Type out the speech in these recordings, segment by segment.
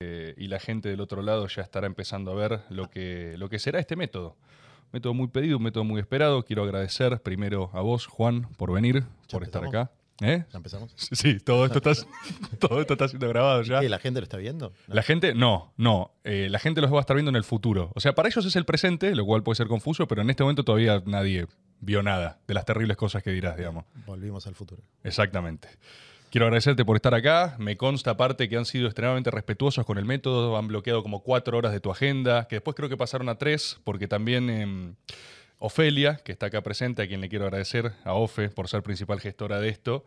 eh, y la gente del otro lado ya estará empezando a ver lo que, lo que será este método. Método muy pedido, un método muy esperado. Quiero agradecer primero a vos, Juan, por venir, por estar empezamos? acá. ¿Eh? ¿Ya empezamos? Sí, todo esto, está, todo esto está siendo grabado ya. ¿Qué, ¿La gente lo está viendo? No. La gente, no, no. eh, la gente los va a estar viendo en el futuro. O sea, para ellos es el presente, lo cual puede ser confuso, pero en este momento todavía nadie vio nada de las terribles cosas que dirás, digamos. Volvimos al futuro. Exactamente. Quiero agradecerte por estar acá. Me consta aparte que han sido extremadamente respetuosos con el método. Han bloqueado como cuatro horas de tu agenda, que después creo que pasaron a tres, porque también em, Ofelia, que está acá presente, a quien le quiero agradecer, a Ofe, por ser principal gestora de esto,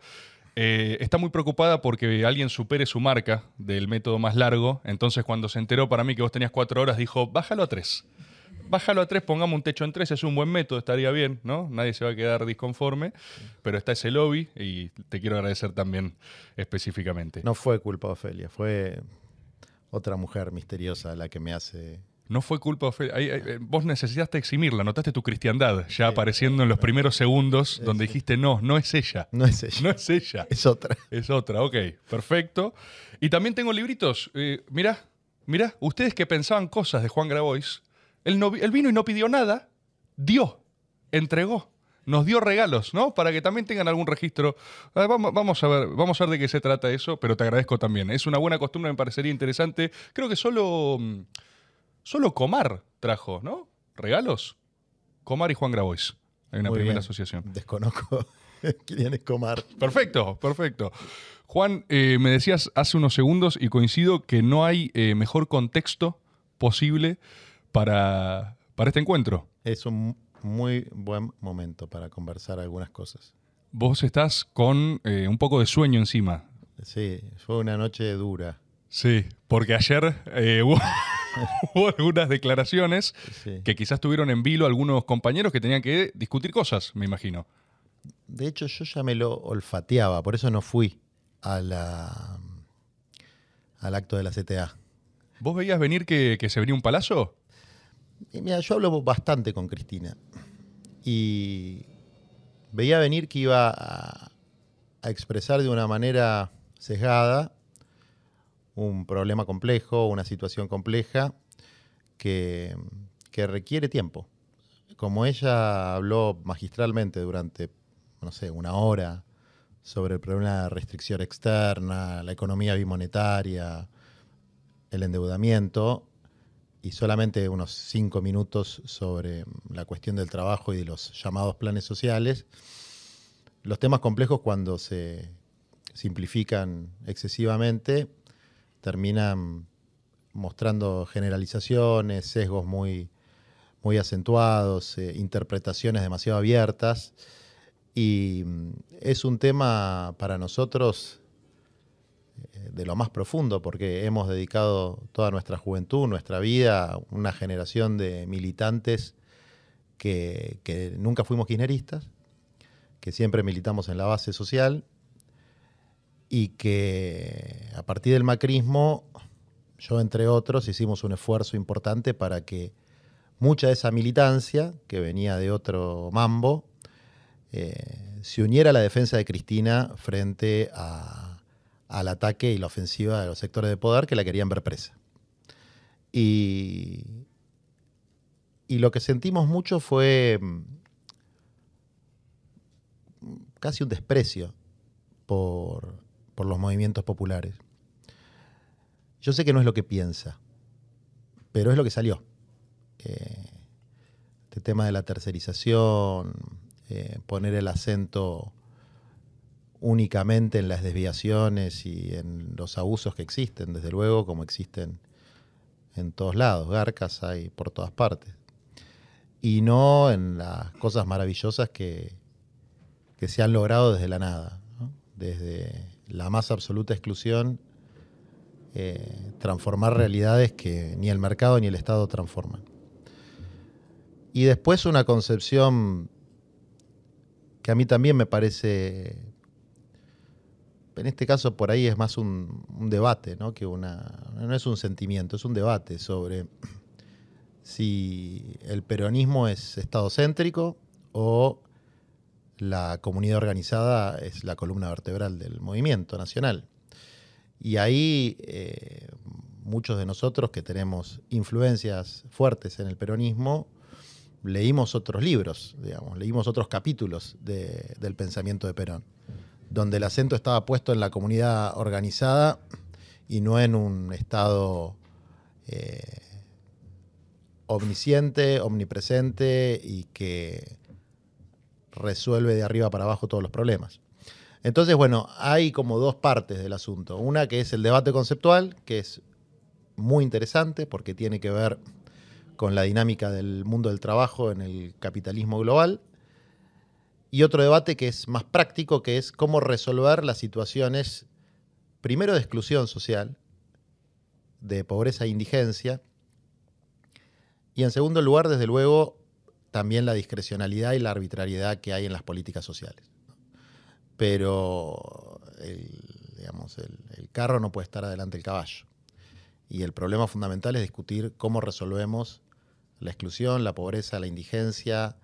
eh, está muy preocupada porque alguien supere su marca del método más largo. Entonces, cuando se enteró para mí que vos tenías cuatro horas, dijo, bájalo a tres. Bájalo a tres, pongamos un techo en tres, es un buen método, estaría bien, ¿no? Nadie se va a quedar disconforme, pero está ese lobby y te quiero agradecer también específicamente. No fue culpa de Ofelia, fue otra mujer misteriosa la que me hace. No fue culpa de Ofelia. Eh, vos necesitaste eximirla, notaste tu cristiandad ya apareciendo en los primeros segundos donde dijiste, no, no es ella. No es ella, No es ella. es otra. Es otra, ok, perfecto. Y también tengo libritos. Eh, mirá, mirá, ustedes que pensaban cosas de Juan Grabois, él, no, vi- él vino y no pidió nada, dio, entregó, nos dio regalos, ¿no? Para que también tengan algún registro. Ah, vamos, vamos a ver, vamos a ver de qué se trata eso, pero te agradezco también. Es una buena costumbre, me parecería interesante. Creo que solo, mm, solo Comar trajo, ¿no? ¿Regalos? Comar y Juan Grabois. Hay una Muy primera bien. asociación. Desconozco quién es Comar. Perfecto, perfecto. Juan, eh, me decías hace unos segundos y coincido que no hay eh, mejor contexto posible para, para este encuentro. Es un muy buen momento para conversar algunas cosas. Vos estás con eh, un poco de sueño encima. Sí, fue una noche dura. Sí, porque ayer eh, hubo, hubo algunas declaraciones Sí. que quizás tuvieron en vilo algunos compañeros que tenían que discutir cosas, me imagino. De hecho, yo ya me lo olfateaba, por eso no fui a la, al acto de la CTA. ¿Vos veías venir que, que se venía un palazo? Mira, yo hablo bastante con Cristina y veía venir que iba a, a expresar de una manera sesgada un problema complejo, una situación compleja que, que requiere tiempo. Como ella habló magistralmente durante, no sé, una hora sobre el problema de la restricción externa, la economía bimonetaria, el endeudamiento, y solamente unos cinco minutos sobre la cuestión del trabajo y de los llamados planes sociales. Los temas complejos cuando se simplifican excesivamente terminan mostrando generalizaciones, sesgos muy, muy acentuados, eh, interpretaciones demasiado abiertas. Y mm, es un tema para nosotros de lo más profundo, porque hemos dedicado toda nuestra juventud, nuestra vida, una generación de militantes que, que nunca fuimos kirchneristas, que siempre militamos en la base social y que a partir del macrismo, yo entre otros, hicimos un esfuerzo importante para que mucha de esa militancia, que venía de otro mambo, eh, se uniera a la defensa de Cristina frente a, al ataque y la ofensiva de los sectores de poder que la querían ver presa. Y, y lo que sentimos mucho fue mm, casi un desprecio por, por los movimientos populares. Yo sé que no es lo que piensa, pero es lo que salió. Eh, este tema de la tercerización, eh, poner el acento únicamente en las desviaciones y en los abusos que existen, desde luego, como existen en todos lados. Garcas hay por todas partes. Y no en las cosas maravillosas que, que se han logrado desde la nada, desde la más absoluta exclusión, eh, transformar realidades que ni el mercado ni el Estado transforman. Y después una concepción que a mí también me parece, en este caso por ahí es más un, debate, ¿no? que una, no es un sentimiento, es un debate sobre si el peronismo es estadocéntrico o la comunidad organizada es la columna vertebral del movimiento nacional. Y ahí eh, muchos de nosotros que tenemos influencias fuertes en el peronismo, leímos otros libros, digamos, leímos otros capítulos del pensamiento de Perón, donde el acento estaba puesto en la comunidad organizada y no en un Estado eh, omnisciente, omnipresente y que resuelve de arriba para abajo todos los problemas. Entonces, bueno, hay como dos partes del asunto. Una que es el debate conceptual, que es muy interesante porque tiene que ver con la dinámica del mundo del trabajo en el capitalismo global. Y otro debate que es más práctico, que es cómo resolver las situaciones, primero de exclusión social, de pobreza e indigencia, y en segundo lugar, desde luego, también la discrecionalidad y la arbitrariedad que hay en las políticas sociales. Pero el, digamos, el, carro no puede estar adelante del caballo. Y el problema fundamental es discutir cómo resolvemos la exclusión, la pobreza, la indigencia,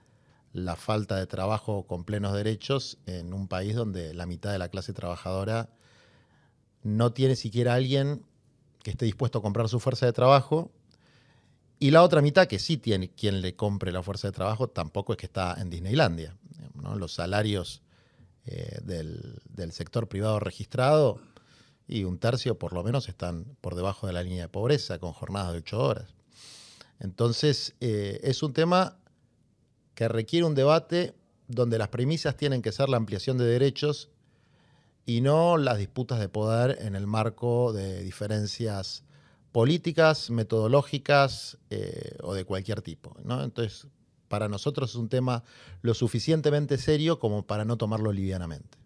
la falta de trabajo con plenos derechos en un país donde la mitad de la clase trabajadora no tiene siquiera alguien que esté dispuesto a comprar su fuerza de trabajo y la otra mitad, que sí tiene quien le compre la fuerza de trabajo, tampoco es que está en Disneylandia. Los salarios eh, del, sector privado registrado y un tercio por lo menos están por debajo de la línea de pobreza, con jornadas de ocho horas. Entonces, eh, es un tema que requiere un debate donde las premisas tienen que ser la ampliación de derechos y no las disputas de poder en el marco de diferencias políticas, metodológicas eh, o de cualquier tipo. Entonces, para nosotros es un tema lo suficientemente serio como para no tomarlo livianamente.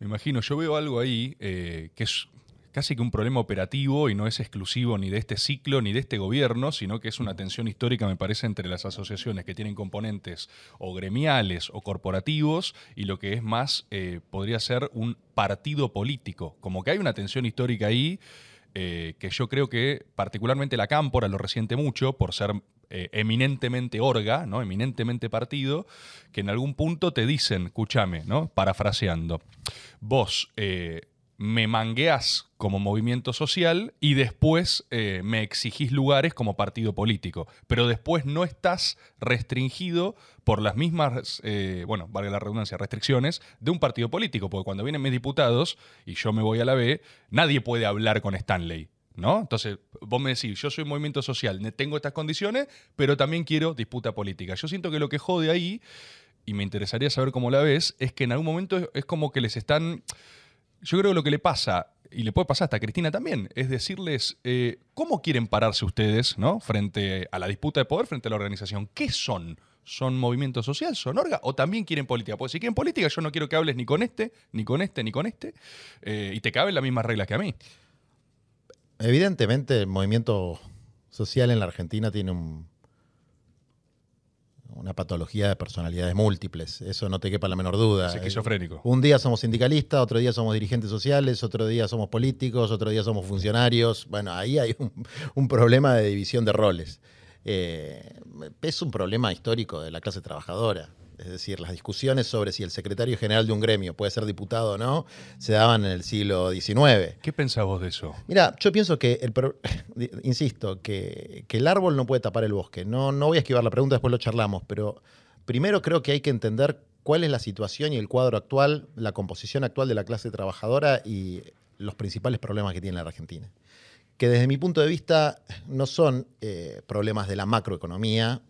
Me imagino, yo veo algo ahí eh, que es casi que un problema operativo y no es exclusivo ni de este ciclo ni de este gobierno, sino que es una tensión histórica, me parece, entre las asociaciones que tienen componentes o gremiales o corporativos y lo que es más, eh, podría ser un partido político. Como que hay una tensión histórica ahí eh, que yo creo que particularmente la Cámpora lo resiente mucho por ser eh, eminentemente orga, ¿no? eminentemente partido, que en algún punto te dicen, escúchame, ¿no? parafraseando, vos eh, me mangueás como movimiento social y después eh, me exigís lugares como partido político. Pero después no estás restringido por las mismas, eh, bueno, vale la redundancia, restricciones de un partido político. Porque cuando vienen mis diputados y yo me voy a la B, nadie puede hablar con Stanley. ¿No? Entonces, vos me decís, yo soy movimiento social, tengo estas condiciones, pero también quiero disputa política. Yo siento que lo que jode ahí, y me interesaría saber cómo la ves, es que en algún momento es como que les están yo creo que lo que le pasa, y le puede pasar hasta a Cristina también, es decirles eh, cómo quieren pararse ustedes ¿no? frente a la disputa de poder, frente a la organización. ¿Qué son? ¿Son movimiento social? ¿Son orga? ¿O también quieren política? Porque si quieren política, yo no quiero que hables ni con este, ni con este, ni con este, eh, y te caben las mismas reglas que a mí. Evidentemente, el movimiento social en la Argentina tiene un, una patología de personalidades múltiples, eso no te quepa la menor duda. Es esquizofrénico. Un día somos sindicalistas, otro día somos dirigentes sociales, otro día somos políticos, otro día somos funcionarios. Bueno, ahí hay un, problema de división de roles. Eh, es un problema histórico de la clase trabajadora. Es decir, las discusiones sobre si el secretario general de un gremio puede ser diputado o no se daban en el siglo XIX. ¿Qué pensás vos de eso? Mira, yo pienso que, el, insisto, que, el árbol no puede tapar el bosque. No, no voy a esquivar la pregunta, después lo charlamos, pero primero creo que hay que entender cuál es la situación y el cuadro actual, la composición actual de la clase trabajadora y los principales problemas que tiene la Argentina. Que desde mi punto de vista no son eh, problemas de la macroeconomía,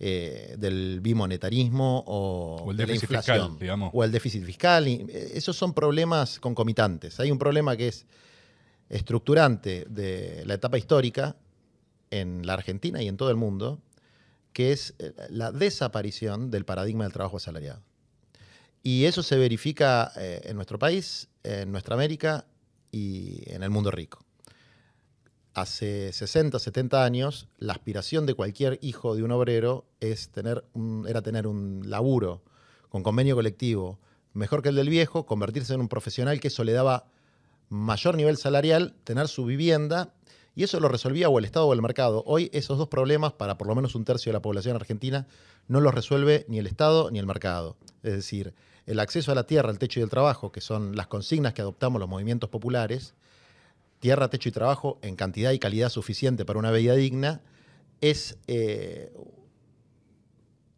eh, del bimonetarismo o, el de la inflación, fiscal, digamos. o el déficit fiscal. Eh, esos son problemas concomitantes. Hay un problema que es estructurante de la etapa histórica en la Argentina y en todo el mundo, que es eh, la desaparición del paradigma del trabajo asalariado. Y eso se verifica en nuestro país, en nuestra América y en el mundo rico hace 60, 70 años, la aspiración de cualquier hijo de un obrero es tener era tener un laburo con convenio colectivo mejor que el del viejo, convertirse en un profesional que eso le daba mayor nivel salarial, tener su vivienda, y eso lo resolvía o el Estado o el mercado. Hoy esos dos problemas, para por lo menos un tercio de la población argentina, no los resuelve ni el Estado ni el mercado. Es decir, el acceso a la tierra, el techo y el trabajo, que son las consignas que adoptamos los movimientos populares, tierra, techo y trabajo en cantidad y calidad suficiente para una vida digna, es eh,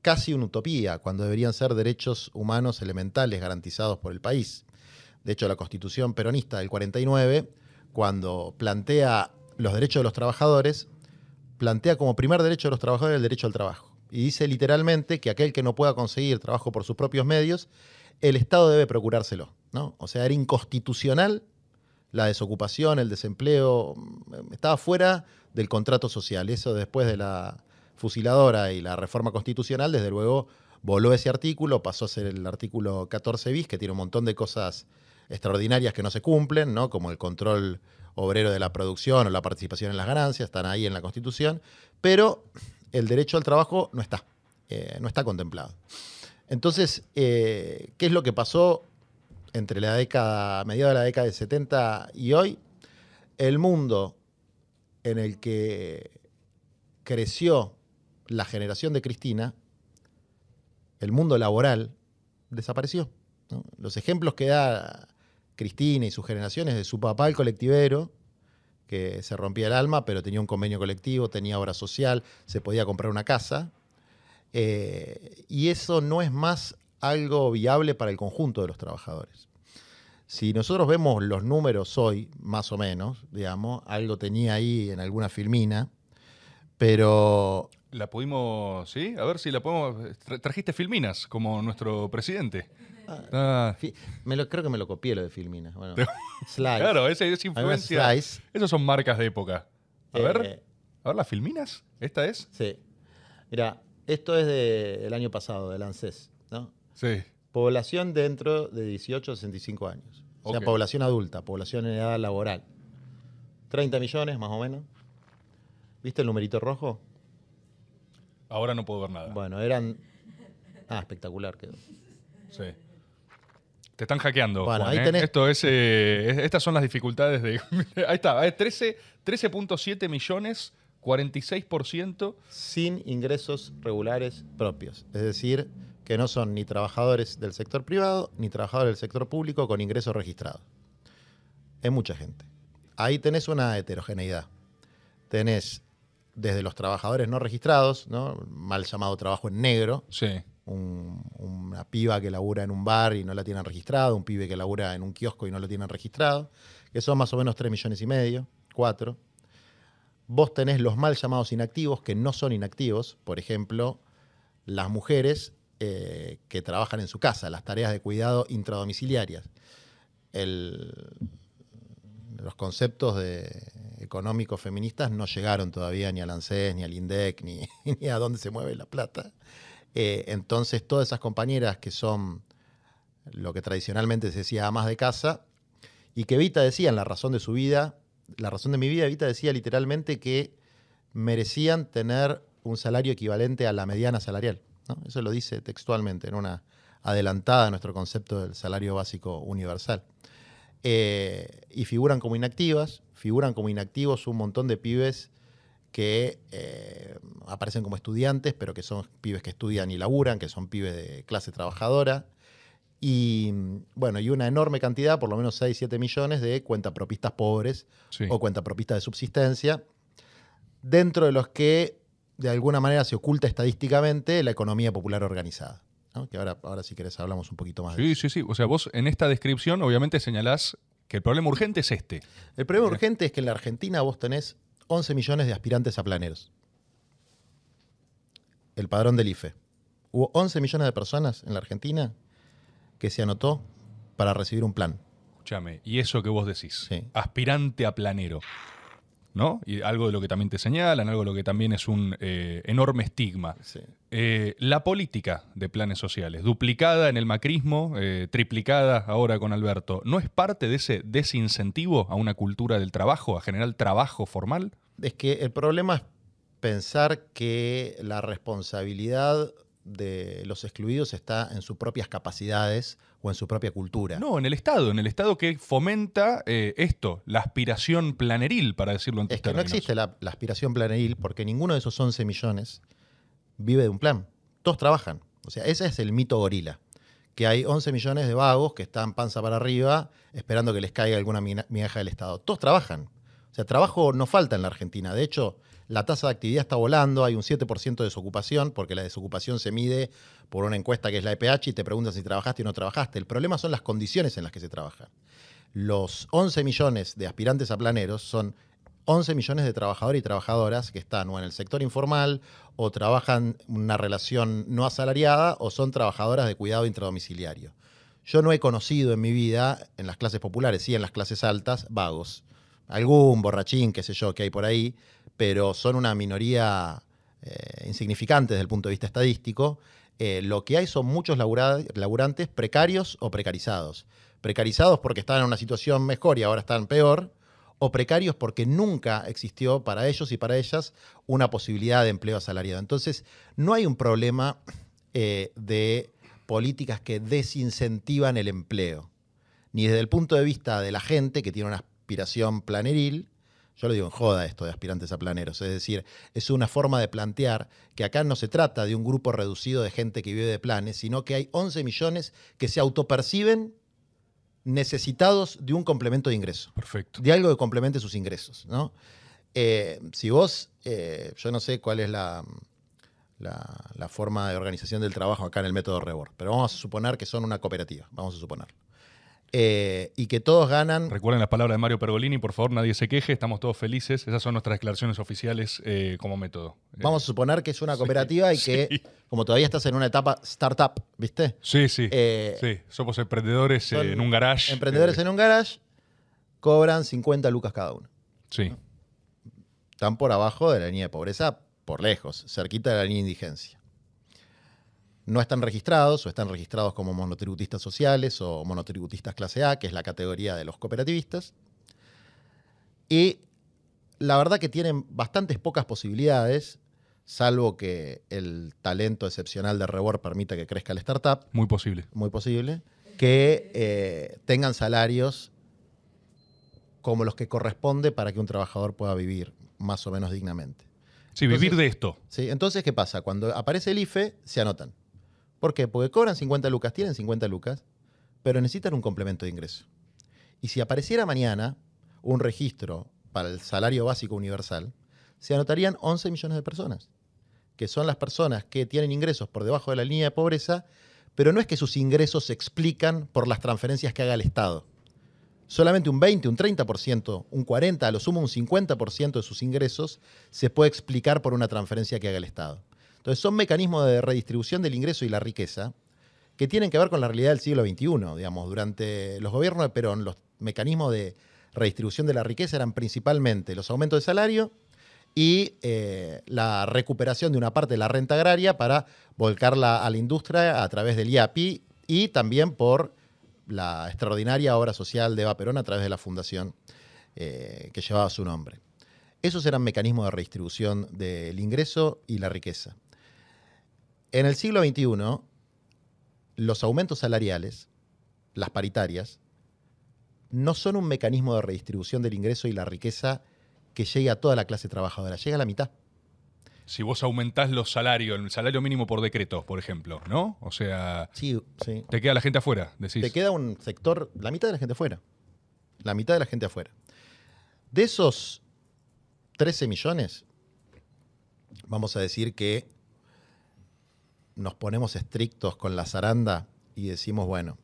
casi una utopía, cuando deberían ser derechos humanos elementales garantizados por el país. De hecho, la constitución peronista del 49, cuando plantea los derechos de los trabajadores, plantea como primer derecho de los trabajadores el derecho al trabajo. Y dice literalmente que aquel que no pueda conseguir trabajo por sus propios medios, el Estado debe procurárselo. ¿no? O sea, era inconstitucional la desocupación, el desempleo, estaba fuera del contrato social. Eso después de la fusiladora y la reforma constitucional, desde luego voló ese artículo, pasó a ser el artículo 14 bis, que tiene un montón de cosas extraordinarias que no se cumplen, ¿no? como el control obrero de la producción o la participación en las ganancias, están ahí en la Constitución, pero el derecho al trabajo no está, eh, no está contemplado. Entonces, eh, ¿qué es lo que pasó entre la década, mediados de la década de 70 y hoy? El mundo en el que creció la generación de Cristina, el mundo laboral desapareció. Los ejemplos que da Cristina y sus generaciones de su papá, el colectivero, que se rompía el alma, pero tenía un convenio colectivo, tenía obra social, se podía comprar una casa. Eh, y eso no es más algo viable para el conjunto de los trabajadores. Si nosotros vemos los números hoy, más o menos, digamos, algo tenía ahí en alguna filmina, pero... La pudimos, ¿sí? A ver si la podemos... Trajiste filminas como nuestro presidente. Ah, me lo, creo que me lo copié lo de Filmina. Claro, esa es influencia. Esas son marcas de época. A ver. Eh, a ver, las Filminas. ¿Esta es? Sí. Mira, esto es del año pasado, del ANSES, ¿no? Sí. Población dentro de 18 a 65 años. O sea, población adulta, población en edad laboral. 30 millones más o menos. ¿Viste el numerito rojo? Ahora no puedo ver nada. Bueno, eran. Ah, espectacular quedó. Sí. Te están hackeando. Bueno, ahí ¿eh? tenés... Esto es, eh, estas son las dificultades de. ahí está, 13.7 millones, 46%. Sin ingresos regulares propios. Es decir, que no son ni trabajadores del sector privado ni trabajadores del sector público con ingresos registrados. Es mucha gente. Ahí tenés una heterogeneidad. Tenés desde los trabajadores no registrados, ¿no? mal llamado trabajo en negro, sí una piba que labura en un bar y no la tienen registrado, un pibe que labura en un kiosco y no lo tienen registrado, que son más o menos 3 millones y medio, 4. Vos tenés los mal llamados inactivos, que no son inactivos, por ejemplo, las mujeres eh, que trabajan en su casa, las tareas de cuidado intradomiciliarias. los conceptos de económicos feministas no llegaron todavía ni al ANSES, ni al INDEC, ni, a dónde se mueve la plata. Eh, entonces, todas esas compañeras que son lo que tradicionalmente se decía amas de casa, y que Evita decía en la razón de su vida, la razón de mi vida, Evita decía literalmente que merecían tener un salario equivalente a la mediana salarial. Eso lo dice textualmente en una adelantada a nuestro concepto del salario básico universal. Eh, y figuran como inactivas, figuran como inactivos un montón de pibes que eh, aparecen como estudiantes, pero que son pibes que estudian y laburan, que son pibes de clase trabajadora. Y bueno, y una enorme cantidad, por lo menos 6, 7 millones de cuentapropistas pobres o cuentapropistas de subsistencia, dentro de los que de alguna manera se oculta estadísticamente la economía popular organizada. Que ahora, ahora, si querés, hablamos un poquito más sí, de eso. Sí, sí, sí. O sea, vos en esta descripción, obviamente, señalás que el problema urgente es este. El problema urgente es que en la Argentina vos tenés 11 millones de aspirantes a planeros. El padrón del IFE. Hubo 11 millones de personas en la Argentina que se anotó para recibir un plan. Escúchame, y eso que vos decís, aspirante a planero. ¿No? Y algo de lo que también te señalan, algo de lo que también es un eh, enorme estigma. Eh, la política de planes sociales, duplicada en el macrismo, eh, triplicada ahora con Alberto, ¿no es parte de ese desincentivo a una cultura del trabajo, a generar trabajo formal? Es que el problema es pensar que la responsabilidad de los excluidos está en sus propias capacidades o en su propia cultura. No, en el Estado, en el Estado que fomenta eh, esto, la aspiración planeril, para decirlo en Es que no existe la, aspiración planeril porque ninguno de esos 11 millones vive de un plan. Todos trabajan. O sea, ese es el mito gorila. que hay 11 millones de vagos que están panza para arriba esperando que les caiga alguna migaja del Estado. Todos trabajan. Sea, trabajo no falta en la Argentina. De hecho, la tasa de actividad está volando, hay un 7% de desocupación, porque la desocupación se mide por una encuesta que es la EPH y te preguntan si trabajaste o no trabajaste. El problema son las condiciones en las que se trabaja. Los 11 millones de aspirantes a planeros son 11 millones de trabajadores y trabajadoras que están o en el sector informal o trabajan una relación no asalariada o son trabajadoras de cuidado intradomiciliario. Yo no he conocido en mi vida, en las clases populares, sí en las clases altas, vagos. Algún borrachín, qué sé yo, que hay por ahí, pero son una minoría eh, insignificante desde el punto de vista estadístico. Eh, lo que hay son muchos laburantes precarios o precarizados. Precarizados porque están en una situación mejor y ahora están peor, o precarios porque nunca existió para ellos y para ellas una posibilidad de empleo asalariado. Entonces, no hay un problema eh, de políticas que desincentivan el empleo, ni desde el punto de vista de la gente que tiene una aspiración planeril, yo lo digo en joda esto de aspirantes a planeros, es decir, es una forma de plantear que acá no se trata de un grupo reducido de gente que vive de planes, sino que hay 11 millones que se autoperciben necesitados de un complemento de ingreso. Perfecto. De algo que complemente sus ingresos, ¿no? Eh, si vos, eh, yo no sé cuál es la, la, forma de organización del trabajo acá en el método Rebor, pero vamos a suponer que son una cooperativa, vamos a suponer. Eh, y que todos ganan. Recuerden las palabras de Mario Pergolini, por favor, nadie se queje, estamos todos felices. Esas son nuestras declaraciones oficiales eh, como método. Vamos a suponer que es una cooperativa y que, como todavía estás en una etapa startup, ¿viste? Sí, sí. Eh, sí, somos emprendedores en un garage. Emprendedores en un garage cobran 50 lucas cada uno. Sí. Están por abajo de la línea de pobreza, por lejos, cerquita de la línea de indigencia no están registrados o están registrados como monotributistas sociales o monotributistas clase A, que es la categoría de los cooperativistas. Y la verdad que tienen bastantes pocas posibilidades, salvo que el talento excepcional de Rebor permita que crezca la startup. Muy posible. Muy posible. Que eh, tengan salarios como los que corresponde para que un trabajador pueda vivir más o menos dignamente. Sí, vivir de esto. Sí, entonces, ¿qué pasa? Cuando aparece el IFE, se anotan. ¿Por qué? Porque cobran 50 lucas, tienen 50 lucas, pero necesitan un complemento de ingreso. Y si apareciera mañana un registro para el salario básico universal, se anotarían 11 millones de personas, que son las personas que tienen ingresos por debajo de la línea de pobreza, pero no es que sus ingresos se explican por las transferencias que haga el Estado. Solamente un 20, un 30%, un 40, a lo sumo un 50% de sus ingresos se puede explicar por una transferencia que haga el Estado. Entonces son mecanismos de redistribución del ingreso y la riqueza que tienen que ver con la realidad del siglo XXI. Digamos, durante los gobiernos de Perón, los mecanismos de redistribución de la riqueza eran principalmente los aumentos de salario y eh, la recuperación de una parte de la renta agraria para volcarla a la industria a través del IAPI y también por la extraordinaria obra social de Eva Perón a través de la fundación eh, que llevaba su nombre. Esos eran mecanismos de redistribución del ingreso y la riqueza. En el siglo XXI, los aumentos salariales, las paritarias, no son un mecanismo de redistribución del ingreso y la riqueza que llegue a toda la clase trabajadora, llega a la mitad. Si vos aumentás los salarios, el salario mínimo por decreto, por ejemplo, ¿no? O sea, sí, sí. te queda la gente afuera, decís. Te queda un sector, la mitad de la gente afuera. La mitad de la gente afuera. De esos 13 millones, vamos a decir que nos ponemos estrictos con la zaranda y decimos, bueno,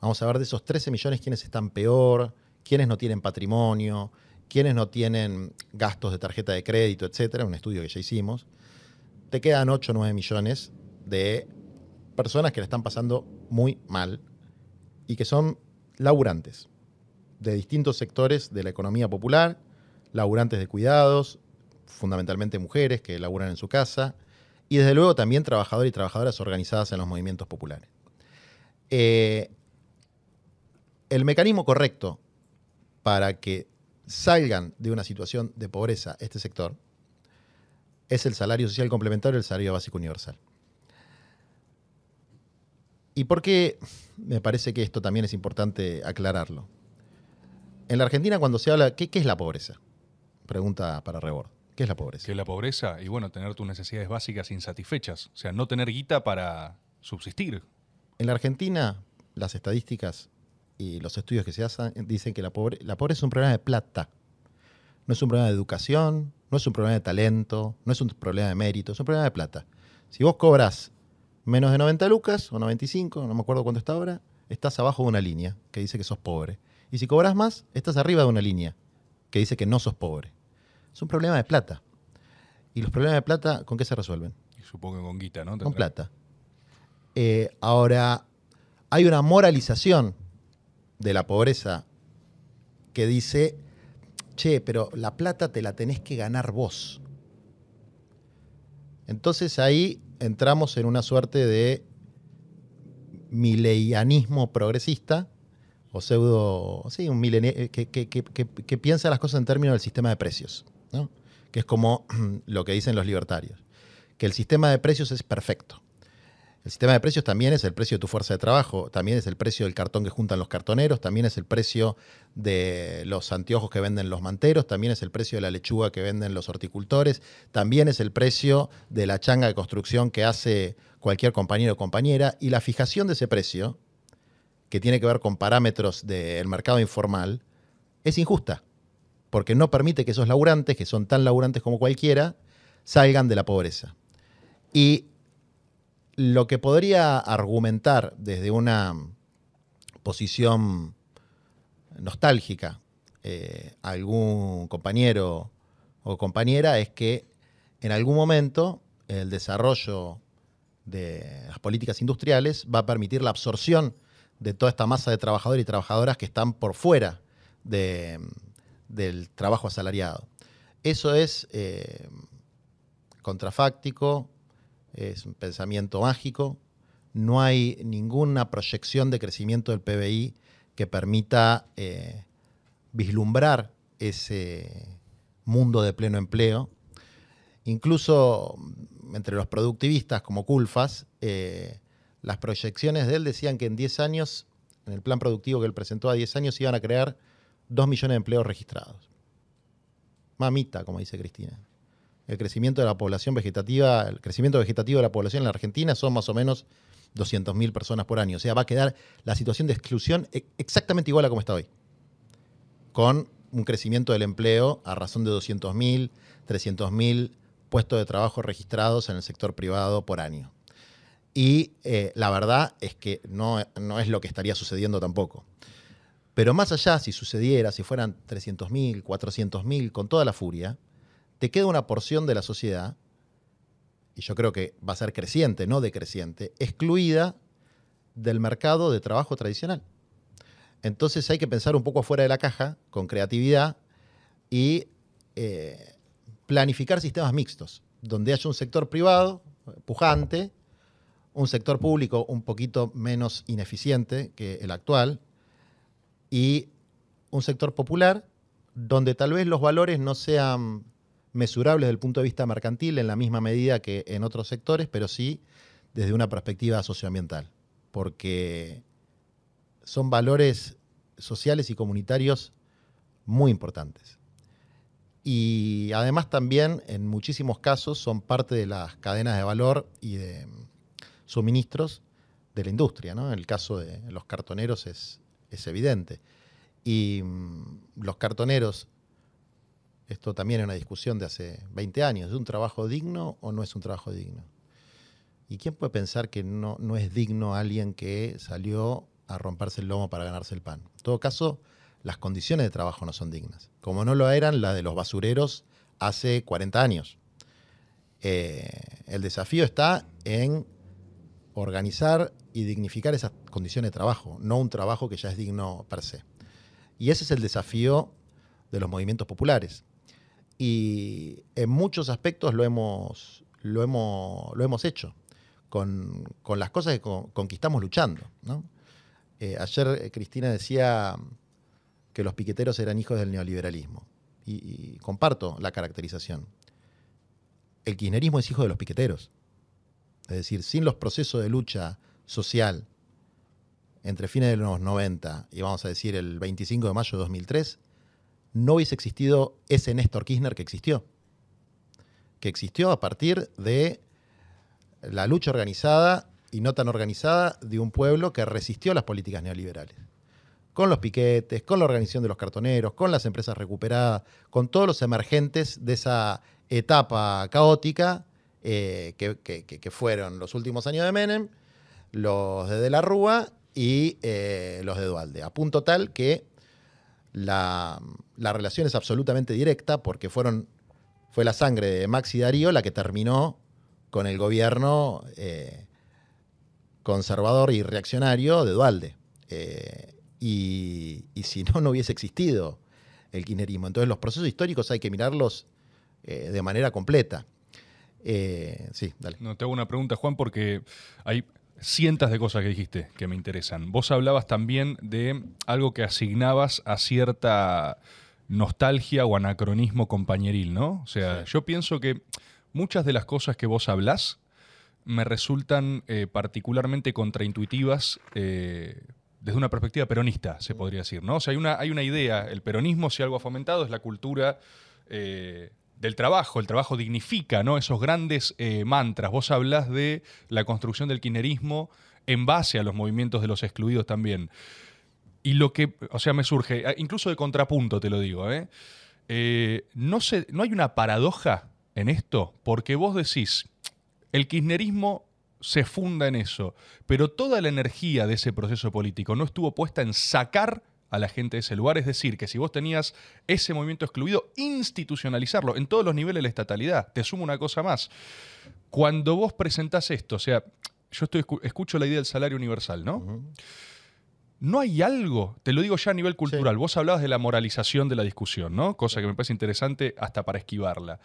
vamos a ver de esos 13 millones quiénes están peor, quiénes no tienen patrimonio, quiénes no tienen gastos de tarjeta de crédito, etcétera, un estudio que ya hicimos. Te quedan 8 o 9 millones de personas que le están pasando muy mal y que son laburantes de distintos sectores de la economía popular, laburantes de cuidados, fundamentalmente mujeres que laburan en su casa, y desde luego también trabajadores y trabajadoras organizadas en los movimientos populares. Eh, el mecanismo correcto para que salgan de una situación de pobreza este sector es el salario social complementario, el salario básico universal. ¿Y por qué me parece que esto también es importante aclararlo? En la Argentina cuando se habla, ¿qué, qué es la pobreza? Pregunta para Rebord. ¿Qué es la pobreza? ¿Qué es la pobreza? Y bueno, tener tus necesidades básicas insatisfechas. O sea, no tener guita para subsistir. En la Argentina, las estadísticas y los estudios que se hacen dicen que la, pobre, la pobreza es un problema de plata. No es un problema de educación, no es un problema de talento, no es un problema de mérito, es un problema de plata. Si vos cobras menos de 90 lucas o 95, no me acuerdo cuánto está ahora, estás abajo de una línea que dice que sos pobre. Y si cobras más, estás arriba de una línea que dice que no sos pobre. Es un problema de plata. ¿Y los problemas de plata con qué se resuelven? supongo con guita, ¿no? Con plata. Eh, ahora, hay una moralización de la pobreza que dice, che, pero la plata te la tenés que ganar vos. Entonces ahí entramos en una suerte de mileianismo progresista, o pseudo, sí, un que, que, piensa las cosas en términos del sistema de precios, que es como lo que dicen los libertarios, que el sistema de precios es perfecto. El sistema de precios también es el precio de tu fuerza de trabajo, también es el precio del cartón que juntan los cartoneros, también es el precio de los anteojos que venden los manteros, también es el precio de la lechuga que venden los horticultores, también es el precio de la changa de construcción que hace cualquier compañero o compañera, y la fijación de ese precio, que tiene que ver con parámetros del mercado informal, es injusta, porque no permite que esos laburantes, que son tan laburantes como cualquiera, salgan de la pobreza. Y lo que podría argumentar desde una posición nostálgica eh, algún compañero o compañera es que en algún momento el desarrollo de las políticas industriales va a permitir la absorción de toda esta masa de trabajadores y trabajadoras que están por fuera del trabajo asalariado. Eso es eh, contrafáctico, es un pensamiento mágico, no hay ninguna proyección de crecimiento del PBI que permita eh, vislumbrar ese mundo de pleno empleo. Incluso entre los productivistas como Culfas, eh, las proyecciones de él decían que en 10 años, en el plan productivo que él presentó a 10 años, iban a crear 2 millones de empleos registrados. Mamita, como dice Cristina. El crecimiento de la población vegetativa, el crecimiento vegetativo de la población en la Argentina son más o menos 200.000 personas por año. O sea, va a quedar la situación de exclusión e-, exactamente igual a como está hoy. Con un crecimiento del empleo a razón de 200.000, 300.000 puestos de trabajo registrados en el sector privado por año. Y eh, la verdad es que no, no, es lo que estaría sucediendo tampoco. Pero más allá, si sucediera, si fueran 300.000, 400.000, con toda la furia, te queda una porción de la sociedad, y yo creo que va a ser creciente, no decreciente, excluida del mercado de trabajo tradicional. Entonces hay que pensar un poco afuera de la caja, con creatividad, y eh, planificar sistemas mixtos, donde haya un sector privado pujante, un sector público un poquito menos ineficiente que el actual y un sector popular donde tal vez los valores no sean mesurables desde el punto de vista mercantil en la misma medida que en otros sectores, pero sí desde una perspectiva socioambiental, porque son valores sociales y comunitarios muy importantes y además también en muchísimos casos son parte de las cadenas de valor y de suministros de la industria. ¿no? En el caso de los cartoneros es, evidente. Y mm, los cartoneros, esto también es una discusión de hace 20 años, ¿es un trabajo digno o no es un trabajo digno? ¿Y quién puede pensar que no, no es digno alguien que salió a romperse el lomo para ganarse el pan? En todo caso, las condiciones de trabajo no son dignas, como no lo eran las de los basureros hace 40 años. Eh, el desafío está en organizar y dignificar esas condiciones de trabajo, no un trabajo que ya es digno per se. Y ese es el desafío de los movimientos populares. Y en muchos aspectos lo hemos, lo hemos, lo hemos hecho, con, las cosas que conquistamos luchando. Eh, ayer eh, Cristina decía que los piqueteros eran hijos del neoliberalismo. Y, comparto la caracterización. El kirchnerismo es hijo de los piqueteros. Es decir, sin los procesos de lucha social entre fines de los 90 y vamos a decir el 25 de mayo de 2003, no hubiese existido ese Néstor Kirchner que existió. Que existió a partir de la lucha organizada y no tan organizada de un pueblo que resistió las políticas neoliberales. Con los piquetes, con la organización de los cartoneros, con las empresas recuperadas, con todos los emergentes de esa etapa caótica eh, que, fueron los últimos años de Menem, los de De la Rúa y eh, los de Dualde. A punto tal que la, relación es absolutamente directa porque fueron, fue la sangre de Maxi Darío la que terminó con el gobierno eh, conservador y reaccionario de Dualde. y, si no, no hubiese existido el kirchnerismo. Entonces los procesos históricos hay que mirarlos de manera completa. Eh, sí, dale. No, te hago una pregunta, Juan, porque hay cientos de cosas que dijiste que me interesan. Vos hablabas también de algo que asignabas a cierta nostalgia o anacronismo compañeril, ¿no? O sea, yo pienso que muchas de las cosas que vos hablás me resultan eh, particularmente contraintuitivas eh, desde una perspectiva peronista, se podría decir, ¿no? O sea, hay una, hay una idea, el peronismo, si algo ha fomentado, es la cultura del trabajo, el trabajo dignifica, ¿no? Esos grandes eh, mantras. Vos hablás de la construcción del kirchnerismo en base a los movimientos de los excluidos también. Y lo que, o sea, me surge, ah, incluso de contrapunto te lo digo, ¿eh? eh no, no hay una paradoja en esto, porque vos decís, el kirchnerismo se funda en eso, pero toda la energía de ese proceso político no estuvo puesta en sacar a la gente de ese lugar. Es decir, que si vos tenías ese movimiento excluido, institucionalizarlo en todos los niveles de la estatalidad. Te sumo una cosa más. Cuando vos presentás esto, o sea, yo estoy, escucho la idea del salario universal, ¿no? ¿No hay algo, te lo digo ya a nivel cultural, vos hablabas de la moralización de la discusión, ¿no? Cosa que me parece interesante hasta para esquivarla.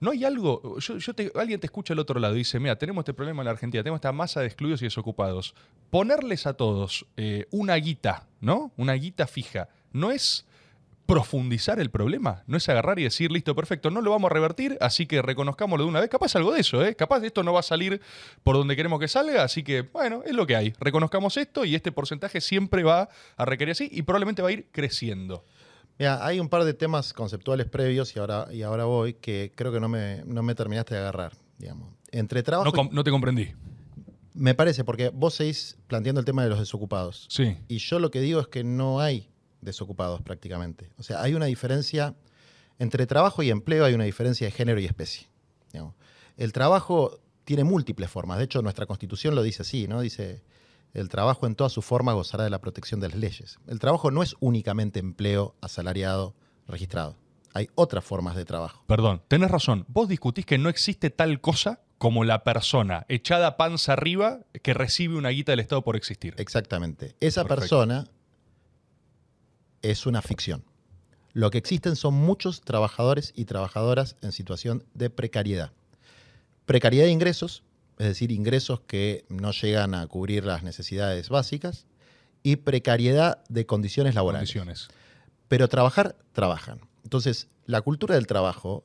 ¿No hay algo? Yo, alguien te escucha al otro lado y dice, mira, tenemos este problema en la Argentina, tenemos esta masa de excluidos y desocupados. Ponerles a todos eh, una guita, ¿no? Una guita fija, ¿no es profundizar el problema? ¿No es agarrar y decir, listo, perfecto, no lo vamos a revertir, así que reconozcámoslo de una vez? Capaz algo de eso, ¿eh? Capaz esto no va a salir por donde queremos que salga, así que, bueno, es lo que hay. Reconozcamos esto y este porcentaje siempre va a requerir así y probablemente va a ir creciendo. Mira, hay un par de temas conceptuales previos y ahora, y ahora voy que creo que no me, no me terminaste de agarrar, digamos. Entre trabajo... No, no, te comprendí. Me parece, porque vos seguís planteando el tema de los desocupados. Sí. Y yo lo que digo es que no hay desocupados prácticamente. O sea, hay una diferencia entre trabajo y empleo, hay una diferencia de género y especie. El trabajo tiene múltiples formas. De hecho, nuestra constitución lo dice así, ¿no? Dice el trabajo en toda su forma gozará de la protección de las leyes. El trabajo no es únicamente empleo asalariado registrado. Hay otras formas de trabajo. Perdón, tenés razón. Vos discutís que no existe tal cosa como la persona echada panza arriba que recibe una guita del Estado por existir. Exactamente. Esa persona es una ficción. Lo que existen son muchos trabajadores y trabajadoras en situación de precariedad. Precariedad de ingresos, es decir, ingresos que no llegan a cubrir las necesidades básicas, y precariedad de condiciones laborales. Condiciones. Pero trabajar, trabajan. Entonces, la cultura del trabajo,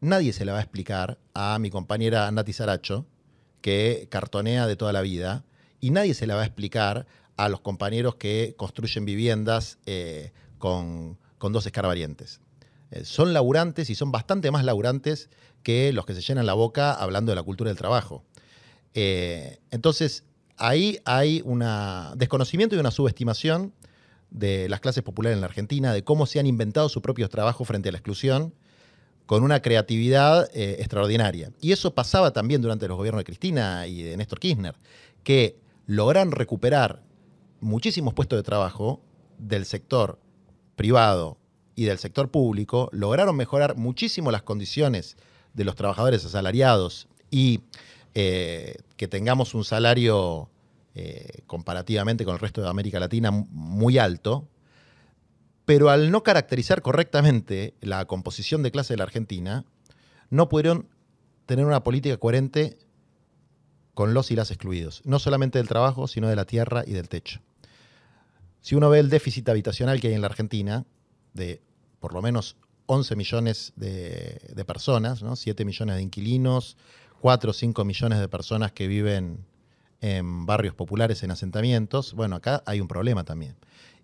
nadie se la va a explicar a mi compañera Nati Saracho, que cartonea de toda la vida, y nadie se la va a explicar a los compañeros que construyen viviendas eh, con, dos escarbarientes. Eh, son laburantes y son bastante más laburantes que los que se llenan la boca hablando de la cultura del trabajo. Eh, entonces, ahí hay un desconocimiento y una subestimación de las clases populares en la Argentina, de cómo se han inventado sus propios trabajos frente a la exclusión, con una creatividad extraordinaria. Y eso pasaba también durante los gobiernos de Cristina y de Néstor Kirchner, que logran recuperar muchísimos puestos de trabajo del sector privado y del sector público, lograron mejorar muchísimo las condiciones de los trabajadores asalariados y eh, que tengamos un salario eh, comparativamente con el resto de América Latina muy alto, pero al no caracterizar correctamente la composición de clase de la Argentina, no pudieron tener una política coherente con los y las excluidos, no solamente del trabajo, sino de la tierra y del techo. Si uno ve el déficit habitacional que hay en la Argentina, de por lo menos 11 millones de, personas, ¿no? 7 millones de inquilinos, 4 o 5 millones de personas que viven en barrios populares, en asentamientos, bueno, acá hay un problema también.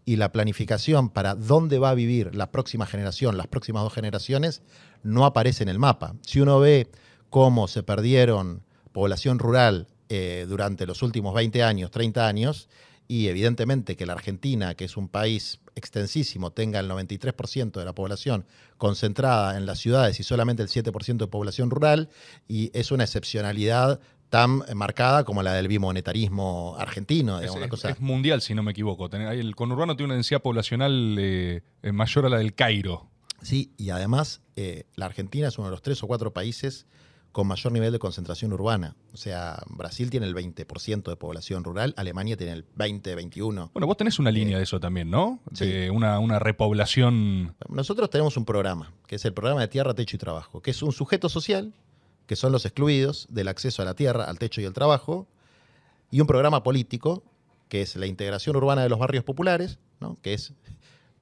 Y la planificación para dónde va a vivir la próxima generación, las próximas dos generaciones, no aparece en el mapa. Si uno ve cómo se perdieron población rural eh, durante los últimos 20 años, 30 años, y evidentemente que la Argentina, que es un país extensísimo, tenga el 93% de la población concentrada en las ciudades y solamente el 7% de población rural, y es una excepcionalidad tan marcada como la del bimonetarismo argentino. Es, digamos, una es- cosa. es mundial, si no me equivoco. El conurbano tiene una densidad poblacional eh, eh, mayor a la del Cairo. Sí, y además eh, la Argentina es uno de los tres o cuatro países con mayor nivel de concentración urbana. O sea, Brasil tiene el 20% de población rural, Alemania tiene el 20, 21. Bueno, vos tenés una línea de eso también, ¿no? sí. De una, una repoblación. Nosotros tenemos un programa, que es el programa de Tierra, Techo y Trabajo, que es un sujeto social, que son los excluidos del acceso a la tierra, al techo y al trabajo, y un programa político, que es la integración urbana de los barrios populares, ¿no? que es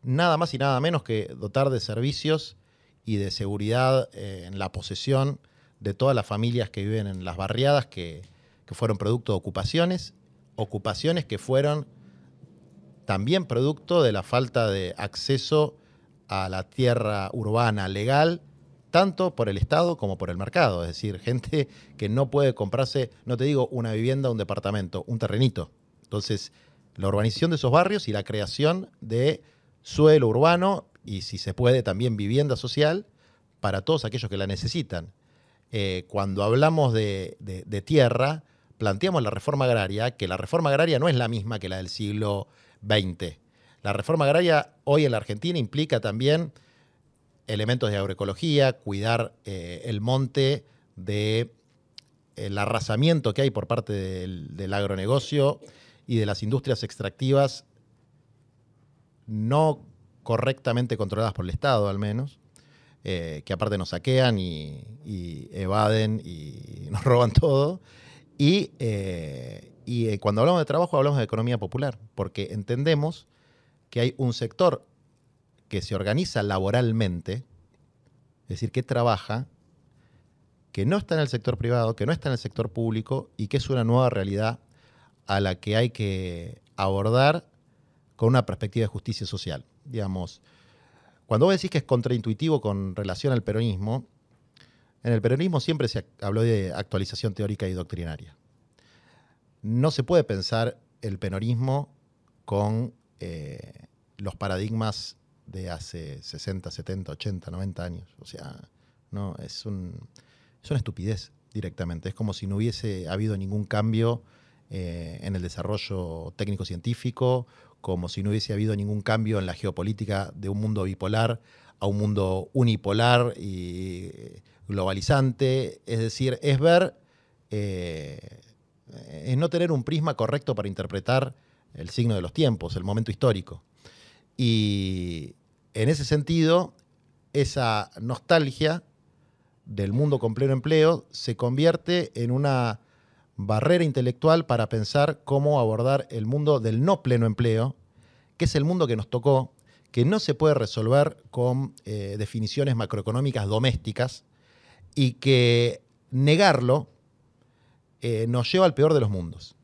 nada más y nada menos que dotar de servicios y de seguridad eh, en la posesión de todas las familias que viven en las barriadas que, que fueron producto de ocupaciones, ocupaciones que fueron también producto de la falta de acceso a la tierra urbana legal, tanto por el Estado como por el mercado. Es decir, gente que no puede comprarse, no te digo una vivienda, un departamento, un terrenito. Entonces, la urbanización de esos barrios y la creación de suelo urbano y, si se puede, también vivienda social para todos aquellos que la necesitan. Eh, cuando hablamos de, tierra, planteamos la reforma agraria, que la reforma agraria no es la misma que la del siglo XX. La reforma agraria hoy en la Argentina implica también elementos de agroecología, cuidar eh, el monte de el arrasamiento que hay por parte del agronegocio y de las industrias extractivas no correctamente controladas por el Estado al menos, eh, que aparte nos saquean y, evaden y nos roban todo. Y, eh, y, eh, cuando hablamos de trabajo hablamos de economía popular, porque entendemos que hay un sector que se organiza laboralmente, es decir, que trabaja, que no está en el sector privado, que no está en el sector público y que es una nueva realidad a la que hay que abordar con una perspectiva de justicia social. Digamos, cuando vos decís que es contraintuitivo con relación al peronismo, en el peronismo siempre se habló de actualización teórica y doctrinaria. No se puede pensar el peronismo con eh, los paradigmas de hace 60, 70, 80, 90 años. O sea, no, es, un, es una estupidez directamente. Es como si no hubiese habido ningún cambio eh, en el desarrollo técnico-científico, como si no hubiese habido ningún cambio en la geopolítica de un mundo bipolar a un mundo unipolar y globalizante. Es decir, es ver, eh, es no tener un prisma correcto para interpretar el signo de los tiempos, el momento histórico. Y en ese sentido, esa nostalgia del mundo con pleno empleo se convierte en una barrera intelectual para pensar cómo abordar el mundo del no pleno empleo, que es el mundo que nos tocó, que no se puede resolver con eh, definiciones macroeconómicas domésticas y que negarlo eh, nos lleva al peor de los mundos.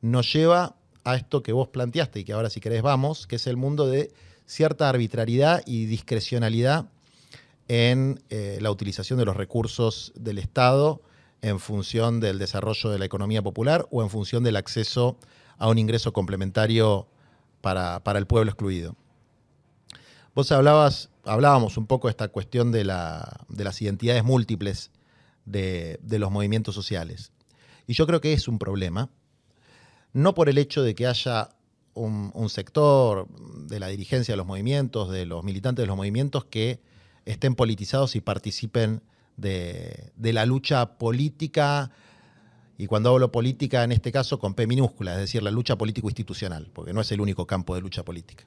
Nos lleva a esto que vos planteaste y que ahora si querés vamos, que es el mundo de cierta arbitrariedad y discrecionalidad en eh, la utilización de los recursos del Estado en función del desarrollo de la economía popular o en función del acceso a un ingreso complementario para, para el pueblo excluido. Vos hablabas, hablábamos un poco de esta cuestión de, la, de las identidades múltiples de, de los movimientos sociales. Y yo creo que es un problema, no por el hecho de que haya un, un, sector de la dirigencia de los movimientos, de los militantes de los movimientos que estén politizados y participen de, de, la lucha política, y cuando hablo política en este caso con P minúscula, es decir, la lucha político-institucional, porque no es el único campo de lucha política.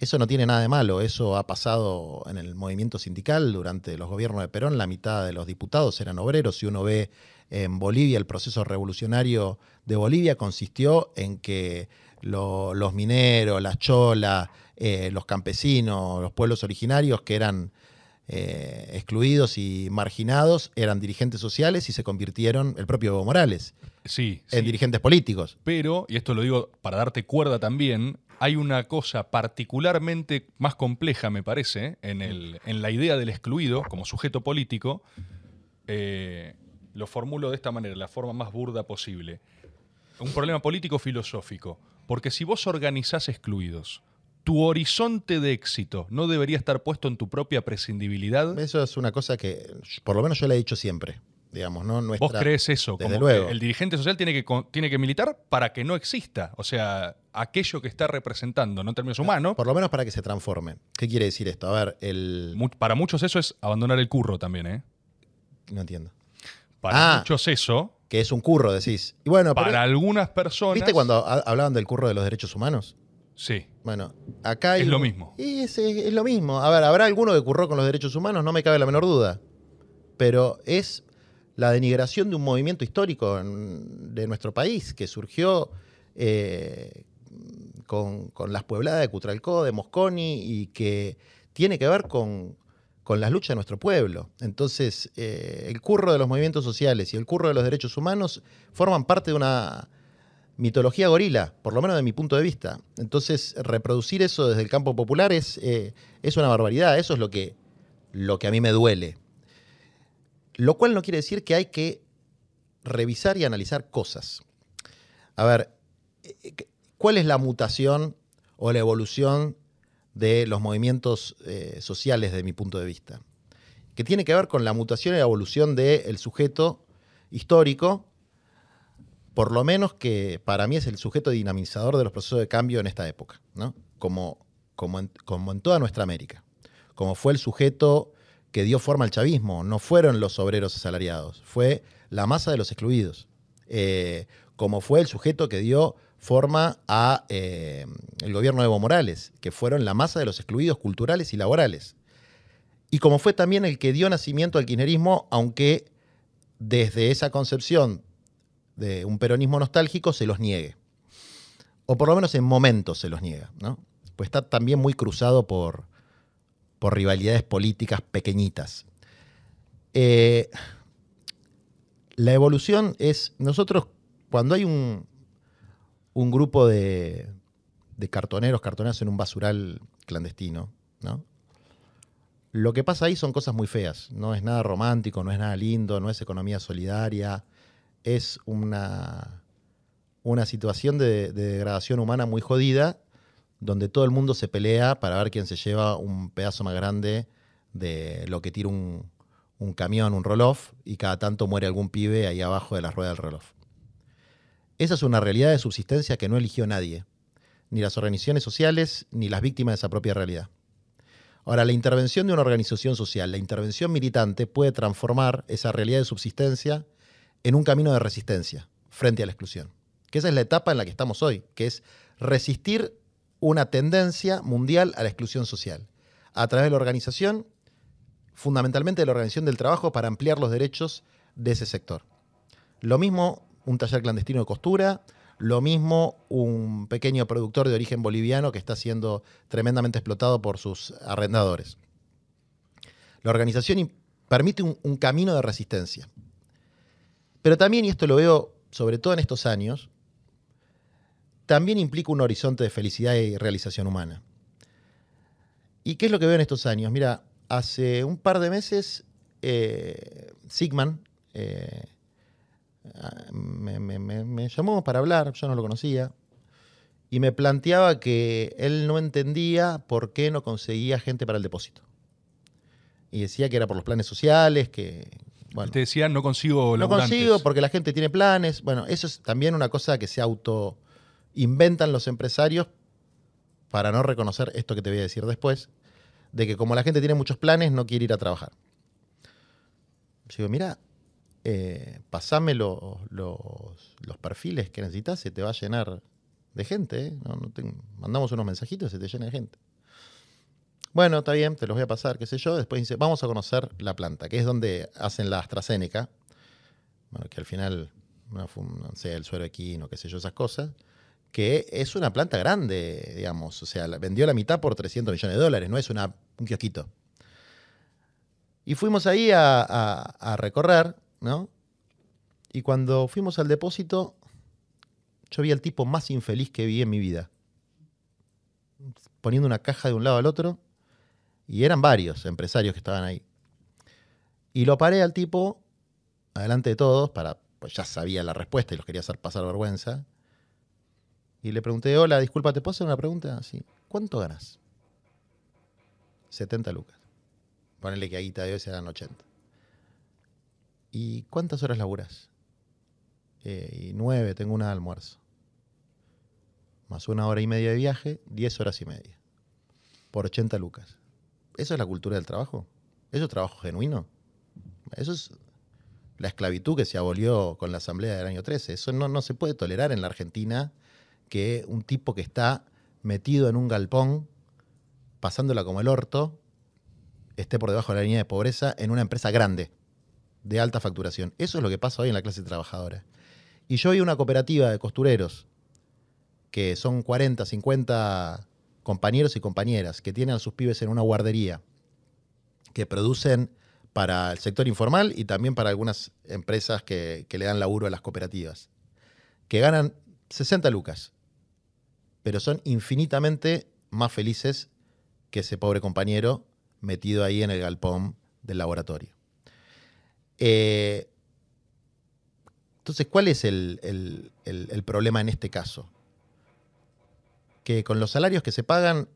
Eso no tiene nada de malo, eso ha pasado en el movimiento sindical durante los gobiernos de Perón, la mitad de los diputados eran obreros, si uno ve en Bolivia el proceso revolucionario de Bolivia consistió en que lo, los mineros, las cholas, eh, los campesinos, los pueblos originarios que eran eh, excluidos y marginados eran dirigentes sociales y se convirtieron, el propio Evo Morales, sí, en sí. dirigentes políticos. Pero, y esto lo digo para darte cuerda también, hay una cosa particularmente más compleja, me parece, en, el, en la idea del excluido como sujeto político, eh, lo formulo de esta manera, la forma más burda posible. Un problema político-filosófico. Porque si vos organizás excluidos, tu horizonte de éxito no debería estar puesto en tu propia prescindibilidad. Eso es una cosa que, por lo menos yo le he dicho siempre. Digamos, ¿no? ¿Vos crees eso? Desde como luego. que el dirigente social tiene que, tiene que militar para que no exista. O sea, aquello que está representando, no en términos humanos, Por lo menos para que se transforme. ¿Qué quiere decir esto? A ver, el. para muchos eso es abandonar el curro también, ¿eh? No entiendo. Para Ah. muchos eso, Que es un curro, decís. Y bueno, pero- para algunas personas... ¿viste cuando ha- hablaban del curro de los derechos humanos? Sí. Bueno, acá hay Es lo mismo. Y es, es- es lo mismo. A ver, habrá alguno que curró con los derechos humanos, no me cabe la menor duda. Pero es la denigración de un movimiento histórico en- de nuestro país que surgió eh, con, con las puebladas de Cutralcó, de Mosconi, y que tiene que ver con, con las luchas de nuestro pueblo. Entonces, eh, el curro de los movimientos sociales y el curro de los derechos humanos forman parte de una mitología gorila, por lo menos de mi punto de vista. Entonces, reproducir eso desde el campo popular es, eh, es una barbaridad. Eso es lo que, lo que a mí me duele. Lo cual no quiere decir que hay que revisar y analizar cosas. A ver, eh, ¿cuál es la mutación o la evolución de los movimientos eh, sociales desde mi punto de vista? Que tiene que ver con la mutación y la evolución del sujeto histórico, por lo menos que para mí es el sujeto dinamizador de los procesos de cambio en esta época, ¿no? como, como, en, como en toda nuestra América. Como fue el sujeto que dio forma al chavismo, no fueron los obreros asalariados, fue la masa de los excluidos. Eh, como fue el sujeto que dio forma a eh, el gobierno de Evo Morales, que fueron la masa de los excluidos culturales y laborales. Y como fue también el que dio nacimiento al kirchnerismo, aunque desde esa concepción de un peronismo nostálgico se los niegue. O por lo menos en momentos se los niega, ¿no? Pues está también muy cruzado por, por rivalidades políticas pequeñitas. Eh, la evolución es, nosotros cuando hay un, un grupo de, de cartoneros, cartoneras en un basural clandestino, ¿no? Lo que pasa ahí son cosas muy feas, no es nada romántico, no es nada lindo, no es economía solidaria, es una, una situación de, de degradación humana muy jodida, donde todo el mundo se pelea para ver quién se lleva un pedazo más grande de lo que tira un, un camión, un roll-off, y cada tanto muere algún pibe ahí abajo de la rueda del roll-off. Esa es una realidad de subsistencia que no eligió nadie, ni las organizaciones sociales, ni las víctimas de esa propia realidad. Ahora, la intervención de una organización social, la intervención militante puede transformar esa realidad de subsistencia en un camino de resistencia frente a la exclusión. Que esa es la etapa en la que estamos hoy, que es resistir una tendencia mundial a la exclusión social a través de la organización, fundamentalmente de la organización del trabajo para ampliar los derechos de ese sector. Lo mismo un taller clandestino de costura, lo mismo un pequeño productor de origen boliviano que está siendo tremendamente explotado por sus arrendadores. La organización permite un, un camino de resistencia. Pero también, y esto lo veo sobre todo en estos años, también implica un horizonte de felicidad y realización humana. ¿Y qué es lo que veo en estos años? Mira, hace un par de meses, eh, Sigman eh, me, me, llamó para hablar, yo no lo conocía, y me planteaba que él no entendía por qué no conseguía gente para el depósito. Y decía que era por los planes sociales, que... Bueno, Te decía, no consigo No consigo porque la gente tiene planes. Bueno, eso es también una cosa que se auto inventan los empresarios para no reconocer esto que te voy a decir después, de que como la gente tiene muchos planes, no quiere ir a trabajar. Yo digo, mira, eh, pasame lo, los, los, perfiles que necesitas, se te va a llenar de gente. ¿eh? No, no te, mandamos unos mensajitos y se te llena de gente. Bueno, está bien, te los voy a pasar, qué sé yo. Después dice, vamos a conocer la planta, que es donde hacen la AstraZeneca. Bueno, que al final, no, fue, no sé, el suero equino, qué sé yo, esas cosas que es una planta grande, digamos. O sea, vendió la mitad por 300 millones de dólares, no es una, un kiosquito. Y fuimos ahí a, a, a, recorrer, ¿no? Y cuando fuimos al depósito, yo vi al tipo más infeliz que vi en mi vida. Poniendo una caja de un lado al otro. Y eran varios empresarios que estaban ahí. Y lo paré al tipo adelante de todos, para, pues ya sabía la respuesta y los quería hacer pasar vergüenza. Y le pregunté, hola, disculpa, ¿te puedo hacer una pregunta? Sí. ¿Cuánto ganas? 70 lucas. Ponele que a guita de hoy serán 80. ¿Y cuántas horas laburas? Eh, y nueve, tengo una de almuerzo. Más una hora y media de viaje, 10 horas y media. Por 80 lucas. ¿Eso es la cultura del trabajo? ¿Eso es trabajo genuino? Eso es la esclavitud que se abolió con la Asamblea del año 13. Eso no, no se puede tolerar en la Argentina que un tipo que está metido en un galpón, pasándola como el orto, esté por debajo de la línea de pobreza en una empresa grande, de alta facturación. Eso es lo que pasa hoy en la clase trabajadora. Y yo vi una cooperativa de costureros, que son 40, 50 compañeros y compañeras, que tienen a sus pibes en una guardería, que producen para el sector informal y también para algunas empresas que, le dan laburo a las cooperativas, que ganan 60 lucas, pero son infinitamente más felices que ese pobre compañero metido ahí en el galpón del laboratorio. Eh, entonces, ¿cuál es el, problema en este caso? Que con los salarios que se pagan,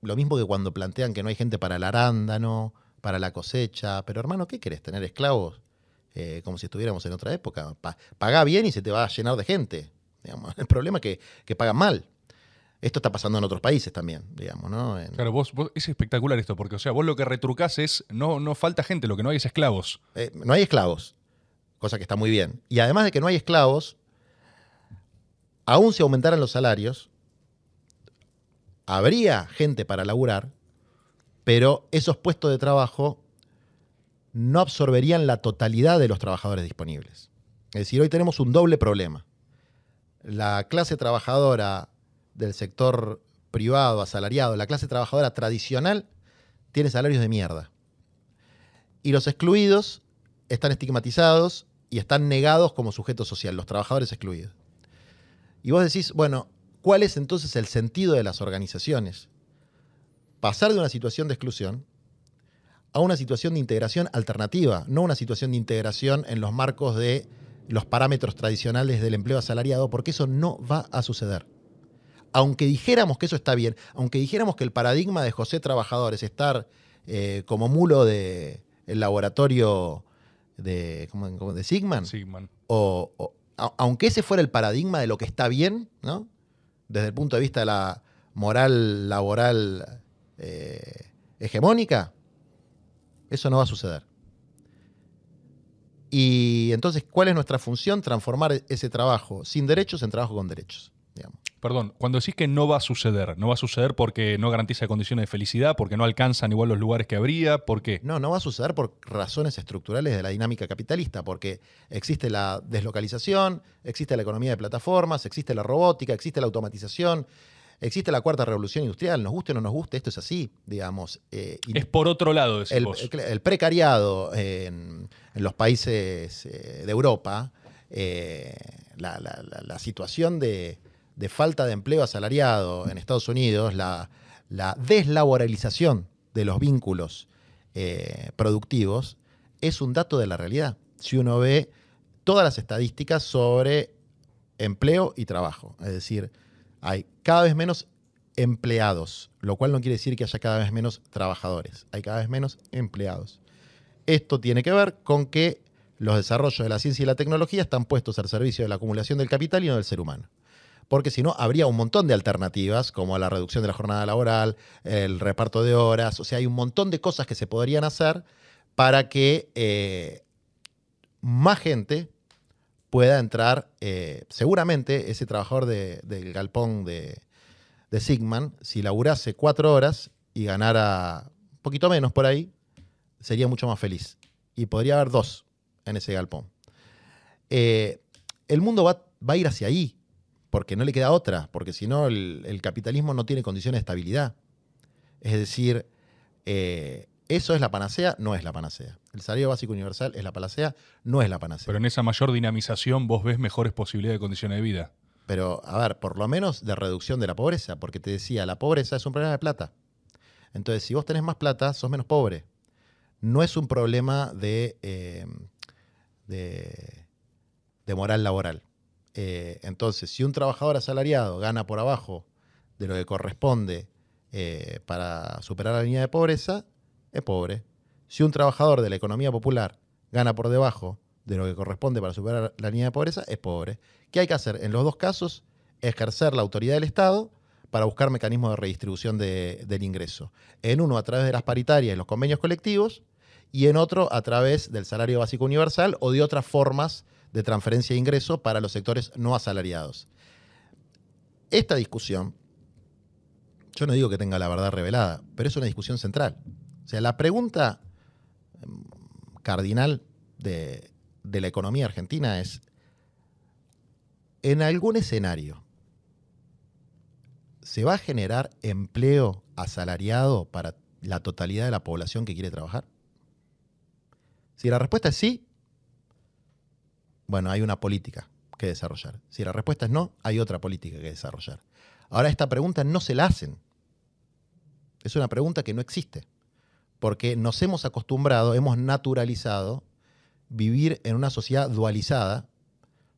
lo mismo que cuando plantean que no hay gente para el arándano, para la cosecha, pero hermano, ¿qué querés? ¿Tener esclavos? Eh, como si estuviéramos en otra época. paga bien y se te va a llenar de gente. El problema es que, que pagan mal. Esto está pasando en otros países también, digamos, ¿no? Claro, vos, es espectacular esto, porque, o sea, vos lo que retrucás es, no, no falta gente, lo que no hay es esclavos. Eh, no hay esclavos, cosa que está muy bien. Y además de que no hay esclavos, aún si aumentaran los salarios, habría gente para laburar, pero esos puestos de trabajo no absorberían la totalidad de los trabajadores disponibles. Es decir, hoy tenemos un doble problema. La clase trabajadora del sector privado, asalariado, la clase trabajadora tradicional, tiene salarios de mierda. Y los excluidos están estigmatizados y están negados como sujeto social, los trabajadores excluidos. Y vos decís, bueno, ¿cuál es entonces el sentido de las organizaciones? Pasar de una situación de exclusión a una situación de integración alternativa, no una situación de integración en los marcos de los parámetros tradicionales del empleo asalariado, porque eso no va a suceder aunque dijéramos que eso está bien, aunque dijéramos que el paradigma de José Trabajador es estar eh, como mulo del el laboratorio de, de Sigman, O, aunque ese fuera el paradigma de lo que está bien, ¿no? Desde el punto de vista de la moral laboral eh, hegemónica, eso no va a suceder. Y entonces, ¿cuál es nuestra función? Transformar ese trabajo sin derechos en trabajo con derechos. Perdón, cuando decís que no va a suceder, ¿no va a suceder porque no garantiza condiciones de felicidad, porque no alcanzan igual los lugares que habría? ¿Por qué? No, no va a suceder por razones estructurales de la dinámica capitalista, porque existe la deslocalización, existe la economía de plataformas, existe la robótica, existe la automatización, existe la cuarta revolución industrial, nos guste o no nos guste, esto es así, digamos. Eh, es por otro lado, decís el, el, precariado en, los países eh, de Europa, eh, la situación de de falta de empleo asalariado en Estados Unidos, la, deslaboralización de los vínculos eh, productivos, es un dato de la realidad. Si uno ve todas las estadísticas sobre empleo y trabajo, es decir, hay cada vez menos empleados, lo cual no quiere decir que haya cada vez menos trabajadores, hay cada vez menos empleados. Esto tiene que ver con que los desarrollos de la ciencia y la tecnología están puestos al servicio de la acumulación del capital y no del ser humano porque si no, habría un montón de alternativas, como la reducción de la jornada laboral, el reparto de horas, o sea, hay un montón de cosas que se podrían hacer para que eh, más gente pueda entrar, eh, seguramente ese trabajador del galpón de, de Sigman, si laburase cuatro horas y ganara un poquito menos por ahí, sería mucho más feliz. Y podría haber dos en ese galpón. Eh, el mundo va, va, a ir hacia ahí porque no le queda otra, porque si no el, capitalismo no tiene condiciones de estabilidad. Es decir, eh, ¿eso es la panacea? No es la panacea. El salario básico universal es la panacea, no es la panacea. Pero en esa mayor dinamización vos ves mejores posibilidades de condiciones de vida. Pero, a ver, por lo menos de reducción de la pobreza, porque te decía, la pobreza es un problema de plata. Entonces, si vos tenés más plata, sos menos pobre. No es un problema de, eh, de, de moral laboral. Eh, entonces, si un trabajador asalariado gana por abajo de lo que corresponde eh, para superar la línea de pobreza, es pobre. Si un trabajador de la economía popular gana por debajo de lo que corresponde para superar la línea de pobreza, es pobre. ¿Qué hay que hacer? En los dos casos, ejercer la autoridad del Estado para buscar mecanismos de redistribución de- del ingreso. En uno a través de las paritarias y los convenios colectivos y en otro a través del salario básico universal o de otras formas de transferencia de ingreso para los sectores no asalariados. Esta discusión, yo no digo que tenga la verdad revelada, pero es una discusión central. O sea, la pregunta em, cardinal de, de la economía argentina es, en algún escenario, ¿se va a generar empleo asalariado para la totalidad de la población que quiere trabajar? Si la respuesta es sí, bueno, hay una política que desarrollar. Si la respuesta es no, hay otra política que desarrollar. Ahora, esta pregunta no se la hacen. Es una pregunta que no existe. Porque nos hemos acostumbrado, hemos naturalizado vivir en una sociedad dualizada,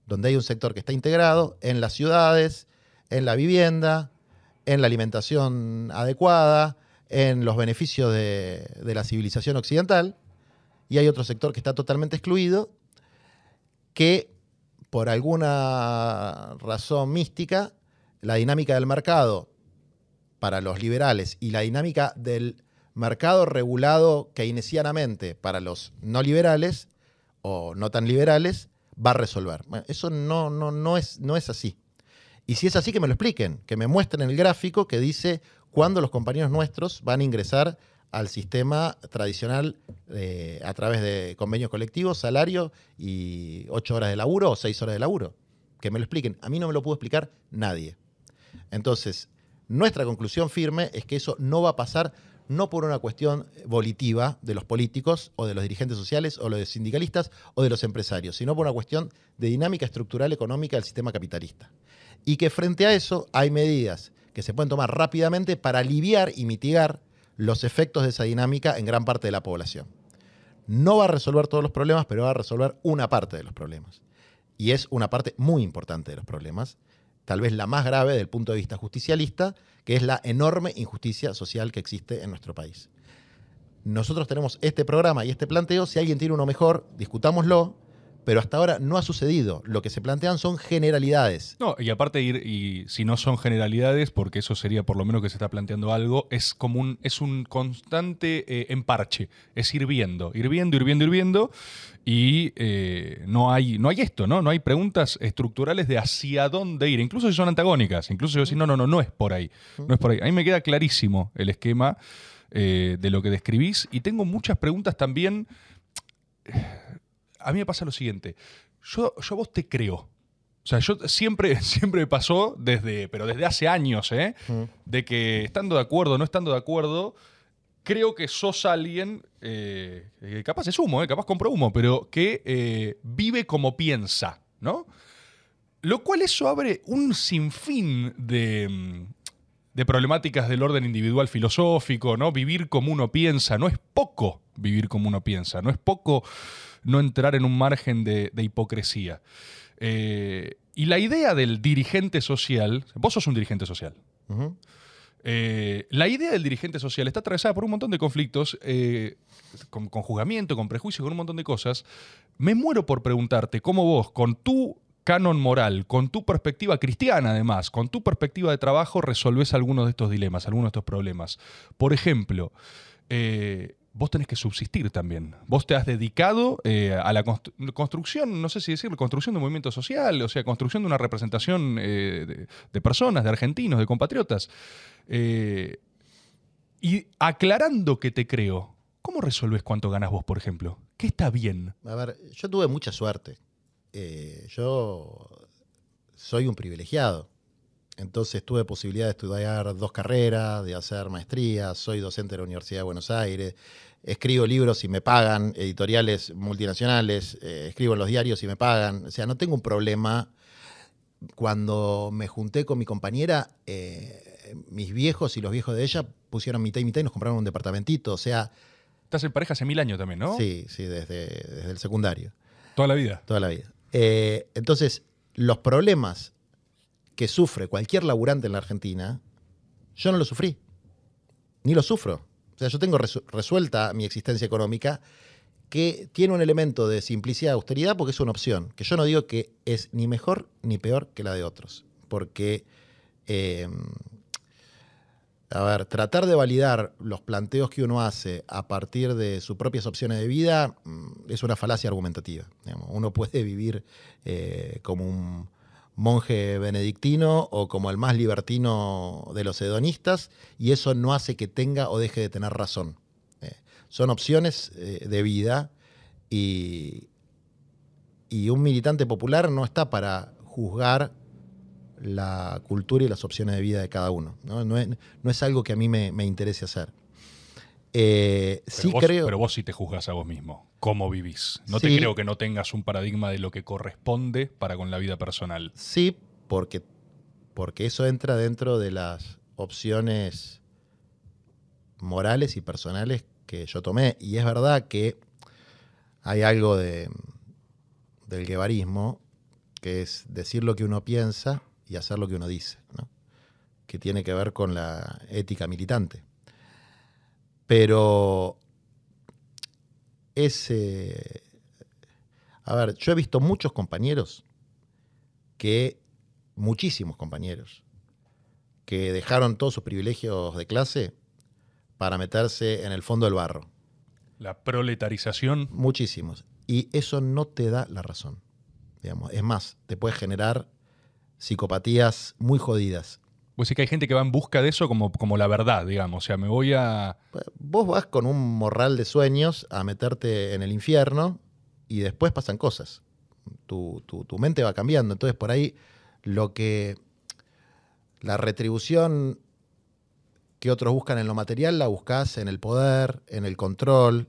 donde hay un sector que está integrado en las ciudades, en la vivienda, en la alimentación adecuada, en los beneficios de, de la civilización occidental, y hay otro sector que está totalmente excluido, que por alguna razón mística, la dinámica del mercado para los liberales y la dinámica del mercado regulado keynesianamente para los no liberales o no tan liberales va a resolver. Eso no, no, no, es, no es así. Y si es así, que me lo expliquen, que me muestren el gráfico que dice cuándo los compañeros nuestros van a ingresar al sistema tradicional eh, a través de convenios colectivos, salario y ocho horas de laburo o seis horas de laburo. Que me lo expliquen. A mí no me lo pudo explicar nadie. Entonces, nuestra conclusión firme es que eso no va a pasar no por una cuestión volitiva de los políticos o de los dirigentes sociales o de los sindicalistas o de los empresarios, sino por una cuestión de dinámica estructural económica del sistema capitalista. Y que frente a eso hay medidas que se pueden tomar rápidamente para aliviar y mitigar los efectos de esa dinámica en gran parte de la población. No va a resolver todos los problemas, pero va a resolver una parte de los problemas. Y es una parte muy importante de los problemas, tal vez la más grave desde el punto de vista justicialista, que es la enorme injusticia social que existe en nuestro país. Nosotros tenemos este programa y este planteo, si alguien tiene uno mejor, discutámoslo, pero hasta ahora no ha sucedido. Lo que se plantean son generalidades. No, y aparte ir, y si no son generalidades, porque eso sería por lo menos que se está planteando algo, es como un, es un constante eh, emparche. Es ir viendo, ir viendo, ir viendo, ir viendo. Y eh, no, hay, no hay esto, ¿no? No hay preguntas estructurales de hacia dónde ir. Incluso si son antagónicas. Incluso si yo decir, no, no, no, no es por ahí. No es por ahí. A mí me queda clarísimo el esquema eh, de lo que describís. Y tengo muchas preguntas también a mí me pasa lo siguiente. Yo, yo a vos te creo. O sea, yo siempre, siempre me pasó desde, pero desde hace años, ¿eh? De que estando de acuerdo, no estando de acuerdo, creo que sos alguien, eh, eh, capaz es humo, eh, capaz compro humo, pero que eh, vive como piensa, ¿no? Lo cual eso abre un sinfín de, mm, de problemáticas del orden individual filosófico, ¿no? Vivir como uno piensa, no es poco vivir como uno piensa, no es poco no entrar en un margen de, de hipocresía. Eh, y la idea del dirigente social, vos sos un dirigente social. Eh, la idea del dirigente social está atravesada por un montón de conflictos, eh, con, con juzgamiento, con prejuicio, con un montón de cosas. Me muero por preguntarte cómo vos, con tu canon moral, con tu perspectiva cristiana además, con tu perspectiva de trabajo, resolvés algunos de estos dilemas, algunos de estos problemas. Por ejemplo, eh, vos tenés que subsistir también. Vos te has dedicado eh, a la constru- construcción, no sé si decirlo, construcción de un movimiento social, o sea, construcción de una representación eh, de, personas, de argentinos, de compatriotas. Eh, y aclarando que te creo, ¿cómo resolves cuánto ganas vos, por ejemplo? ¿Qué está bien? A ver, yo tuve mucha suerte. Yo soy un privilegiado. Entonces tuve posibilidad de estudiar dos carreras, de hacer maestría, soy docente de la Universidad de Buenos Aires, escribo libros y me pagan, editoriales multinacionales, eh, escribo en los diarios y me pagan. O sea, no tengo un problema. Cuando me junté con mi compañera, eh, mis viejos y los viejos de ella pusieron mitad y mitad y nos compraron un departamentito. O sea, Estás en pareja hace mil años también, ¿no? Sí, sí, desde, desde el secundario. Toda la vida. Toda la vida. Eh, entonces, los problemas que sufre cualquier laburante en la Argentina, yo no los sufrí. Ni los sufro. O sea, yo tengo resuelta mi existencia económica que tiene un elemento de simplicidad, austeridad, porque es una opción, que yo no digo que es ni mejor ni peor que la de otros, porque, eh, a ver, tratar de validar los planteos que uno hace a partir de sus propias opciones de vida mm, es una falacia argumentativa. Uno puede vivir eh, como un monje benedictino o como el más libertino de los hedonistas y eso no hace que tenga o deje de tener razón son opciones eh, de vida y, y un militante popular no está para juzgar la cultura y las opciones de vida de cada uno. No, es, algo que a mí me, interese hacer. Eh, pero, sí vos, creo, pero vos sí te juzgas a vos mismo, cómo vivís. No te creo que no tengas un paradigma de lo que corresponde para con la vida personal. Sí, porque, porque eso entra dentro de las opciones morales y personales que yo tomé. Y es verdad que hay algo de, del guevarismo, que es decir lo que uno piensa y hacer lo que uno dice, que tiene que ver con la ética militante. Pero ese... A ver, yo he visto muchos compañeros que, muchísimos compañeros, que dejaron todos sus privilegios de clase para meterse en el fondo del barro. La proletarización. Muchísimos. Y eso no te da la razón. Digamos. Es más, te puede generar psicopatías muy jodidas. Pues sí que hay gente que va en busca de eso como, como la verdad, digamos. O sea, me voy a. Vos vas con un morral de sueños a meterte en el infierno y después pasan cosas. Tu, tu mente va cambiando. Entonces, por ahí lo que. La retribución que otros buscan en lo material, la buscas en el poder, en el control,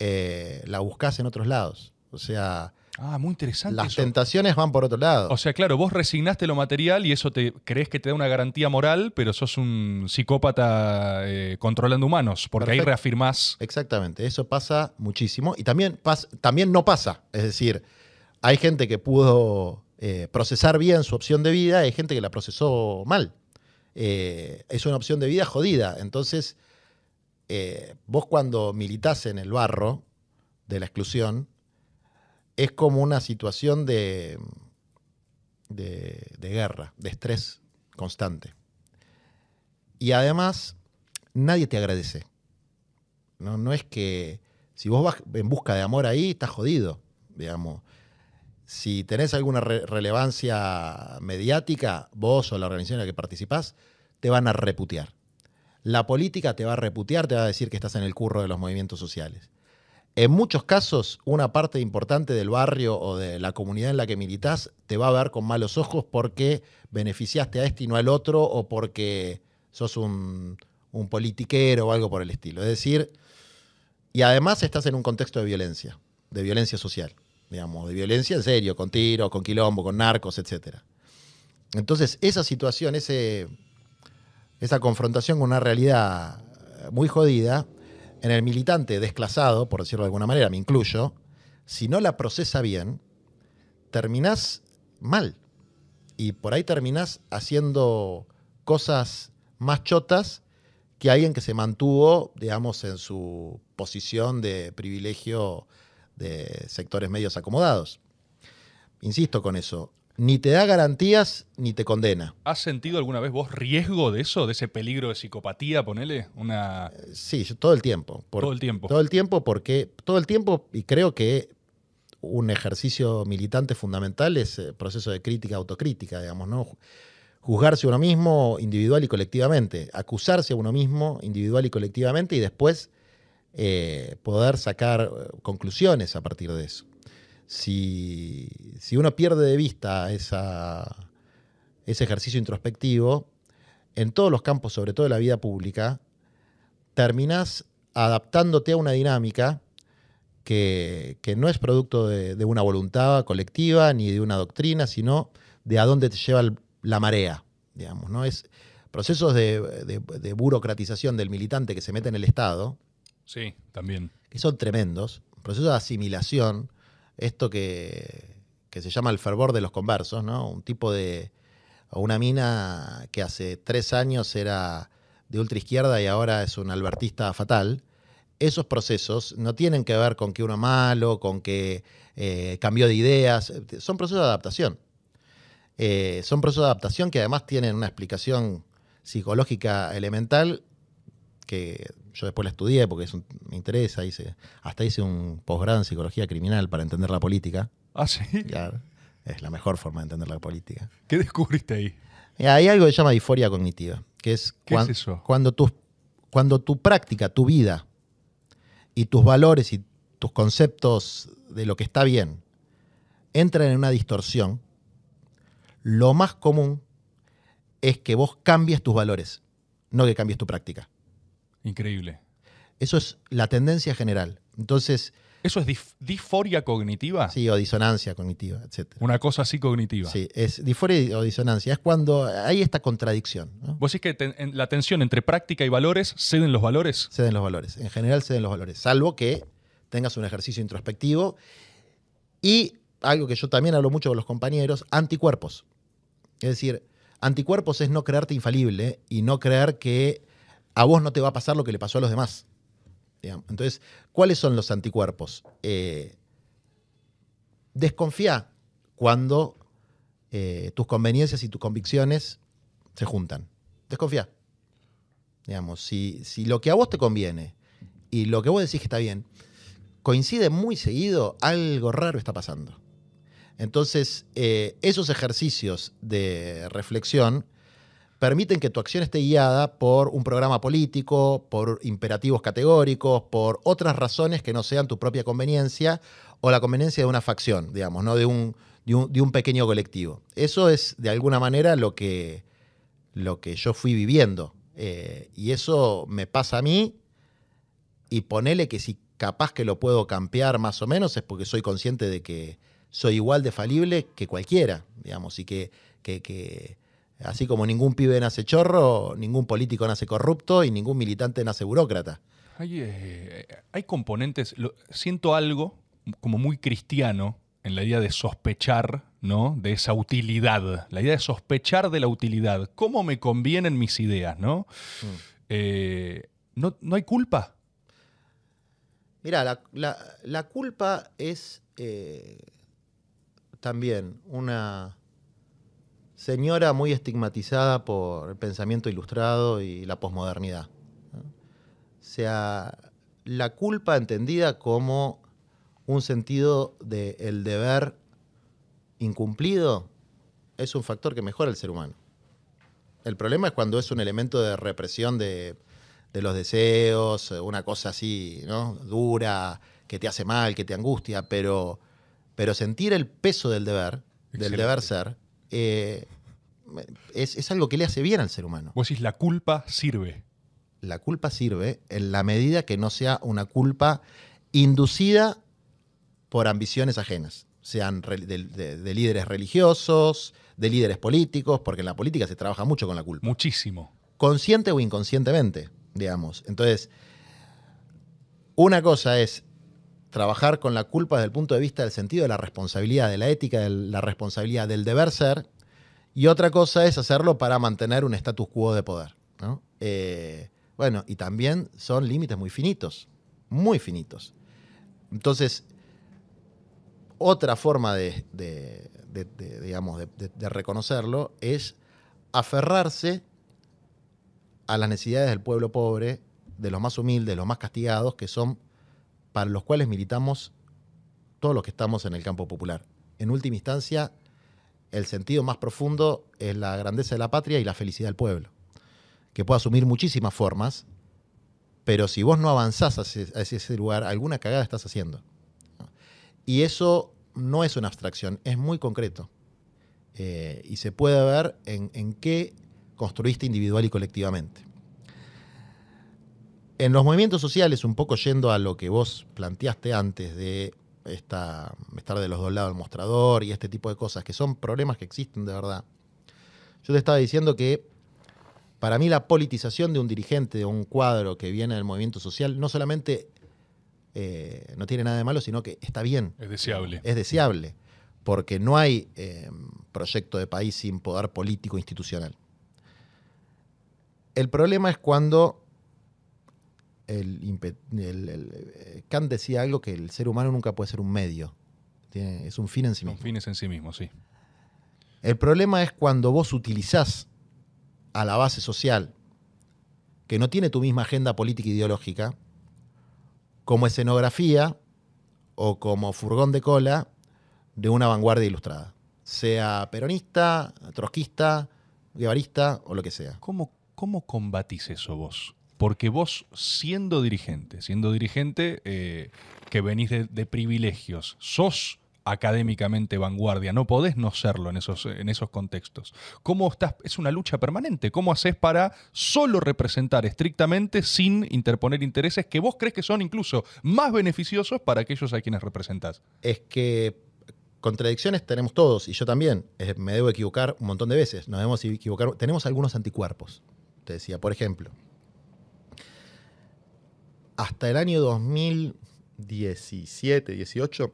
eh, la buscas en otros lados. O sea, Ah, muy interesante. Las tentaciones van por otro lado. O sea, claro, vos resignaste lo material y eso te crees que te da una garantía moral, pero sos un psicópata eh, controlando humanos, porque ahí reafirmás. Exactamente, eso pasa muchísimo. Y también, también no pasa. Es decir, hay gente que pudo eh, procesar bien su opción de vida, hay gente que la procesó mal. Eh, es una opción de vida jodida. Entonces, vos cuando militás en el barro de la exclusión, es como una situación de, de, guerra, de estrés constante. Y además, nadie te agradece. No, no es que si vos vas en busca de amor ahí, estás jodido, digamos. Si tenés alguna relevancia mediática, vos o la organización en la que participás, te van a reputear. La política te va a reputear, te va a decir que estás en el curro de los movimientos sociales. En muchos casos, una parte importante del barrio o de la comunidad en la que militas te va a ver con malos ojos porque beneficiaste a este y no al otro o porque sos un, politiquero o algo por el estilo. Es decir, y además estás en un contexto de violencia, de violencia social digamos, de violencia en serio, con tiros, con quilombo, con narcos, etc. Entonces, esa situación, esa confrontación con una realidad muy jodida, en el militante desclasado, por decirlo de alguna manera, me incluyo, si no la procesa bien, terminás mal. Y por ahí terminás haciendo cosas más chotas que alguien que se mantuvo, digamos, en su posición de privilegio de sectores medios acomodados. Insisto con eso, ni te da garantías ni te condena. ¿Has sentido alguna vez vos riesgo de eso, de ese peligro de psicopatía, ponele? Una... Eh, sí, todo el tiempo. todo el tiempo. Todo el tiempo porque, todo el tiempo, y creo que un ejercicio militante fundamental es el proceso de crítica, autocrítica, digamos, ¿no? Juzgarse a uno mismo individual y colectivamente, acusarse a uno mismo individual y colectivamente y después eh, poder sacar eh, conclusiones a partir de eso. Si, uno pierde de vista esa, ese ejercicio introspectivo, en todos los campos, sobre todo en la vida pública, terminas adaptándote a una dinámica que, no es producto de, una voluntad colectiva ni de una doctrina, sino de a dónde te lleva la marea, digamos, ¿no? Es procesos de, de burocratización del militante que se mete en el Estado, Sí, también. Que son tremendos. Procesos de asimilación esto que, que se llama el fervor de los conversos, ¿no? Un tipo de, o una mina que hace tres años era de ultraizquierda y ahora es un albertista fatal, esos procesos no tienen que ver con que uno malo, con que eh, cambió de ideas, son procesos de adaptación. Eh, son procesos de adaptación que además tienen una explicación psicológica elemental que yo después la estudié porque me interesa, hice, hasta hice un posgrado en psicología criminal para entender la política. Ah, sí. Claro, es la mejor forma de entender la política. ¿Qué descubriste ahí? hay algo que se llama disforia cognitiva, que es, ¿Qué es eso? cuando, tu, cuando tu práctica, tu vida y tus valores y tus conceptos de lo que está bien entran en una distorsión, lo más común es que vos cambies tus valores, no que cambies tu práctica. Increíble. Eso es la tendencia general. Entonces. ¿Eso es disforia cognitiva? Sí, o disonancia cognitiva, etc. Una cosa así cognitiva. Sí, es disforia o disonancia. Es cuando hay esta contradicción. ¿Vos decís que en la tensión entre práctica y valores ceden los valores? Ceden los valores. En general ceden los valores. Salvo que tengas un ejercicio introspectivo. Y algo que yo también hablo mucho con los compañeros, anticuerpos. Es decir, anticuerpos es no creerte infalible y no creer que a vos no te va a pasar lo que le pasó a los demás. Entonces, ¿cuáles son los anticuerpos? Eh, desconfía cuando eh, tus conveniencias y tus convicciones se juntan. Desconfía. Digamos, si, si lo que a vos te conviene y lo que vos decís que está bien coincide muy seguido, algo raro está pasando. Entonces, eh, esos ejercicios de reflexión permiten que tu acción esté guiada por un programa político, por imperativos categóricos, por otras razones que no sean tu propia conveniencia o la conveniencia de una facción, digamos, ¿no? de, un, de, un, pequeño colectivo. Eso es, de alguna manera, lo que, lo que yo fui viviendo. Eh, y eso me pasa a mí y ponele que si capaz que lo puedo campear más o menos es porque soy consciente de que soy igual de falible que cualquiera, digamos, y que, que Así como ningún pibe nace chorro, ningún político nace corrupto y ningún militante nace burócrata. Hay, eh, componentes, siento algo como muy cristiano en la idea de sospechar, ¿no? De esa utilidad, la idea de sospechar de la utilidad. ¿Cómo me convienen mis ideas, no? Mm. Eh, ¿no, hay culpa? Mira, la, culpa es eh, también una señora muy estigmatizada por el pensamiento ilustrado y la posmodernidad. O sea, la culpa entendida como un sentido del deber incumplido es un factor que mejora el ser humano. El problema es cuando es un elemento de represión de, los deseos, una cosa así, ¿no? Dura, que te hace mal, que te angustia, pero, pero sentir el peso del deber, del deber ser, eh, es, algo que le hace bien al ser humano. Vos decís, la culpa sirve. La culpa sirve en la medida que no sea una culpa inducida por ambiciones ajenas, sean de, líderes religiosos, de líderes políticos, porque en la política se trabaja mucho con la culpa. Muchísimo. Consciente o inconscientemente, digamos. Entonces, una cosa es trabajar con la culpa desde el punto de vista del sentido de la responsabilidad, de la ética, de la responsabilidad, del deber ser, y otra cosa es hacerlo para mantener un status quo de poder. Eh, bueno, y también son límites muy finitos, muy finitos. Entonces, otra forma de, digamos, de, reconocerlo es aferrarse a las necesidades del pueblo pobre, de los más humildes, de los más castigados, que son para los cuales militamos todos los que estamos en el campo popular. En última instancia, el sentido más profundo es la grandeza de la patria y la felicidad del pueblo, que puede asumir muchísimas formas, pero si vos no avanzás hacia, ese lugar, alguna cagada estás haciendo. Y eso no es una abstracción, es muy concreto. Eh, y se puede ver en, en qué construiste individual y colectivamente. En los movimientos sociales, un poco yendo a lo que vos planteaste antes de esta, estar de los dos lados del mostrador y este tipo de cosas, que son problemas que existen de verdad. Yo te estaba diciendo que para mí la politización de un dirigente, de un cuadro que viene del movimiento social, no solamente eh, no tiene nada de malo, sino que está bien. Es deseable. Es deseable, porque no hay eh, proyecto de país sin poder político institucional. El problema es cuando el, impe- el- el- eh, Kant decía algo que el ser humano nunca puede ser un medio, Tiene- es un fin en sí mismo. fines en sí mismos, sí. El problema es cuando vos utilizás a la base social, que no tiene tu misma agenda política e ideológica, como escenografía o como furgón de cola de una vanguardia ilustrada. Sea peronista, trotskista, guevarista o lo que sea. ¿Cómo, ¿Cómo combatís eso vos? Porque vos, siendo dirigente, siendo dirigente eh, que venís de, privilegios, sos académicamente vanguardia, no podés no serlo en esos, en esos contextos. ¿Cómo estás? Es una lucha permanente. ¿Cómo haces para solo representar estrictamente sin interponer intereses que vos crees que son incluso más beneficiosos para aquellos a quienes representás? Es que contradicciones tenemos todos, y yo también. Me debo equivocar un montón de veces. Nos debemos equivocar. Tenemos algunos anticuerpos. Te decía, por ejemplo, hasta el año 2017, 18,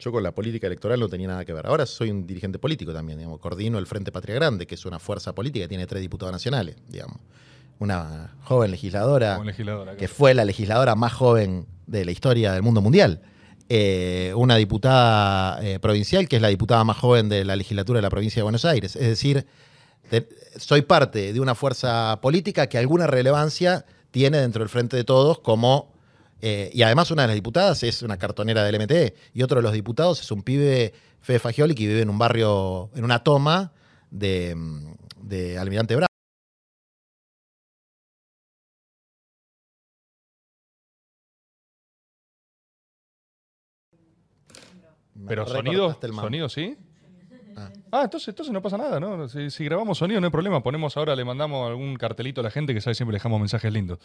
yo con la política electoral no tenía nada que ver. Ahora soy un dirigente político también, digamos. Coordino el Frente Patria Grande, que es una fuerza política que tiene tres diputados nacionales, digamos. Una joven legisladora que fue la legisladora más joven de la historia del mundo mundial. Eh, una diputada eh, provincial, que es la diputada más joven de la legislatura de la provincia de Buenos Aires. Es decir, te- soy parte de una fuerza política que alguna relevancia tiene dentro del Frente de Todos como... eh, y además una de las diputadas es una cartonera del MTE y otro de los diputados es un pibe, Fede Fagioli, que vive en un barrio, en una toma de, mm, de Almirante Brown. Pero sonido, sonido sí. Ah. Ah, entonces, entonces no pasa nada, ¿no? Si, si grabamos sonido no hay problema. Ponemos ahora, le mandamos algún cartelito a la gente que sabe siempre le dejamos mensajes lindos.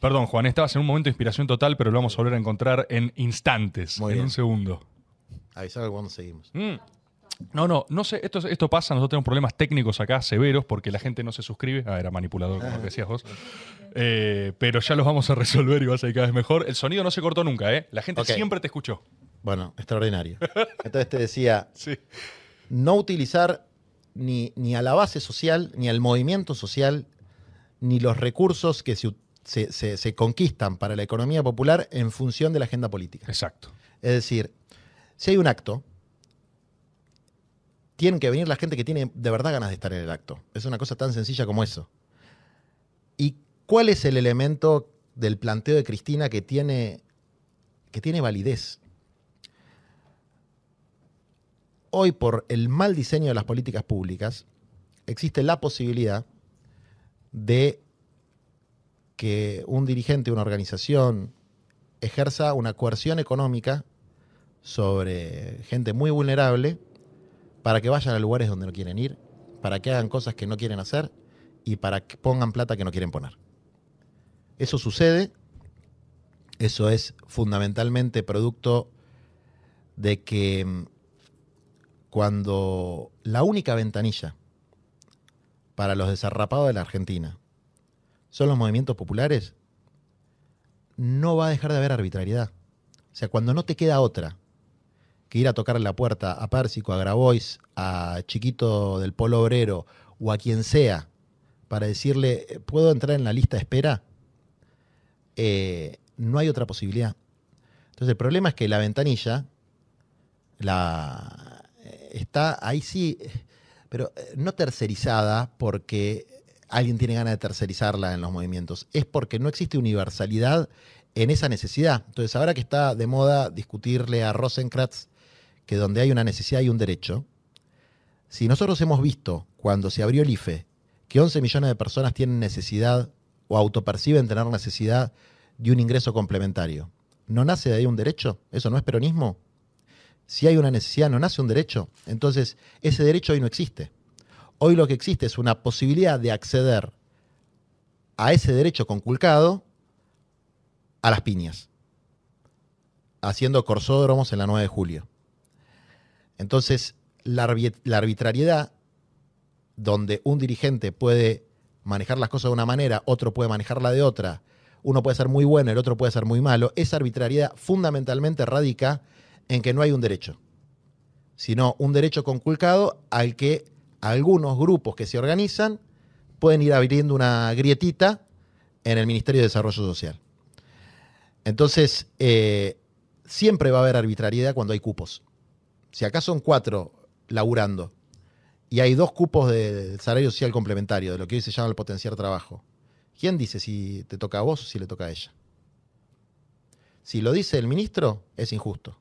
Perdón, Juan, estabas en un momento de inspiración total, pero lo vamos a volver a encontrar en instantes, Muy en bien. un segundo. Avisar cuando seguimos. Mm. No, no, no sé, esto, esto pasa, nosotros tenemos problemas técnicos acá severos porque la gente no se suscribe. Ah, era manipulador, como decías vos. Eh, pero ya los vamos a resolver y va a ser cada vez mejor. El sonido no se cortó nunca, ¿eh? La gente siempre te escuchó. Bueno, extraordinario. Entonces te decía, Sí. No utilizar ni, ni a la base social, ni al movimiento social, ni los recursos que se, se- se conquistan para la economía popular en función de la agenda política. Exacto. Es decir, si hay un acto, tienen que venir la gente que tiene de verdad ganas de estar en el acto. Es una cosa tan sencilla como eso. ¿Y cuál es el elemento del planteo de Cristina que tiene, que tiene validez? Hoy, por el mal diseño de las políticas públicas, existe la posibilidad de que un dirigente de una organización ejerza una coerción económica sobre gente muy vulnerable para que vayan a lugares donde no quieren ir, para que hagan cosas que no quieren hacer y para que pongan plata que no quieren poner. Eso sucede, eso es fundamentalmente producto de que mm, cuando la única ventanilla para los desarrapados de la Argentina son los movimientos populares, no va a dejar de haber arbitrariedad. O sea, cuando no te queda otra que ir a tocar la puerta a Pérsico, a Grabois, a Chiquito del Polo Obrero o a quien sea para decirle, ¿puedo entrar en la lista de espera? Eh, no hay otra posibilidad. Entonces el problema es que la ventanilla la, eh, está ahí sí, pero eh, no tercerizada porque alguien tiene ganas de tercerizarla en los movimientos, es porque no existe universalidad en esa necesidad. Entonces ahora que está de moda discutirle a Rosenkrantz que donde hay una necesidad hay un derecho, si nosotros hemos visto cuando se abrió el IFE que 11 millones de personas tienen necesidad o autoperciben tener necesidad de un ingreso complementario, ¿no nace de ahí un derecho? ¿Eso no es peronismo? Si hay una necesidad, ¿no nace un derecho? Entonces, ese derecho hoy no existe. Hoy lo que existe es una posibilidad de acceder a ese derecho conculcado a las piñas, haciendo corsódromos en la 9 de julio. Entonces, la, arbi- la arbitrariedad, donde un dirigente puede manejar las cosas de una manera, otro puede manejarla de otra, uno puede ser muy bueno, el otro puede ser muy malo. Esa arbitrariedad fundamentalmente radica en que no hay un derecho, sino un derecho conculcado al que algunos grupos que se organizan pueden ir abriendo una grietita en el Ministerio de Desarrollo Social. Entonces, eh, siempre va a haber arbitrariedad cuando hay cupos. Si acá son cuatro laburando y hay dos cupos de salario social complementario, de lo que hoy se llama el potenciar trabajo, ¿quién dice si te toca a vos o si le toca a ella? Si lo dice el ministro, es injusto.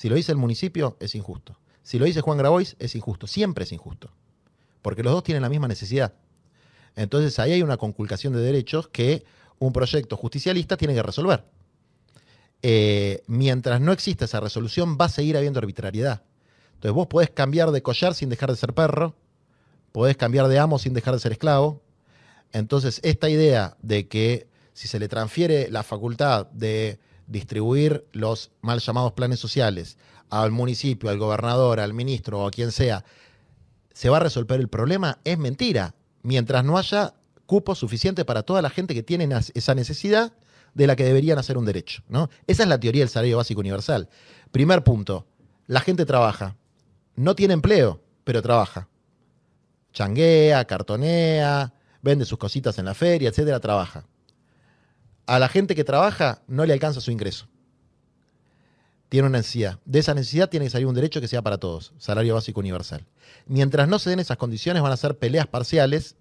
Si lo dice el municipio, es injusto. Si lo dice Juan Grabois, es injusto. Siempre es injusto. Porque los dos tienen la misma necesidad. Entonces ahí hay una conculcación de derechos que un proyecto justicialista tiene que resolver. Eh, mientras no exista esa resolución, va a seguir habiendo arbitrariedad. Entonces vos podés cambiar de collar sin dejar de ser perro, podés cambiar de amo sin dejar de ser esclavo. Entonces esta idea de que si se le transfiere la facultad de distribuir los mal llamados planes sociales al municipio, al gobernador, al ministro o a quien sea, se va a resolver el problema, es mentira. Mientras no haya cupo suficiente para toda la gente que tiene esa necesidad de la que deberían hacer un derecho. ¿no? Esa es la teoría del salario básico universal. Primer punto, la gente trabaja. No tiene empleo, pero trabaja. Changuea, cartonea, vende sus cositas en la feria, etcétera, trabaja. A la gente que trabaja no le alcanza su ingreso. Tiene una necesidad. De esa necesidad tiene que salir un derecho que sea para todos, salario básico universal. Mientras no se den esas condiciones, van a ser peleas parciales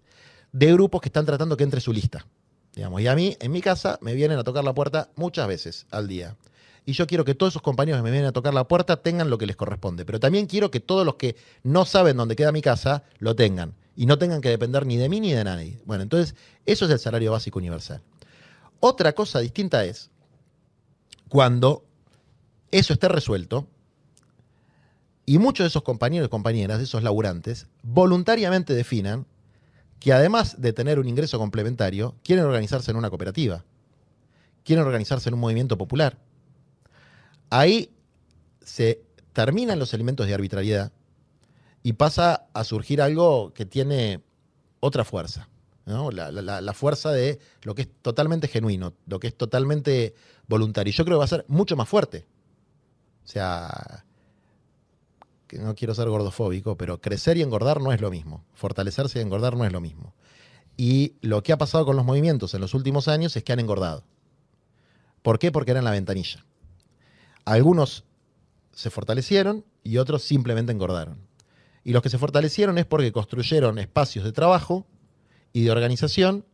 de grupos que están tratando que entre su lista. Digamos, y a mí, en mi casa, me vienen a tocar la puerta muchas veces al día. Y yo quiero que todos esos compañeros que me vienen a tocar la puerta tengan lo que les corresponde. Pero también quiero que todos los que no saben dónde queda mi casa lo tengan. Y no tengan que depender ni de mí ni de nadie. Bueno, entonces, eso es el salario básico universal. Otra cosa distinta es cuando eso esté resuelto y muchos de esos compañeros y compañeras, de esos laburantes, voluntariamente definan que además de tener un ingreso complementario, quieren organizarse en una cooperativa, quieren organizarse en un movimiento popular. Ahí se terminan los elementos de arbitrariedad y pasa a surgir algo que tiene otra fuerza. La, fuerza de lo que es totalmente genuino, lo que es totalmente voluntario. Yo creo que va a ser mucho más fuerte. O sea, que no quiero ser gordofóbico, pero crecer y engordar no es lo mismo. Fortalecerse y engordar no es lo mismo. Y lo que ha pasado con los movimientos en los últimos años es que han engordado. ¿Por qué? Porque eran la ventanilla. Algunos se fortalecieron y otros simplemente engordaron. Y los que se fortalecieron es porque construyeron espacios de trabajo y de organización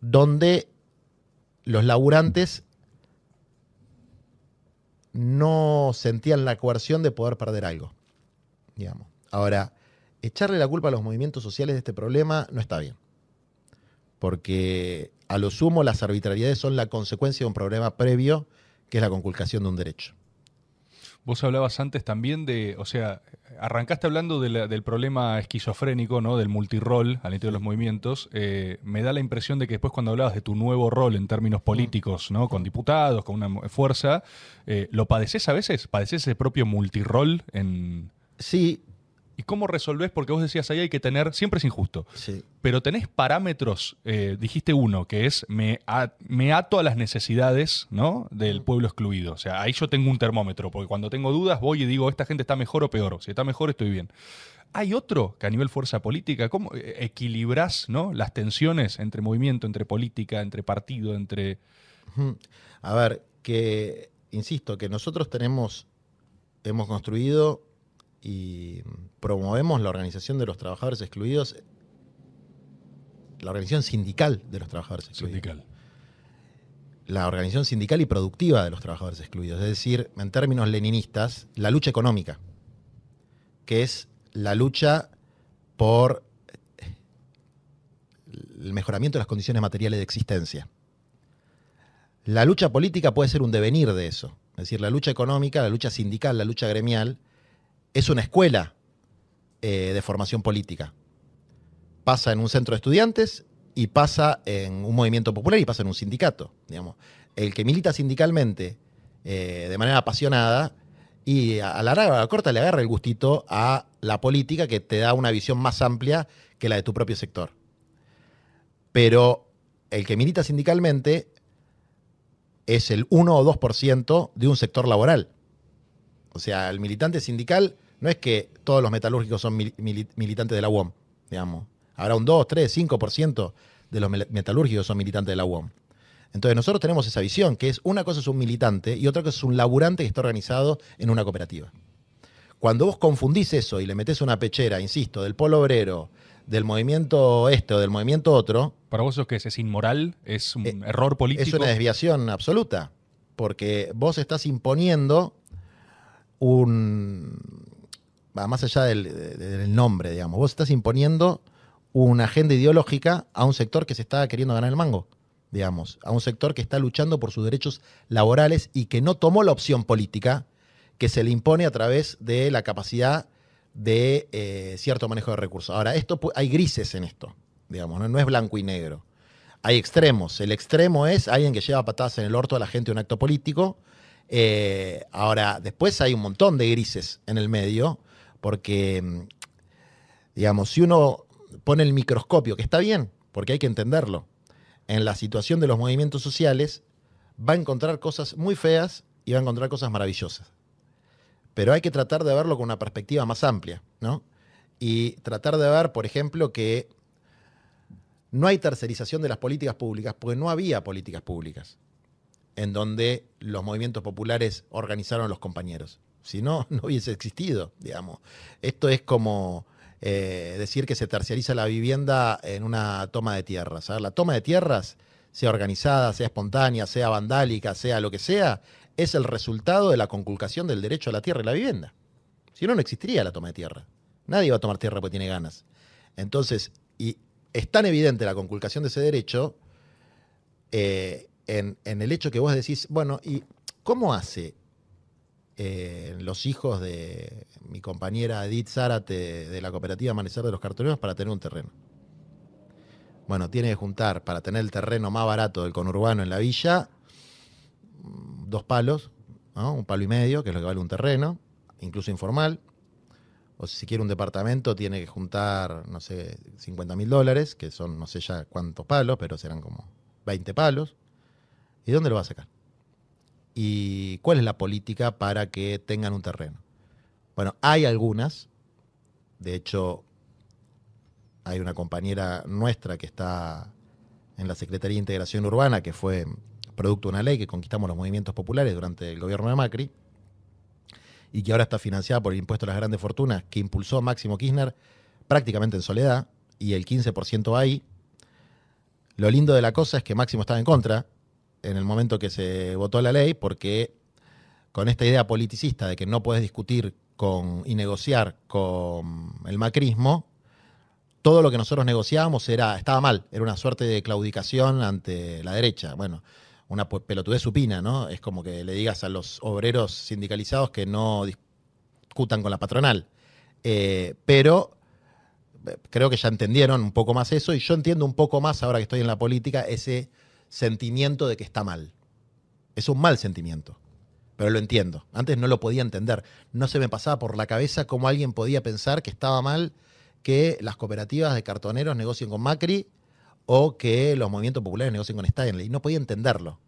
donde los laburantes no sentían la coerción de poder perder algo. Digamos. Ahora, echarle la culpa a los movimientos sociales de este problema no está bien. Porque a lo sumo las arbitrariedades son la consecuencia de un problema previo, que es la conculcación de un derecho. Vos hablabas antes también de, o sea, arrancaste hablando del problema esquizofrénico, ¿no? Del multirol al interior de los movimientos. Eh, me da la impresión de que después cuando hablabas de tu nuevo rol en términos mm. políticos, ¿no? Con diputados, con una fuerza, eh, ¿lo padeces a veces? ¿Padeces ese propio multirol en...? Sí, ¿Y cómo resolvés? Porque vos decías ahí hay que tener, siempre es injusto, sí. pero tenés parámetros, eh, dijiste uno, que es me, me, ato a las necesidades ¿no? del pueblo excluido. O sea, ahí yo tengo un termómetro, porque cuando tengo dudas voy y digo, esta gente está mejor o peor. Si está mejor, estoy bien. ¿Hay otro que a nivel fuerza política, cómo eh, equilibrás ¿no? las tensiones entre movimiento, entre política, entre partido, entre... A ver, que, insisto, que nosotros tenemos, hemos construido y promovemos la organización de los trabajadores excluidos, la organización sindical de los trabajadores excluidos. Sindical. La organización sindical y productiva de los trabajadores excluidos, es decir, en términos leninistas, la lucha económica, que es la lucha por el mejoramiento de las condiciones materiales de existencia. La lucha política puede ser un devenir de eso, es decir, la lucha económica, la lucha sindical, la lucha gremial, es una escuela eh, de formación política. Pasa en un centro de estudiantes y pasa en un movimiento popular y pasa en un sindicato. Digamos. El que milita sindicalmente eh, de manera apasionada y a la larga a la corta le agarra el gustito a la política que te da una visión más amplia que la de tu propio sector. Pero el que milita sindicalmente es el 1 o 2% de un sector laboral. O sea, el militante sindical no es que todos los metalúrgicos son militantes de la UOM, digamos. Habrá un 2, 3, 5% de los metalúrgicos son militantes de la UOM. Entonces nosotros tenemos esa visión, que es una cosa es un militante y otra cosa es un laburante que está organizado en una cooperativa. Cuando vos confundís eso y le metés una pechera, insisto, del polo obrero, del movimiento este o del movimiento otro. ¿Para vos eso qué es? ¿Es inmoral? ¿Es un eh, error político? Es una desviación absoluta. Porque vos estás imponiendo un. Más allá del, del, nombre, digamos. Vos estás imponiendo una agenda ideológica a un sector que se está queriendo ganar el mango, digamos. A un sector que está luchando por sus derechos laborales y que no tomó la opción política que se le impone a través de la capacidad de eh, cierto manejo de recursos. Ahora, esto hay grises en esto, digamos, ¿no? es blanco y negro. Hay extremos. El extremo es alguien que lleva patadas en el orto a la gente de un acto político. Eh, ahora, después hay un montón de grises en el medio, porque, mm, digamos, si uno pone el microscopio, que está bien, porque hay que entenderlo, en la situación de los movimientos sociales, va a encontrar cosas muy feas y va a encontrar cosas maravillosas pero hay que tratar de verlo con una perspectiva más amplia, ¿no? Y tratar de ver, por ejemplo, que no hay tercerización de las políticas públicas, porque no había políticas públicas en donde los movimientos populares organizaron los compañeros. Si no, no hubiese existido, digamos. Esto es como eh, decir que se terciariza la vivienda en una toma de tierras. la toma de tierras, sea organizada, sea espontánea, sea vandálica, sea lo que sea, es el resultado de la conculcación del derecho a la tierra y la vivienda. Si no, no existiría la toma de tierra. Nadie va a tomar tierra porque tiene ganas. Entonces, y es tan evidente la conculcación de ese derecho eh, en, el hecho que vos decís, bueno, ¿y cómo hace eh, los hijos de mi compañera Edith Zárate de la cooperativa Amanecer de los Cartoneros para tener un terreno? Bueno, tiene que juntar para tener el terreno más barato del conurbano en la villa dos palos, un palo y medio, que es lo que vale un terreno, incluso informal. O si quiere un departamento, tiene que juntar, no sé, 50 mil dólares, que son no sé ya cuántos palos, pero serán como 20 palos. ¿Y dónde lo va a sacar? ¿Y cuál es la política para que tengan un terreno? Bueno, hay algunas. De hecho, hay una compañera nuestra que está en la Secretaría de Integración Urbana, que fue producto de una ley que conquistamos los movimientos populares durante el gobierno de Macri y que ahora está financiada por el impuesto a las grandes fortunas que impulsó Máximo Kirchner prácticamente en soledad y el 15% ahí. Lo lindo de la cosa es que Máximo estaba en contra en el momento que se votó la ley porque con esta idea politicista de que no puedes discutir con, y negociar con el macrismo, todo lo que nosotros negociábamos era, estaba mal, era una suerte de claudicación ante la derecha. Bueno, una pelotudez supina, ¿no? Es como que le digas a los obreros sindicalizados que no discutan con la patronal. Eh, pero eh, creo que ya entendieron un poco más eso y yo entiendo un poco más ahora que estoy en la política ese sentimiento de que está mal. Es un mal sentimiento, pero lo entiendo. Antes no lo podía entender. No se me pasaba por la cabeza cómo alguien podía pensar que estaba mal que las cooperativas de cartoneros negocien con Macri o que los movimientos populares negocien con Stanley. No podía entenderlo.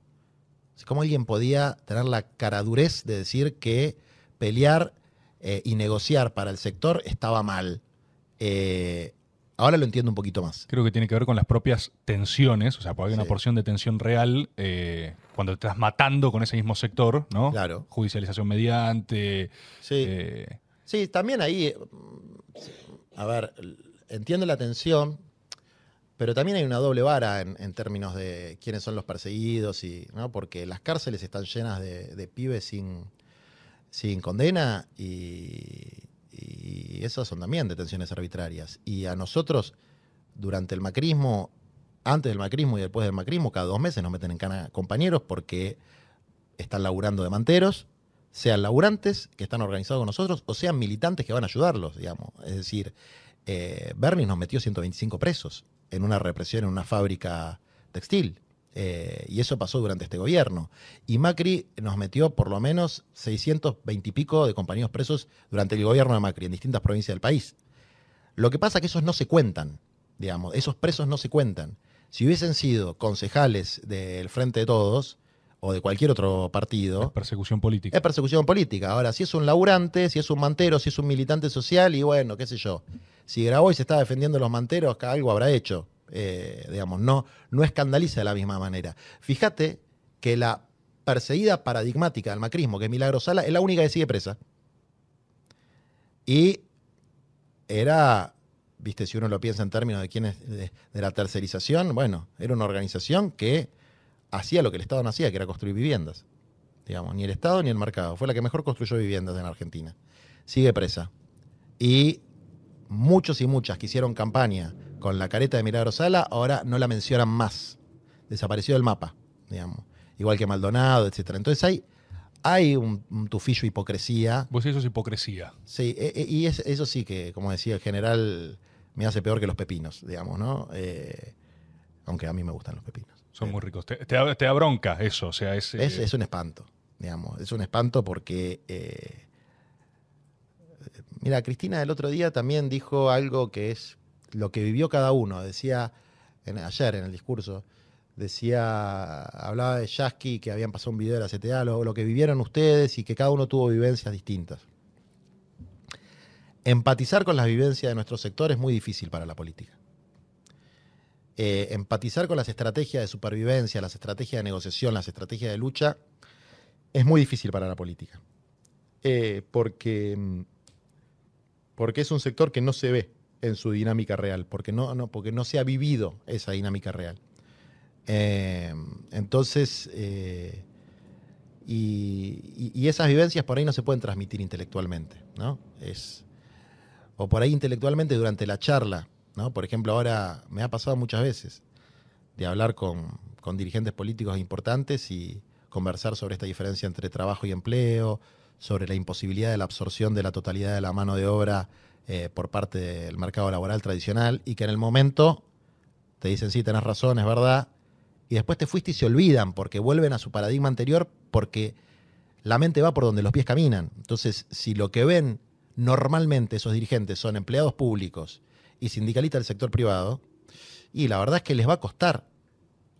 ¿Cómo alguien podía tener la caradurez de decir que pelear eh, y negociar para el sector estaba mal? Eh, ahora lo entiendo un poquito más. Creo que tiene que ver con las propias tensiones, o sea, porque hay una porción de tensión real eh, cuando te estás matando con ese mismo sector, ¿no? Claro. Judicialización mediante. Sí. sí, también ahí. A ver, entiendo la tensión, pero también hay una doble vara en, términos de quiénes son los perseguidos, y, ¿no? porque las cárceles están llenas de, pibes sin, sin condena y, y esas son también detenciones arbitrarias. Y a nosotros, durante el macrismo, antes del macrismo y después del macrismo, cada dos meses nos meten en cana compañeros porque están laburando de manteros, sean laburantes que están organizados con nosotros o sean militantes que van a ayudarlos, digamos. Es decir, eh, Bernie nos metió 125 presos en una represión en una fábrica textil. Eh, y eso pasó durante este gobierno. Y Macri nos metió por lo menos 620 y pico de compañeros presos durante el gobierno de Macri en distintas provincias del país. Lo que pasa es que esos no se cuentan, digamos, esos presos no se cuentan. Si hubiesen sido concejales del Frente de Todos, o de cualquier otro partido, Es persecución política. es persecución política. Ahora, si es un laburante, si es un mantero, si es un militante social, y bueno, qué sé yo. Si se está defendiendo los manteros, algo habrá hecho. Eh, digamos, no, no escandaliza de la misma manera. Fíjate que la perseguida paradigmática del macrismo, que es Sala, es la única que sigue presa. Y era, viste, si uno lo piensa en términos de quién es de, de la tercerización, bueno, era una organización que hacía lo que el Estado no hacía, que era construir viviendas. Digamos, ni el Estado ni el mercado. Fue la que mejor construyó viviendas en Argentina. Sigue presa. Y muchos y muchas que hicieron campaña con la careta de Milagro Sala, ahora no la mencionan más. Desapareció del mapa, digamos. Igual que Maldonado, etcétera. Entonces hay, hay un, un tufillo de hipocresía. Vos eso es hipocresía. Sí, e- e- y es- eso sí que, como decía el general, me hace peor que los pepinos, digamos, ¿no? Eh, aunque a mí me gustan los pepinos. Son Eh, muy ricos. Te, te da, te da bronca eso. O sea, es, Es, eh, es un espanto, digamos. Es un espanto porque. eh, mira, Cristina el otro día también dijo algo que es lo que vivió cada uno. Decía ayer en el discurso, decía, hablaba de Yasky que habían pasado un video de la CTA, lo, lo que vivieron ustedes y que cada uno tuvo vivencias distintas. Empatizar con las vivencias de nuestro sector es muy difícil para la política. Eh, empatizar con las estrategias de supervivencia, las estrategias de negociación, las estrategias de lucha, es muy difícil para la política. Eh, porque, mm, porque es un sector que no se ve en su dinámica real, porque no, no, porque no se ha vivido esa dinámica real. Eh, entonces, eh, y- y esas vivencias por ahí no se pueden transmitir intelectualmente, ¿no? Es, o por ahí intelectualmente durante la charla, ¿no? Por ejemplo, ahora me ha pasado muchas veces de hablar con, con dirigentes políticos importantes y conversar sobre esta diferencia entre trabajo y empleo, sobre la imposibilidad de la absorción de la totalidad de la mano de obra eh, por parte del mercado laboral tradicional y que en el momento te dicen, sí, tenés razón, es verdad, y después te fuiste y se olvidan porque vuelven a su paradigma anterior porque la mente va por donde los pies caminan. Entonces, si lo que ven normalmente esos dirigentes son empleados públicos y sindicalistas del sector privado, y la verdad es que les va a costar,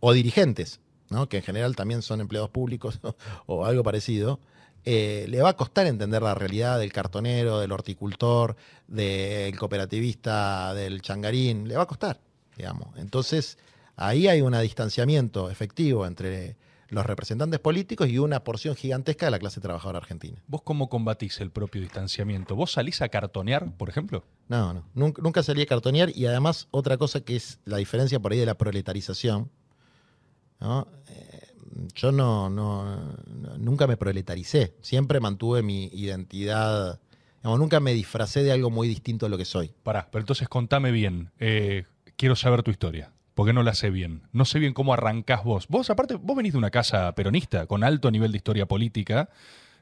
o dirigentes, ¿no? que en general también son empleados públicos o algo parecido, eh, le va a costar entender la realidad del cartonero, del horticultor, del cooperativista, del changarín, le va a costar, digamos. Entonces, ahí hay un distanciamiento efectivo entre los representantes políticos y una porción gigantesca de la clase trabajadora argentina. ¿Vos cómo combatís el propio distanciamiento? ¿Vos salís a cartonear, por ejemplo? No, no. Nunca, nunca salí a cartonear y además otra cosa que es la diferencia por ahí de la proletarización. ¿no? Yo no, no, nunca me proletaricé. Siempre mantuve mi identidad. digamos, nunca me disfracé de algo muy distinto a lo que soy. Pará, pero entonces contame bien. Eh, quiero saber tu historia. Porque no la sé bien. No sé bien cómo arrancás vos. Vos, aparte, vos venís de una casa peronista, con alto nivel de historia política.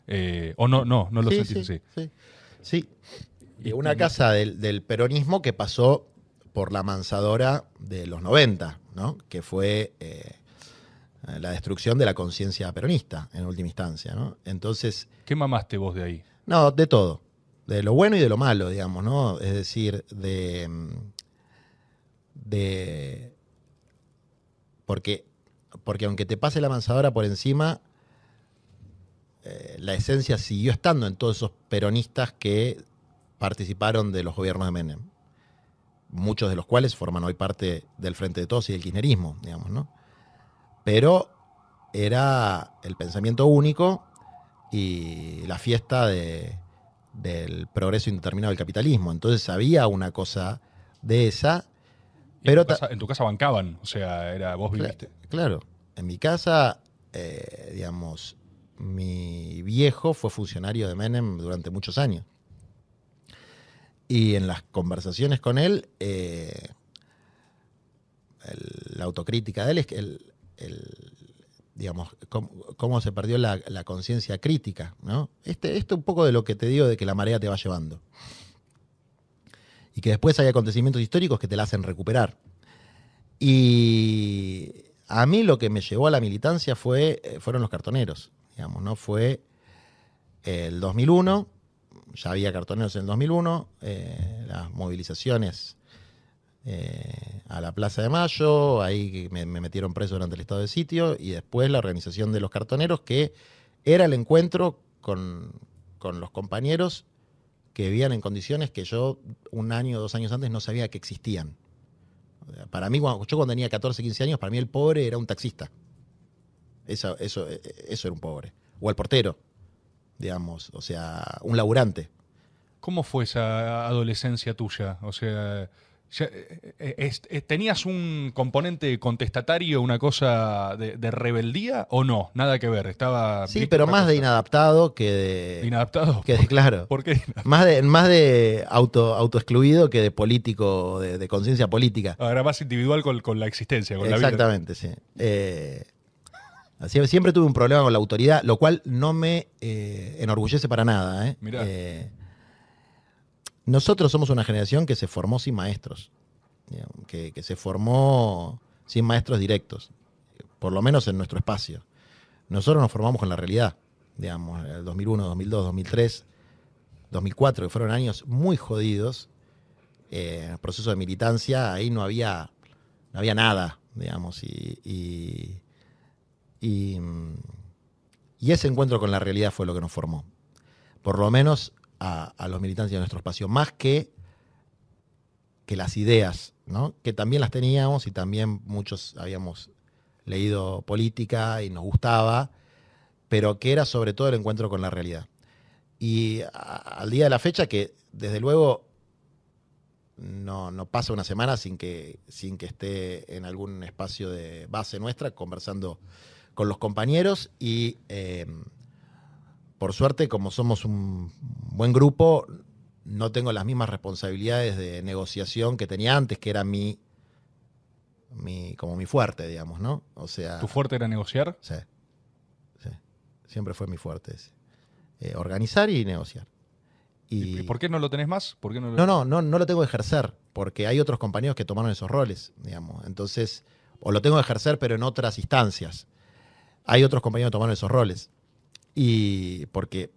eh, o no, no, no lo sí, sentís sí, así. sí. Sí. Y- una casa del, del peronismo que pasó por la mansadora de los 90, ¿no? que fue eh, la destrucción de la conciencia peronista en última instancia. ¿no? Entonces, ¿Qué mamaste vos de ahí? no, de todo. De lo bueno y de lo malo, digamos, ¿no? Es decir, de. mm, de. Porque, porque aunque te pase la mansadora por encima, eh, la esencia siguió estando en todos esos peronistas que participaron de los gobiernos de Menem. Muchos de los cuales forman hoy parte del Frente de Todos y del kirchnerismo, digamos, ¿no? Pero era el pensamiento único y la fiesta de, del progreso indeterminado del capitalismo. Entonces había una cosa de esa, pero en, tu casa, en tu casa bancaban. O sea, era vos viviste. Claro, en mi casa, eh, digamos, mi viejo fue funcionario de Menem durante muchos años. Y en las conversaciones con él, eh, el- la autocrítica de él es que el, el- digamos, cómo, cómo se perdió la, conciencia crítica, ¿no? Este, esto un poco de lo que te digo de que la marea te va llevando. Y que después hay acontecimientos históricos que te la hacen recuperar. Y a mí lo que me llevó a la militancia fue, eh, fueron los cartoneros, digamos, ¿no? Fue el 2001, ya había cartoneros en el 2001, eh, las movilizaciones eh, a la Plaza de Mayo, ahí me, me metieron preso durante el estado de sitio, y después la organización de los cartoneros, que era el encuentro con, con los compañeros que vivían en condiciones que yo un año o dos años antes no sabía que existían. Para mí, cuando, yo cuando tenía 14, 15 años, para mí el pobre era un taxista. Eso, eso, eh, eso era un pobre. O el portero, digamos, o sea, un laburante. ¿Cómo fue esa adolescencia tuya? O sea, ya, eh, eh, es- eh, ¿tenías un componente contestatario, una cosa de, de rebeldía o no? Nada que ver. Estaba. Sí, pero más de inadaptado que de... ¿Inadaptado? que de- claro. ¿Por qué? Más de, más de auto, autoexcluido que de político, de, de conciencia política. Ahora más individual con, con la existencia, con la vida. Exactamente, sí. Eh, así- siempre tuve un problema con la autoridad, lo cual no me eh, enorgullece para nada. ¿eh? Mirá. Nosotros somos una generación que se formó sin maestros, que, se formó sin maestros directos, por lo menos en nuestro espacio. Nosotros nos formamos con la realidad, digamos, el 2001, 2002, 2003, 2004, que fueron años muy jodidos, eh, proceso de militancia, ahí no había, no había nada, digamos, y, y, mm, y ese encuentro con la realidad fue lo que nos formó, por lo menos a, los militantes de nuestro espacio, más que, que las ideas, ¿no? que también las teníamos y también muchos habíamos leído política y nos gustaba, pero que era sobre todo el encuentro con la realidad. Y al día de la fecha, que desde luego no, no pasa una semana sin que, sin que esté en algún espacio de base nuestra conversando con los compañeros y eh, por suerte, como somos un buen grupo, no tengo las mismas responsabilidades de negociación que tenía antes, que era mi, mi como mi fuerte, digamos, ¿no? O sea, ¿Tu fuerte era negociar? Sí. Sí. Siempre fue mi fuerte ese. Eh, organizar y negociar. ¿Y Y, por qué no lo tenés más? ¿Por qué no, lo- No, no, no, no lo tengo que ejercer, porque hay otros compañeros que tomaron esos roles, digamos. Entonces, o lo tengo que ejercer, pero en otras instancias. Hay otros compañeros que tomaron esos roles. Y porque,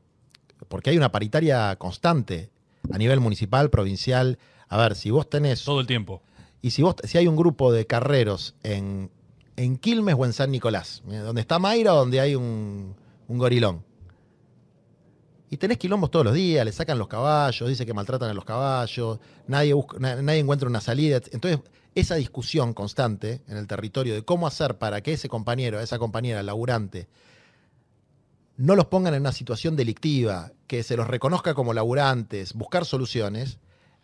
porque hay una paritaria constante a nivel municipal, provincial. A ver, si vos tenés Todo el tiempo. y si, vos, si hay un grupo de carreros en, en Quilmes o en San Nicolás, mira, donde está Mayra o donde hay un, un gorilón, y tenés quilombos todos los días, le sacan los caballos, dice que maltratan a los caballos, nadie, busca- na- nadie encuentra una salida. Entonces, esa discusión constante en el territorio de cómo hacer para que ese compañero, esa compañera laburante, no los pongan en una situación delictiva, que se los reconozca como laburantes, buscar soluciones,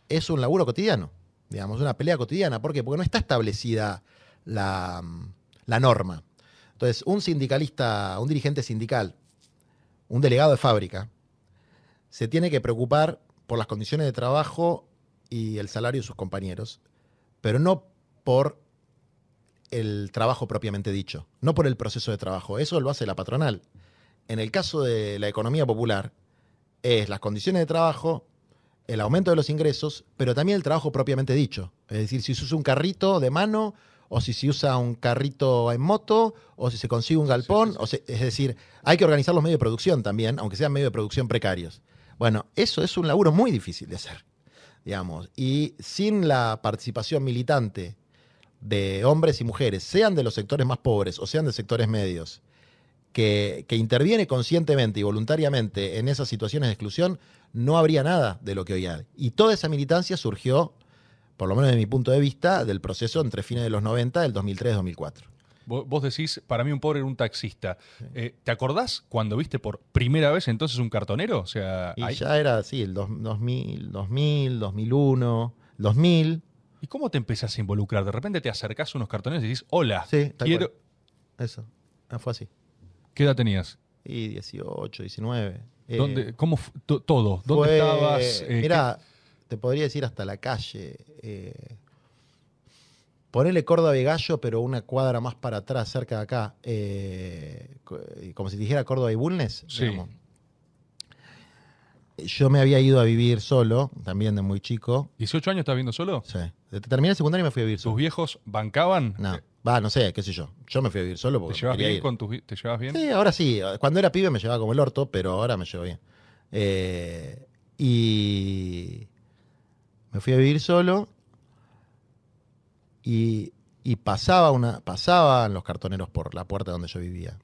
es un laburo cotidiano, digamos, una pelea cotidiana. ¿Por qué? Porque no está establecida la, la norma. Entonces, un sindicalista, un dirigente sindical, un delegado de fábrica, se tiene que preocupar por las condiciones de trabajo y el salario de sus compañeros, pero no por el trabajo propiamente dicho, no por el proceso de trabajo. Eso lo hace la patronal. En el caso de la economía popular, es las condiciones de trabajo, el aumento de los ingresos, pero también el trabajo propiamente dicho. Es decir, si se usa un carrito de mano, o si se usa un carrito en moto, o si se consigue un galpón. Sí, sí, O se- es decir, hay que organizar los medios de producción también, aunque sean medios de producción precarios. Bueno, eso es un laburo muy difícil de hacer, digamos. Y sin la participación militante de hombres y mujeres, sean de los sectores más pobres o sean de sectores medios, que, que interviene conscientemente y voluntariamente en esas situaciones de exclusión, no habría nada de lo que hoy hay. Y toda esa militancia surgió, por lo menos desde mi punto de vista, del proceso entre fines de los 90 del 2003-2004. Vos, vos decís, para mí un pobre era un taxista. Eh, ¿Te acordás cuando viste por primera vez entonces un cartonero? O sea, Y ahí- ya era así, el dos- 2000, 2000, 2001, 2000. ¿Y cómo te empezás a involucrar? De repente te acercás a unos cartoneros y decís, hola, Sí, quiero... Eso, Ah, fue así. ¿Qué edad tenías? Y 18, 19. eh, ¿Dónde, ¿Cómo todo? ¿Dónde fue- estabas? Eh, Mirá, te podría decir hasta la calle. Eh, ponele Córdoba y Gallo, pero una cuadra más para atrás, cerca de acá. eh, co- como si dijera Córdoba y Bulnes. Sí. digamos. Yo me había ido a vivir solo, también de muy chico. qué? ¿18 años estás viendo solo? Sí. Terminé el secundario y me fui a vivir ¿Tus solo. viejos bancaban? No, Eh, va, no sé, qué sé yo. Yo me fui a vivir solo ¿Te llevas quería bien ir. con tus ¿Te llevas bien? Sí, ahora sí. Cuando era pibe me llevaba como el orto, pero ahora me llevo bien. Eh, y me fui a vivir solo Y, y pasaba una, pasaban los cartoneros por la puerta donde yo vivía.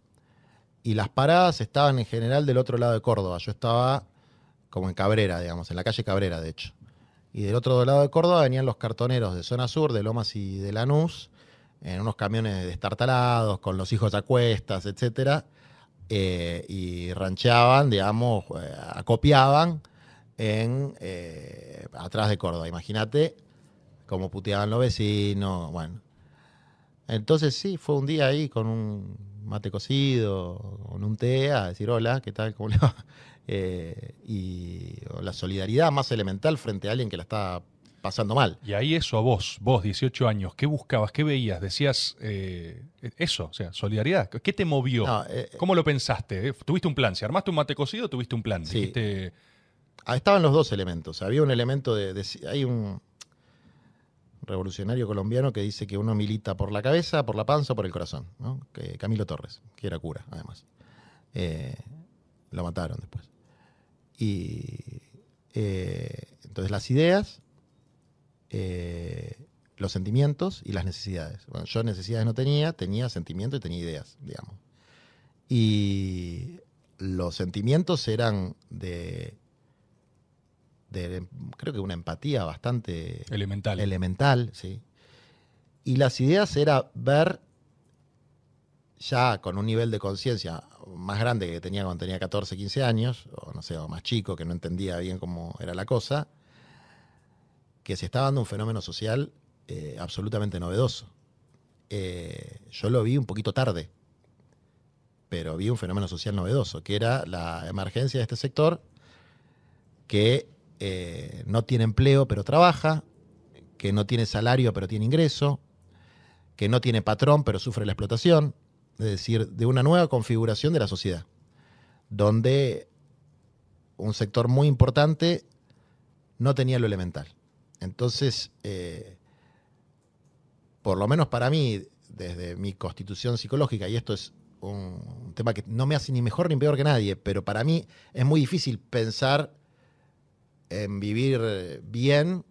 Y las paradas estaban en general del otro lado de Córdoba. Yo estaba como en Cabrera, digamos, en la calle Cabrera, de hecho. Y del otro lado de Córdoba venían los cartoneros de zona sur, de Lomas y de Lanús, en unos camiones destartalados, con los hijos a cuestas, etcétera, eh, y rancheaban, digamos, eh, acopiaban en eh, atrás de Córdoba. Imagínate cómo puteaban los vecinos, bueno. Entonces sí, fue un día ahí con un mate cocido, con un té, a decir hola, ¿qué tal? ¿Cómo le va? Y la solidaridad más elemental frente a alguien que la está pasando mal. Y ahí eso a vos, vos, 18 años, ¿qué buscabas? ¿Qué veías? Decías eh, eso, o sea, solidaridad. ¿Qué te movió? No, eh, ¿Cómo lo pensaste? ¿Tuviste un plan? ¿Si armaste un mate cocido, tuviste un plan? Sí. Dijiste, Ah, Estaban los dos elementos. Había un elemento de, de- Hay un revolucionario colombiano que dice que uno milita por la cabeza, por la panza o por el corazón. ¿no? Que Camilo Torres, que era cura, además. Eh, lo mataron después. Y eh, entonces las ideas, eh, los sentimientos y las necesidades. Bueno, yo necesidades no tenía, tenía sentimientos y tenía ideas, digamos. Y los sentimientos eran de, de creo que una empatía bastante elemental. elemental, sí. Y las ideas era ver ya con un nivel de conciencia más grande que tenía cuando tenía 14, 15 años, o no sé, o más chico, que no entendía bien cómo era la cosa, que se estaba dando un fenómeno social eh, absolutamente novedoso. Eh, yo lo vi un poquito tarde, pero vi un fenómeno social novedoso, que era la emergencia de este sector que eh, no tiene empleo pero trabaja, que no tiene salario pero tiene ingreso, que no tiene patrón pero sufre la explotación, es decir, de una nueva configuración de la sociedad, donde un sector muy importante no tenía lo elemental. Entonces, eh, por lo menos para mí, desde mi constitución psicológica, y esto es un tema que no me hace ni mejor ni peor que nadie, pero para mí es muy difícil pensar en vivir bien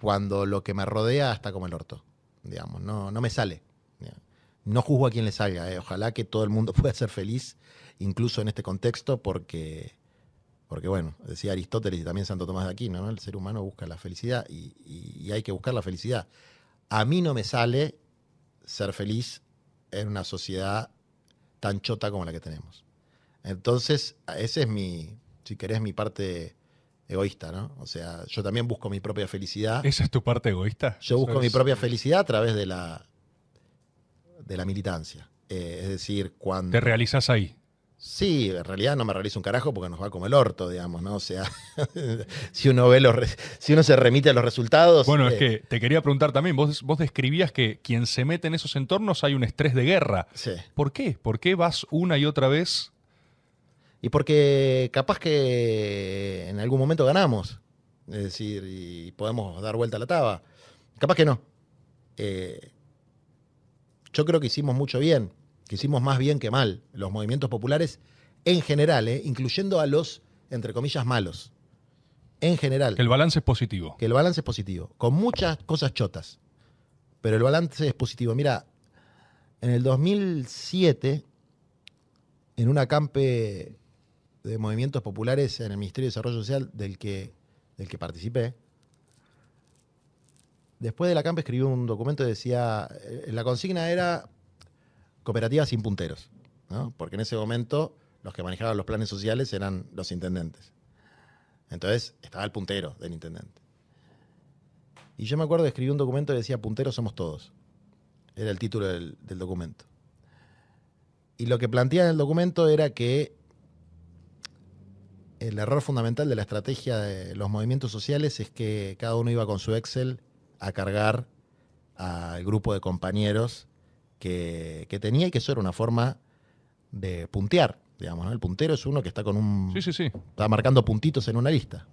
cuando lo que me rodea está como el orto, digamos, no, no me sale. No juzgo a quien le salga, eh, ojalá que todo el mundo pueda ser feliz, incluso en este contexto, porque, porque bueno, decía Aristóteles y también Santo Tomás de Aquino, ¿no? el ser humano busca la felicidad y, y- y hay que buscar la felicidad. A mí no me sale ser feliz en una sociedad tan chota como la que tenemos. Entonces, ese es mi, si querés, mi parte egoísta, ¿no? O sea, yo también busco mi propia felicidad. ¿Esa es tu parte egoísta? Yo busco mi propia felicidad a través de la, de la militancia. Eh, es decir, cuando... Te realizás ahí. Sí, en realidad no me realizo un carajo porque nos va como el orto, digamos, ¿no? O sea, si uno ve los si uno se remite a los resultados. Bueno, es eh, que te quería preguntar también, vos, vos describías que quien se mete en esos entornos hay un estrés de guerra. Sí. ¿Por qué? ¿Por qué vas una y otra vez? Y porque capaz que en algún momento ganamos. Es decir, y podemos dar vuelta a la taba. Capaz que no. Eh, yo creo que hicimos mucho bien, que hicimos más bien que mal, los movimientos populares en general, eh, incluyendo a los, entre comillas, malos. En general. Que el balance es positivo. que el balance es positivo, con muchas cosas chotas, pero el balance es positivo. Mira, en el 2007, en un acampe de movimientos populares en el Ministerio de Desarrollo Social del que, del que participé, después del acampe escribí un documento que decía, eh, la consigna era cooperativas sin punteros, ¿no? porque en ese momento los que manejaban los planes sociales eran los intendentes. Entonces estaba el puntero del intendente. Y yo me acuerdo de escribir un documento que decía punteros somos todos. Era el título del, del documento. Y lo que planteaba en el documento era que el error fundamental de la estrategia de los movimientos sociales es que cada uno iba con su Excel a cargar al grupo de compañeros que, que tenía y que eso era una forma de puntear. Digamos, ¿no? El puntero es uno que está con un Sí, sí, sí. estaba marcando puntitos en una lista.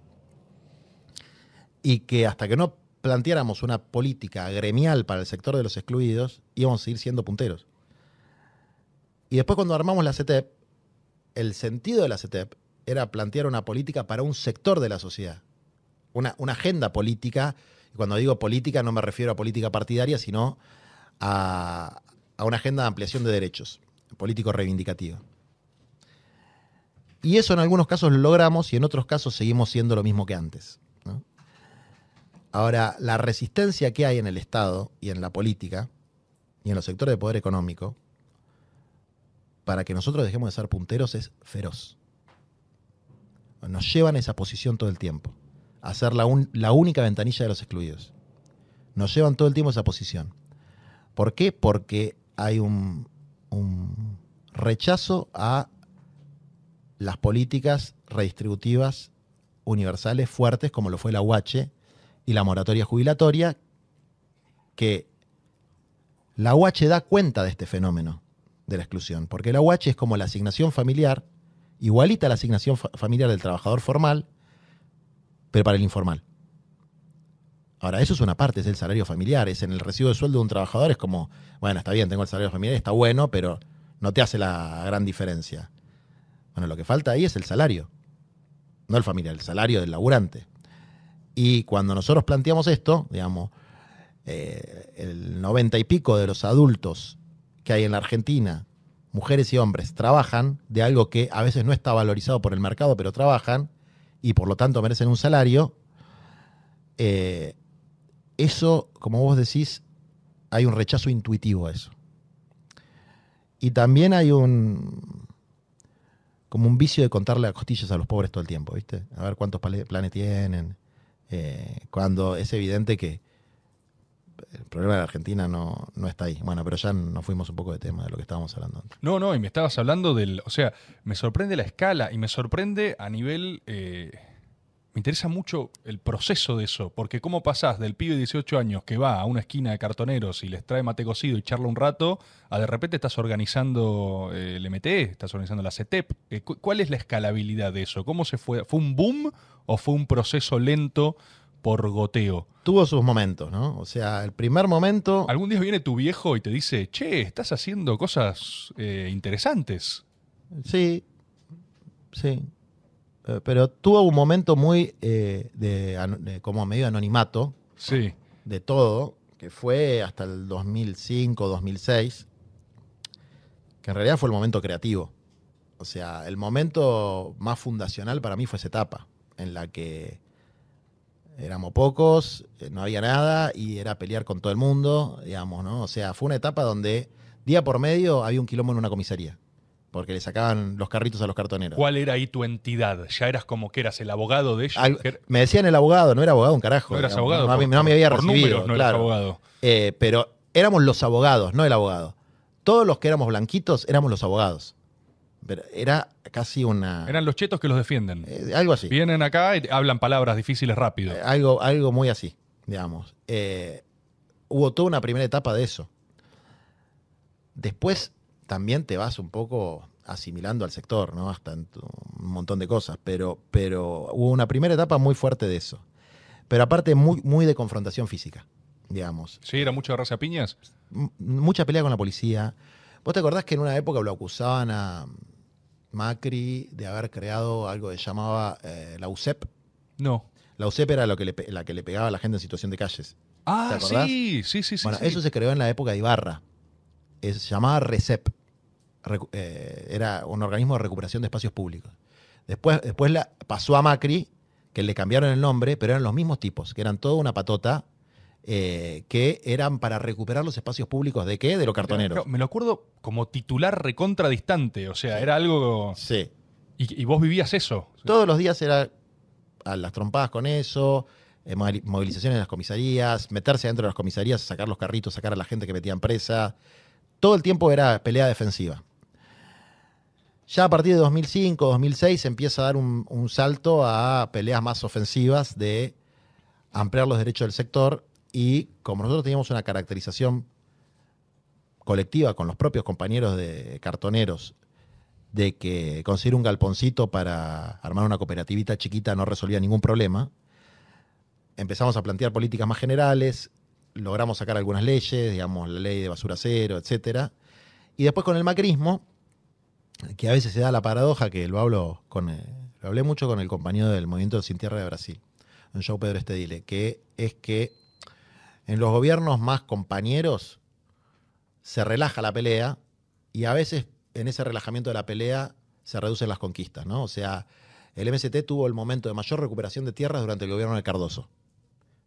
Y que hasta que no planteáramos una política gremial para el sector de los excluidos, íbamos a seguir siendo punteros. Y después cuando armamos la CETEP, el sentido de la CETEP era plantear una política para un sector de la sociedad, una, una agenda política Y cuando digo política no me refiero a política partidaria, sino a, a una agenda de ampliación de derechos, político reivindicativo. Y eso en algunos casos lo logramos y en otros casos seguimos siendo lo mismo que antes. Ahora, la resistencia que hay en el Estado y en la política y en los sectores de poder económico para que nosotros dejemos de ser punteros es feroz. Nos llevan a esa posición todo el tiempo, a ser la, la única ventanilla de los excluidos. Nos llevan todo el tiempo a esa posición. ¿Por qué? Porque hay un, rechazo a las políticas redistributivas universales fuertes como lo fue la UH y la moratoria jubilatoria, que la UH da cuenta de este fenómeno de la exclusión, porque la UH es como la asignación familiar, igualita a la asignación fa- familiar del trabajador formal, pero para el informal. Ahora, eso es una parte, es el salario familiar, es en el recibo de sueldo de un trabajador, es como, bueno, está bien, tengo el salario familiar, está bueno, pero no te hace la gran diferencia. Bueno, lo que falta ahí es el salario, no el familiar, el salario del laburante. Y cuando nosotros planteamos esto, digamos, eh, el 90 y pico de los adultos que hay en la Argentina, mujeres y hombres, trabajan de algo que a veces no está valorizado por el mercado, pero trabajan y por lo tanto merecen un salario, eh, eso, como vos decís, hay un rechazo intuitivo a eso. Y también hay un como un vicio de contarle a costillas a los pobres todo el tiempo, ¿viste? A ver cuántos planes tienen. eh, cuando es evidente que el problema de la Argentina no, no está ahí. Bueno, pero ya nos fuimos un poco de tema de lo que estábamos hablando antes. No, no, y me estabas hablando del. O sea, me sorprende la escala y me sorprende a nivel. eh, me interesa mucho el proceso de eso, porque cómo pasás del pibe de 18 años que va a una esquina de cartoneros y les trae mate cocido y charla un rato, a de repente estás organizando eh, el MT, estás organizando la CETEP. Eh, cu- ¿Cuál es la escalabilidad de eso? ¿Cómo se fue? ¿Fue un boom o fue un proceso lento por goteo? Tuvo sus momentos, ¿no? O sea, el primer momento... Algún día viene tu viejo y te dice, che, estás haciendo cosas eh, interesantes. Sí, sí. Eh, Pero tuvo un momento muy eh, de, como medio anonimato Sí. de todo, que fue hasta el 2005, 2006, que en realidad fue el momento creativo. O sea, el momento más fundacional para mí fue esa etapa, en la que éramos pocos, eh, no había nada y era pelear con todo el mundo, digamos, ¿no? O sea, fue una etapa donde día por medio había un quilombo en una comisaría, porque le sacaban los carritos a los cartoneros. ¿Cuál era ahí tu entidad? ¿Ya eras como que eras el abogado de ellos? Me decían el abogado, no era abogado un carajo. no eras digamos, abogado. No, por- no me había por recibido. números no claro. eras abogado. Eh, pero éramos los abogados, no el abogado. Todos los que éramos blanquitos éramos los abogados. Pero era casi una. Eran los chetos que los defienden. eh, algo así. Vienen acá y hablan palabras difíciles rápido. Eh, algo, algo muy así, digamos. Hubo toda una primera etapa de eso. Después también te vas un poco asimilando al sector, ¿no? Hasta un montón de cosas. Pero, pero hubo una primera etapa muy fuerte de eso. Pero aparte muy, muy de confrontación física, digamos. Sí, era mucho agarrarse a piñas. M- mucha pelea con la policía. ¿Vos te acordás que en una época lo acusaban a Macri de haber creado algo que llamaba eh, la UCEP? No. La UCEP era lo que le pe- la que le pegaba a la gente en situación de calles. Ah, acordás? sí, sí, sí, sí. bueno, sí. eso se creó en la época de Ibarra. Es- se llamaba RECEP. Eh, era un organismo de recuperación de espacios públicos. Después, después la, pasó a Macri, que le cambiaron el nombre, pero eran los mismos tipos, que eran toda una patota, eh, que eran para recuperar los espacios públicos de qué? De los cartoneros. Me lo acuerdo como titular recontra distante. O sea, era algo. Sí. Y, y vos vivías eso. Todos los días era a las trompadas con eso, eh, movilizaciones en las comisarías, meterse dentro de las comisarías, sacar los carritos, sacar a la gente que metían presa. Todo el tiempo era pelea defensiva. Ya a partir de 2005, 2006 empieza a dar un, salto a peleas más ofensivas de ampliar los derechos del sector y como nosotros teníamos una caracterización colectiva con los propios compañeros de cartoneros de que conseguir un galponcito para armar una cooperativita chiquita no resolvía ningún problema. Empezamos a plantear políticas más generales, logramos sacar algunas leyes, digamos, la ley de basura cero, etcétera. Y después con el macrismo, que a veces se da la paradoja, que lo hablo con eh, lo hablé mucho con el compañero del Movimiento Sin Tierra de Brasil, un show Pedro Estedile, que es que en los gobiernos más compañeros se relaja la pelea y a veces en ese relajamiento de la pelea se reducen las conquistas, ¿no? O sea, el MST tuvo el momento de mayor recuperación de tierras durante el gobierno de Cardoso.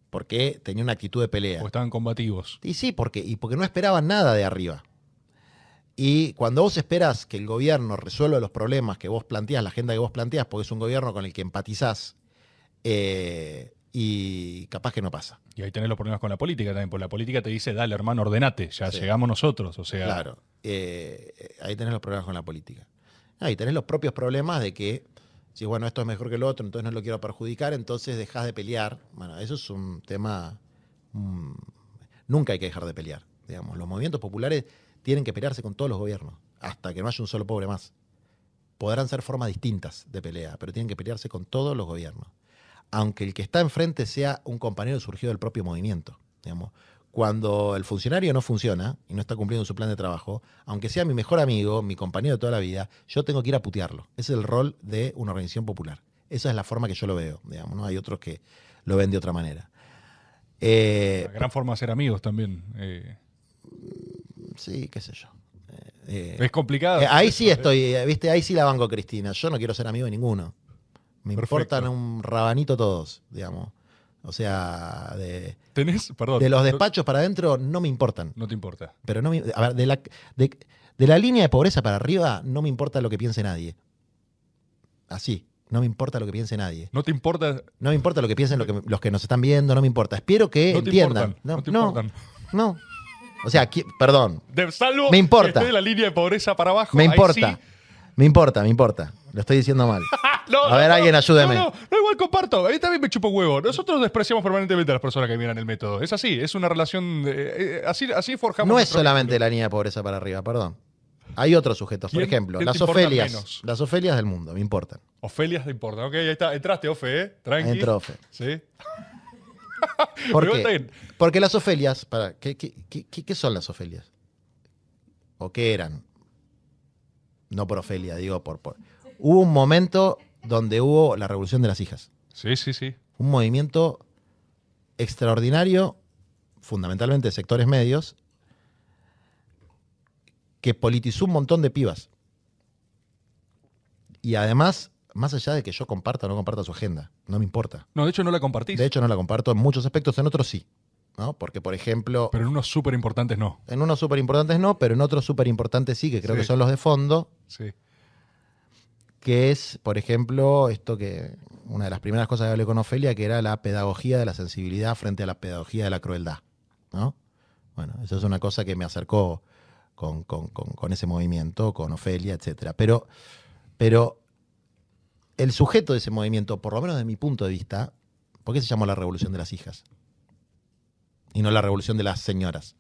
Porque tenía una actitud de pelea. O estaban combativos. Y sí, porque, y porque no esperaban nada de arriba. Y cuando vos esperas que el gobierno resuelva los problemas que vos planteás, la agenda que vos planteás, porque es un gobierno con el que empatizás, eh, y capaz que no pasa. Y ahí tenés los problemas con la política también, porque la política te dice, dale hermano, ordenate, ya Sí. llegamos nosotros. O sea, Claro. eh, ahí tenés los problemas con la política. Ahí tenés los propios problemas de que, si bueno, esto es mejor que lo otro, entonces no lo quiero perjudicar, entonces dejás de pelear. Bueno, eso es un tema. mm, nunca hay que dejar de pelear. Digamos. Los movimientos populares tienen que pelearse con todos los gobiernos, hasta que no haya un solo pobre más. Podrán ser formas distintas de pelea, pero tienen que pelearse con todos los gobiernos. Aunque el que está enfrente sea un compañero surgido del propio movimiento. Digamos. Cuando el funcionario no funciona y no está cumpliendo su plan de trabajo, aunque sea mi mejor amigo, mi compañero de toda la vida, yo tengo que ir a putearlo. Ese es el rol de una organización popular. Esa es la forma que yo lo veo. Digamos, ¿no? Hay otros que lo ven de otra manera. Eh, la gran forma de ser amigos también. eh, sí, qué sé yo. Eh, es complicado. eh, ahí sí estoy, eh, viste, ahí sí la banco Cristina. Yo no quiero ser amigo de ninguno. Me Perfecto. importan un rabanito todos, digamos. O sea, de, Tenés, perdón. de los no- despachos para adentro no me importan. No te importa. Pero no me- a ver, de la, de, de la línea de pobreza para arriba no me importa lo que piense nadie. Así, no me importa lo que piense nadie. No te importa. No me importa lo que piensen lo que- los que nos están viendo, no me importa. Espero que No te entiendan. importan. No, te no, importan. no. O sea, qui- perdón, De, salvo Me importa. que esté de la línea de pobreza para abajo. me ahí importa. sí. Me importa, me importa. Lo estoy diciendo mal. No, A no, ver, no, alguien ayúdeme. No, no, no, igual comparto. A mí también me chupo huevo. Nosotros despreciamos permanentemente a las personas que miran el método. Es así, es una relación. de- eh, así, así forjamos. No es nuestro solamente la línea de pobreza para arriba, perdón. Hay otros sujetos. Por ¿Quién- ejemplo, quién las Ofelias. Las Ofelias del mundo, me importan. Ofelias te importa. Ok, ahí está. Entraste, Ofe, ¿eh? Tranqui. Entró Ofe. Sí. ¿Por qué? Porque las Ofelias, para, ¿qué, qué, qué- qué- qué son las Ofelias? ¿O qué eran? No por Ofelia, digo por, por. Hubo un momento donde hubo la revolución de las hijas. Sí, sí, sí. Un movimiento extraordinario, fundamentalmente de sectores medios, que politizó un montón de pibas. Y además, más allá de que yo comparta o no comparta su agenda, no me importa. No, de hecho no la compartís. De hecho, no la comparto en muchos aspectos, en otros sí. ¿no? Porque, por ejemplo, Pero en unos súper importantes no. en unos súper importantes no, pero en otros súper importantes sí, que creo Sí. que son los de fondo, Sí. que es, por ejemplo, esto que una de las primeras cosas que hablé con Ofelia, que era la pedagogía de la sensibilidad frente a la pedagogía de la crueldad. ¿no? Bueno, eso es una cosa que me acercó con, con- con- con ese movimiento, con Ofelia, etc. Pero, pero el sujeto de ese movimiento, por lo menos de mi punto de vista, ¿por qué se llamó la revolución de las hijas? Y no la revolución de las señoras.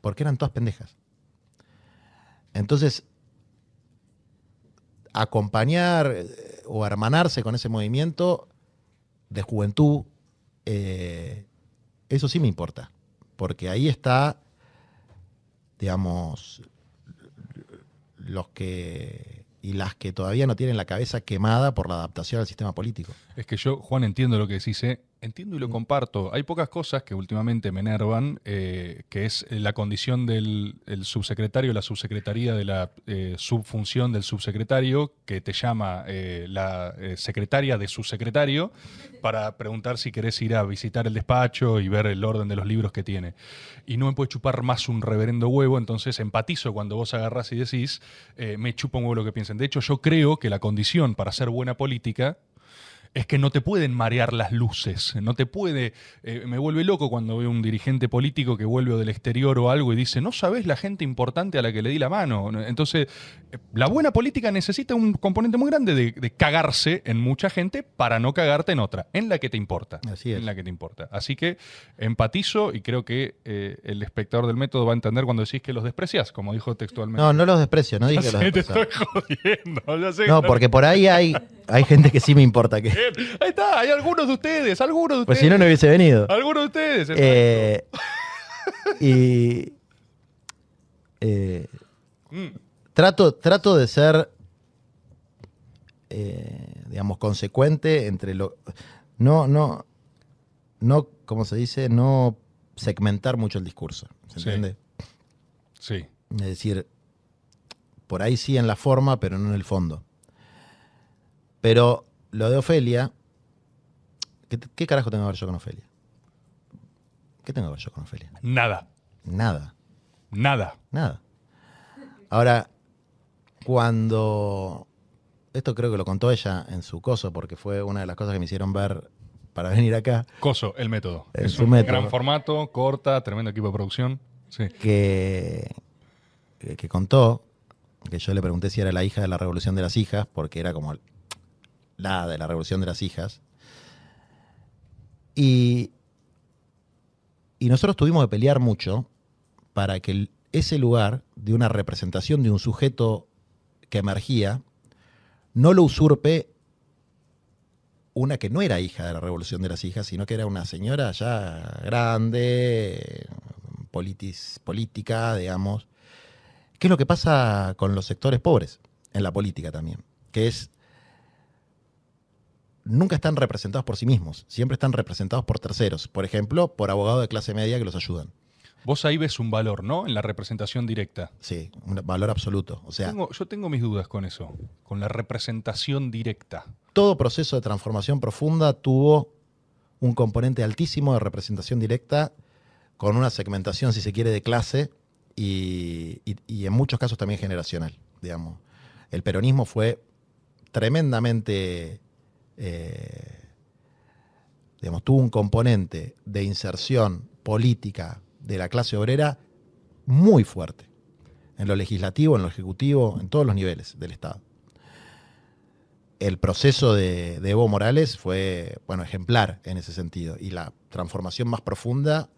Porque eran todas pendejas. Entonces, acompañar eh, o hermanarse con ese movimiento de juventud, eh, eso sí me importa. Porque ahí está, digamos, los que y las que todavía no tienen la cabeza quemada por la adaptación al sistema político. Es que yo, Juan, entiendo lo que decís, ¿eh? Entiendo y lo comparto. Hay pocas cosas que últimamente me enervan, eh, que es la condición del el subsecretario, la subsecretaría de la eh, subfunción del subsecretario, que te llama eh, la secretaria de subsecretario, para preguntar si querés ir a visitar el despacho y ver el orden de los libros que tiene. Y no me puede chupar más un reverendo huevo, entonces empatizo cuando vos agarrás y decís, me chupa un huevo lo que piensen. De hecho, yo creo que la condición para hacer buena política es que no te pueden marear las luces, no te puede... eh, me vuelve loco cuando veo un dirigente político que vuelve del exterior o algo y dice, no sabes la gente importante a la que le di la mano. Entonces, eh, la buena política necesita un componente muy grande de, de cagarse en mucha gente para no cagarte en otra, en la que te importa. Así es. En la que te importa. Así que empatizo y creo que eh, el espectador del método va a entender cuando decís que los desprecias, como dijo textualmente. No, no los desprecio, no dije Ya que los te estoy jodiendo. ya sé No, que- porque por ahí hay, hay gente que sí me importa que. Ahí está, hay algunos de ustedes, algunos de Pues ustedes. si no, no hubiese venido. Algunos de ustedes. Eh, y eh, Mm, trato, trato de ser, eh, digamos, consecuente entre lo. No, no. no, como se dice, no segmentar mucho el discurso. ¿Se Sí. entiende? Sí. Es decir, por ahí sí en la forma, pero no en el fondo. Pero lo de Ofelia, ¿qué, qué carajo tengo que ver yo con Ofelia? ¿Qué tengo que ver yo con Ofelia? Nada. Nada, Nada. nada. Ahora, cuando... Esto creo que lo contó ella en su coso, porque fue una de las cosas que me hicieron ver para venir acá. Coso, el método. El es su un método. gran formato, corta, tremendo equipo de producción. Sí. que, que- que contó, que yo le pregunté si era la hija de la Revolución de las Hijas, porque era como la de la Revolución de las Hijas. Y, y nosotros tuvimos que pelear mucho para que ese lugar de una representación de un sujeto que emergía no lo usurpe una que no era hija de la Revolución de las Hijas, sino que era una señora ya grande, política, digamos. ¿Qué es lo que pasa con los sectores pobres en la política también? Que es, nunca están representados por sí mismos, siempre están representados por terceros. Por ejemplo, por abogados de clase media que los ayudan. Vos ahí ves un valor, ¿no? En la representación directa. Sí, un valor absoluto. O sea, Tengo- yo tengo mis dudas con eso, con la representación directa. todo proceso de transformación profunda tuvo un componente altísimo de representación directa con una segmentación, si se quiere, de clase y, y- y en muchos casos también generacional, digamos. El peronismo fue tremendamente, eh, tuvo un componente de inserción política de la clase obrera muy fuerte, en lo legislativo, en lo ejecutivo, en todos los niveles del Estado el proceso de, Evo Morales fue, bueno, ejemplar en ese sentido. Y la transformación más profunda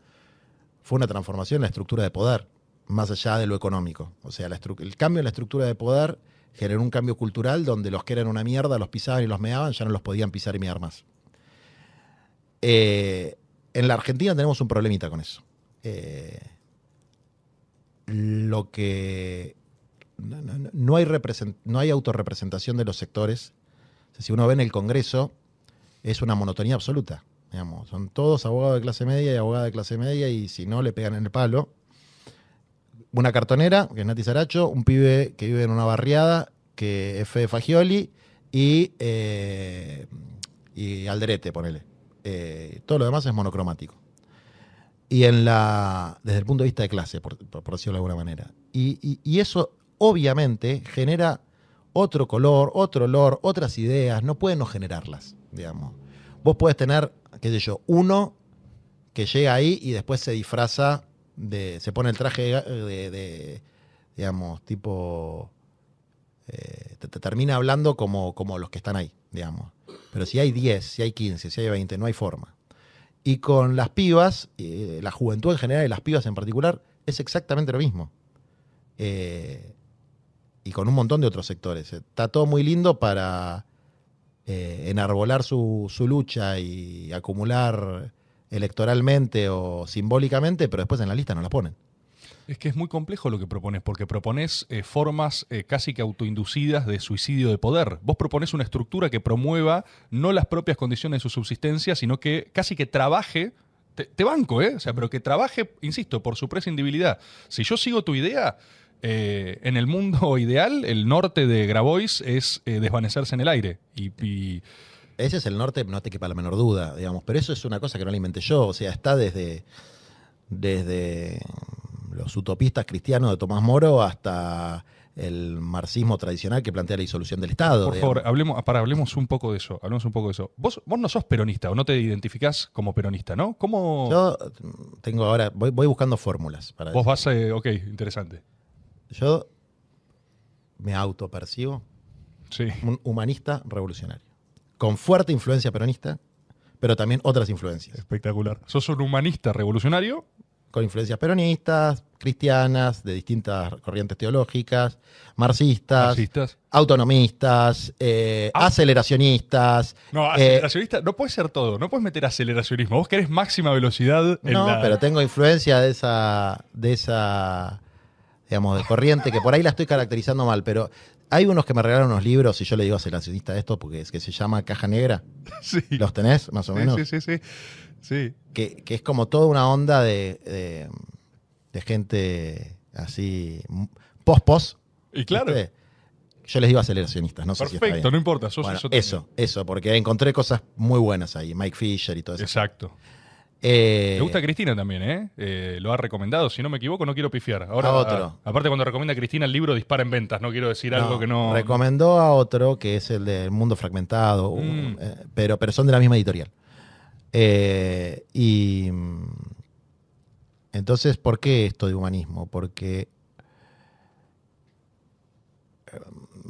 fue una transformación en la estructura de poder, más allá de lo económico. O sea, el cambio en la estructura de poder generó un cambio cultural donde los que eran una mierda los pisaban y los meaban, ya no los podían pisar y mear más. Eh, en la Argentina tenemos un problemita con eso. Eh, lo que no, hay, no hay autorrepresentación de los sectores. Si uno ve en el Congreso, es una monotonía absoluta. Son todos abogados de clase media y abogadas de clase media, y si no, le pegan en el palo. Una cartonera, que es Nati Saracho, un pibe que vive en una barriada, que es Fede Fagioli, y, eh, y Alderete, ponele. Eh, todo lo demás es monocromático. Y en la, desde el punto de vista de clase, por, decirlo de alguna manera. Y, y- y eso obviamente genera otro color, otro olor, otras ideas. No pueden no generarlas, digamos. Vos podés tener, qué sé yo, uno que llega ahí y después se disfraza de. se pone el traje de, de- digamos, tipo. eh, te, te termina hablando como, como los que están ahí, digamos. Pero si hay 10, si hay 15, si hay 20, no hay forma. Y con las pibas, eh, la juventud en general y las pibas en particular, es exactamente lo mismo. Eh, y con un montón de otros sectores. Está todo muy lindo para eh, enarbolar su, su lucha y acumular electoralmente o simbólicamente, pero después en la lista no la ponen. Es que es muy complejo lo que propones, porque propones eh, formas eh, casi que autoinducidas de suicidio de poder. Vos propones una estructura que promueva no las propias condiciones de su subsistencia, sino que casi que trabaje, te, banco, ¿eh? O sea, pero que trabaje, insisto, por su prescindibilidad. Si yo sigo tu idea, eh, en el mundo ideal, el norte de Grabois es desvanecerse en el aire. Y- Ese es el norte, no te quepa la menor duda, digamos. Pero eso es una cosa que no la inventé yo. O sea, está desde, desde los utopistas cristianos de Tomás Moro hasta el marxismo tradicional que plantea la disolución del Estado. por digamos. favor, hablemos, para, hablemos un poco de eso. Hablemos un poco de eso. Vos, vos no sos peronista o no te identificás como peronista, ¿no? ¿Cómo Yo tengo ahora, voy, voy buscando fórmulas para vos vas? eh, ok, interesante. Yo me autopercibo Sí. un humanista revolucionario. Con fuerte influencia peronista, pero también otras influencias. Espectacular. Sos un humanista revolucionario. Con influencias peronistas, cristianas, de distintas corrientes teológicas, marxistas, Marxistas. autonomistas, eh, Ah. aceleracionistas. No, eh, aceleracionista. no puede ser todo. No puedes meter aceleracionismo. Vos querés máxima velocidad en no, la- pero tengo influencia de esa, de esa, digamos, de corriente, que por ahí la estoy caracterizando mal, pero hay unos que me regalaron unos libros y yo le digo aceleracionista de esto porque es que se llama Caja Negra. Sí. ¿Los tenés, más o Sí, menos? Sí, sí, sí. Sí. Que, que es como toda una onda de, de, de gente así, post-post. Y claro. ¿viste? Yo les digo aceleracionistas, no sé si está Perfecto, bien. no importa. Sos Bueno, eso. también. eso, eso, porque encontré cosas muy buenas ahí, Mike Fisher y todo eso. Exacto. Eh, Me gusta Cristina también, ¿eh? Eh, Lo ha recomendado. Si no me equivoco, no quiero pifiar. Ahora, A otro. aparte, cuando recomienda Cristina el libro, dispara en ventas. No quiero decir algo que no. Recomendó a otro que es el del mundo fragmentado, Mm. eh, pero, pero son de la misma editorial. Eh, y mm, entonces, ¿por qué esto de humanismo? Porque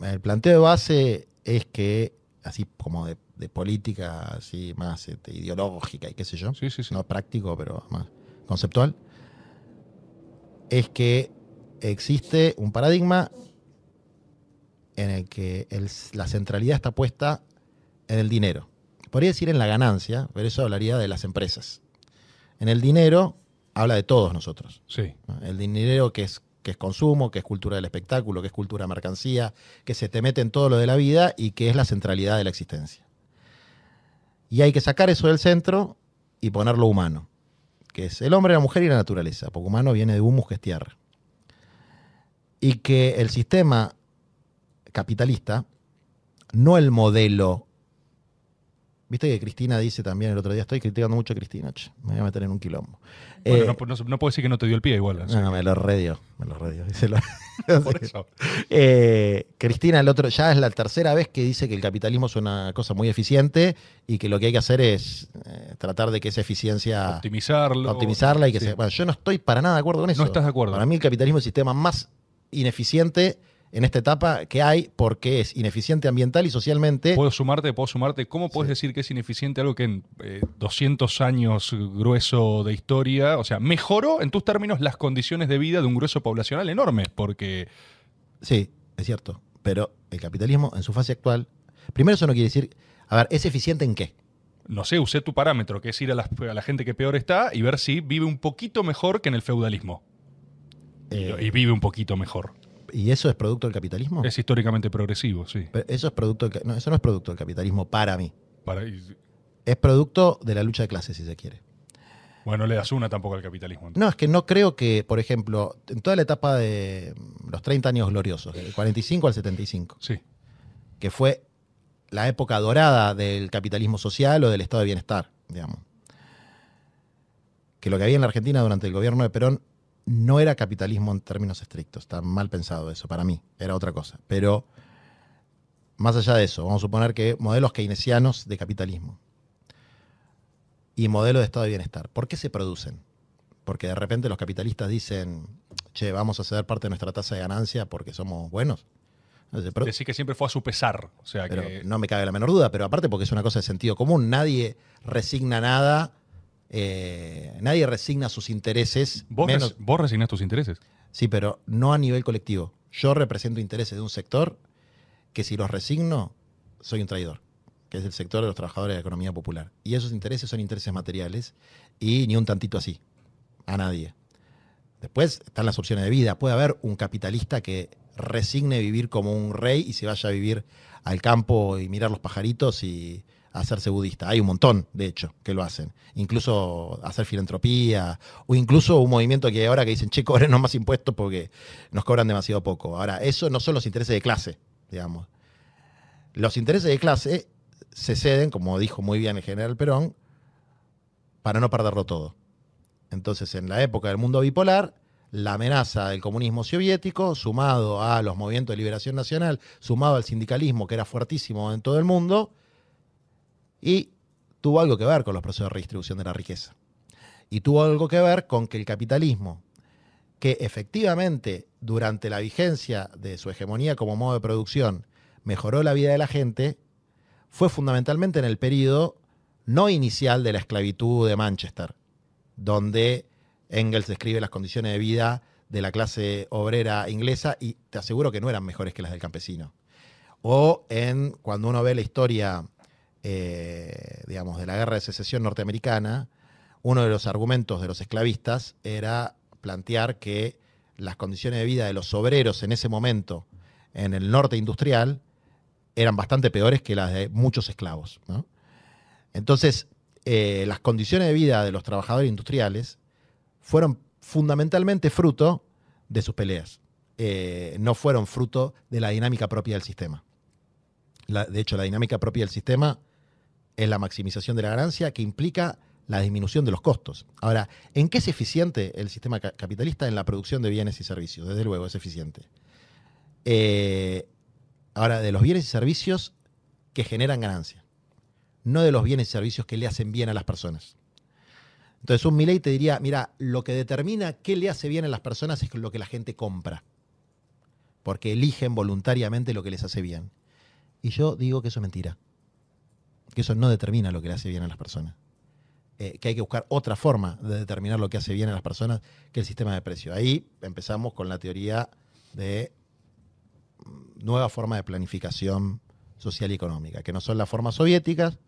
el planteo de base es que, así como de, de política así más este, ideológica y qué sé yo, Sí, sí, sí. no práctico, pero más conceptual, es que existe un paradigma en el que el- la centralidad está puesta en el dinero. Podría decir en la ganancia, pero eso hablaría de las empresas. En el dinero habla de todos nosotros. Sí. El dinero que es, que es consumo, que es cultura del espectáculo, que es cultura mercancía, que se te mete en todo lo de la vida y que es la centralidad de la existencia. Y hay que sacar eso del centro y ponerlo humano, que es el hombre, la mujer y la naturaleza, porque humano viene de humus, que es tierra. Y que el sistema capitalista, no el modelo. Viste que Cristina dice también el otro día, estoy criticando mucho a Cristina, me voy a meter en un quilombo. Bueno, Eh, no, no- no puedo decir que no te dio el pie igual. no, me lo redio, me lo lo- Por eso. Eh, Cristina, el otro, ya es la tercera vez que dice que el capitalismo es una cosa muy eficiente y que lo que hay que hacer es eh, tratar de que esa eficiencia Optimizarlo. optimizarla y que Sí. se. Bueno, yo no estoy para nada de acuerdo con eso. No estás de acuerdo. Para mí el capitalismo es el sistema más ineficiente en esta etapa que hay porque es ineficiente ambiental y socialmente. Puedo sumarte, puedo sumarte. ¿Cómo puedes Sí. decir que es ineficiente algo que en eh, 200 años grueso de historia, o sea, mejoró en tus términos las condiciones de vida de un grueso poblacional enorme? Porque Sí, es cierto. Pero el capitalismo en su fase actual. Primero, eso no quiere decir. A ver, ¿es eficiente en qué? no sé, usé tu parámetro, que es ir a, la gente que peor está y ver si vive un poquito mejor que en el feudalismo. Y- Eh, y, vive un poquito mejor. ¿Y eso es producto del capitalismo? Es históricamente progresivo, sí. Pero Eso es producto del no, eso no es producto del capitalismo para mí. Para- y- Es producto de la lucha de clases, si se quiere. bueno, no le das una tampoco al capitalismo. No, es que no creo que, por ejemplo, en toda la etapa de los 30 años gloriosos, del 45 al 75, Sí, que fue la época dorada del capitalismo social o del estado de bienestar, digamos. Que lo que había en la Argentina durante el gobierno de Perón no era capitalismo en términos estrictos, está mal pensado eso, para mí, era otra cosa. Pero más allá de eso, vamos a suponer que modelos keynesianos de capitalismo y modelos de estado de bienestar, ¿por qué se producen? Porque de repente los capitalistas dicen, che, vamos a ceder parte de nuestra tasa de ganancia porque somos buenos. Decir que siempre fue a su pesar. O sea, pero que no me cabe la menor duda, pero aparte porque es una cosa de sentido común, nadie resigna nada, eh, nadie resigna sus intereses, vos, menos, res- vos resignás tus intereses. sí, pero no a nivel colectivo. Yo represento intereses de un sector que si los resigno, soy un traidor, que es el sector de los trabajadores de la economía popular. Y esos intereses son intereses materiales y ni un tantito así, a nadie. Después están las opciones de vida. Puede haber un capitalista que resigne vivir como un rey y se vaya a vivir al campo y mirar los pajaritos y hacerse budista. Hay un montón, de hecho, que lo hacen. Incluso hacer filantropía o incluso un movimiento que ahora que dicen, che, cobrenos más impuestos porque nos cobran demasiado poco. Ahora, eso no son los intereses de clase, digamos. Los intereses de clase se ceden, como dijo muy bien el general Perón, para no perderlo todo. Entonces, en la época del mundo bipolar, la amenaza del comunismo soviético, sumado a los movimientos de liberación nacional, sumado al sindicalismo, que era fuertísimo en todo el mundo, y tuvo algo que ver con los procesos de redistribución de la riqueza. Y tuvo algo que ver con que el capitalismo, que efectivamente durante la vigencia de su hegemonía como modo de producción mejoró la vida de la gente, fue fundamentalmente en el periodo no inicial de la esclavitud de Manchester, donde Engels describe las condiciones de vida de la clase obrera inglesa y te aseguro que no eran mejores que las del campesino. O en cuando uno ve la historia, eh, digamos, de la guerra de secesión norteamericana, uno de los argumentos de los esclavistas era plantear que las condiciones de vida de los obreros en ese momento en el norte industrial eran bastante peores que las de muchos esclavos. Entonces, eh, las condiciones de vida de los trabajadores industriales fueron fundamentalmente fruto de sus peleas. Eh, no fueron fruto de la dinámica propia del sistema. De hecho, la dinámica propia del sistema es la maximización de la ganancia que implica la disminución de los costos. Ahora, ¿en qué es eficiente el sistema ca- capitalista? En la producción de bienes y servicios, desde luego es eficiente. Eh, ahora, de los bienes y servicios que generan ganancia, no de los bienes y servicios que le hacen bien a las personas. Entonces, un Milei te diría, mira, lo que determina qué le hace bien a las personas es lo que la gente compra, porque eligen voluntariamente lo que les hace bien. Y yo digo que eso es mentira, que eso no determina lo que le hace bien a las personas. Eh, que hay que buscar otra forma de determinar lo que hace bien a las personas que el sistema de precios. Ahí empezamos con la teoría de mm, nueva forma de planificación social y económica, que no son las formas soviéticas,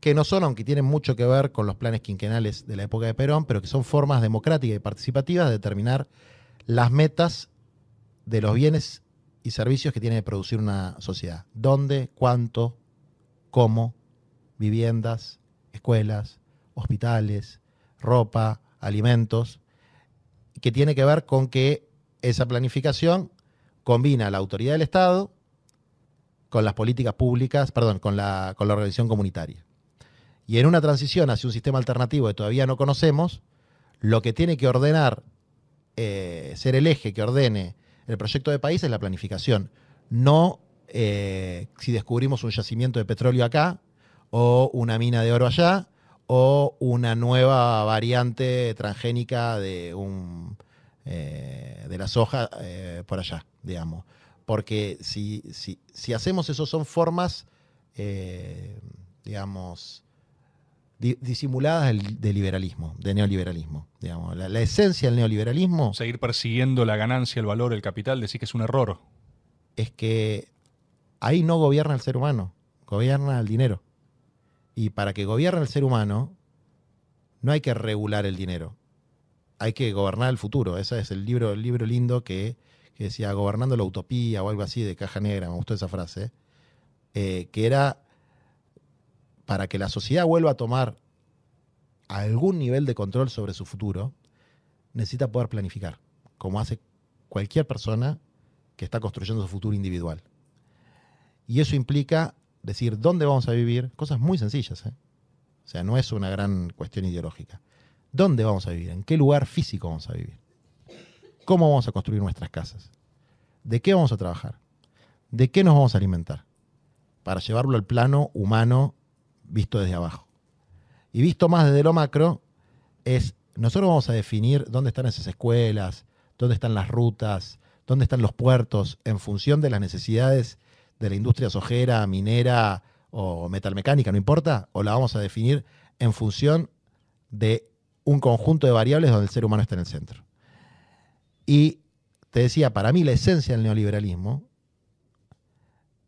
que no son, aunque tienen mucho que ver con los planes quinquenales de la época de Perón, pero que son formas democráticas y participativas de determinar las metas de los bienes y servicios que tiene que producir una sociedad. ¿Dónde? ¿Cuánto? ¿Cómo? Viviendas, escuelas, hospitales, ropa, alimentos, que tiene que ver con que esa planificación combina la autoridad del Estado con las políticas públicas, perdón, con la, con la organización comunitaria. Y en una transición hacia un sistema alternativo que todavía no conocemos, lo que tiene que ordenar, eh, ser el eje que ordene el proyecto de país es la planificación. No eh, si descubrimos un yacimiento de petróleo acá, o una mina de oro allá, o una nueva variante transgénica de, un, eh, de la soja eh, por allá, digamos. Porque si, si, si hacemos eso son formas, digamos, di- disimuladas del, de liberalismo, de neoliberalismo. Digamos. La, la esencia del neoliberalismo Seguir persiguiendo la ganancia, el valor, el capital, decís que es un error. es que ahí no gobierna el ser humano, gobierna el dinero. Y para que gobierne el ser humano, no hay que regular el dinero, hay que gobernar el futuro. Ese es el libro, el libro lindo que, que decía Gobernando la Utopía o algo así de caja negra, me gustó esa frase, eh, que era para que la sociedad vuelva a tomar algún nivel de control sobre su futuro, necesita poder planificar, como hace cualquier persona que está construyendo su futuro individual. Y eso implica decir dónde vamos a vivir, cosas muy sencillas. ¿eh? O sea, no es una gran cuestión ideológica. ¿Dónde vamos a vivir? ¿En qué lugar físico vamos a vivir? ¿Cómo vamos a construir nuestras casas? ¿De qué vamos a trabajar? ¿De qué nos vamos a alimentar? Para llevarlo al plano humano visto desde abajo. Y visto más desde lo macro, es nosotros vamos a definir dónde están esas escuelas, dónde están las rutas, dónde están los puertos, en función de las necesidades de la industria sojera, minera o metalmecánica, no importa, o la vamos a definir en función de un conjunto de variables donde el ser humano está en el centro. Y te decía, para mí la esencia del neoliberalismo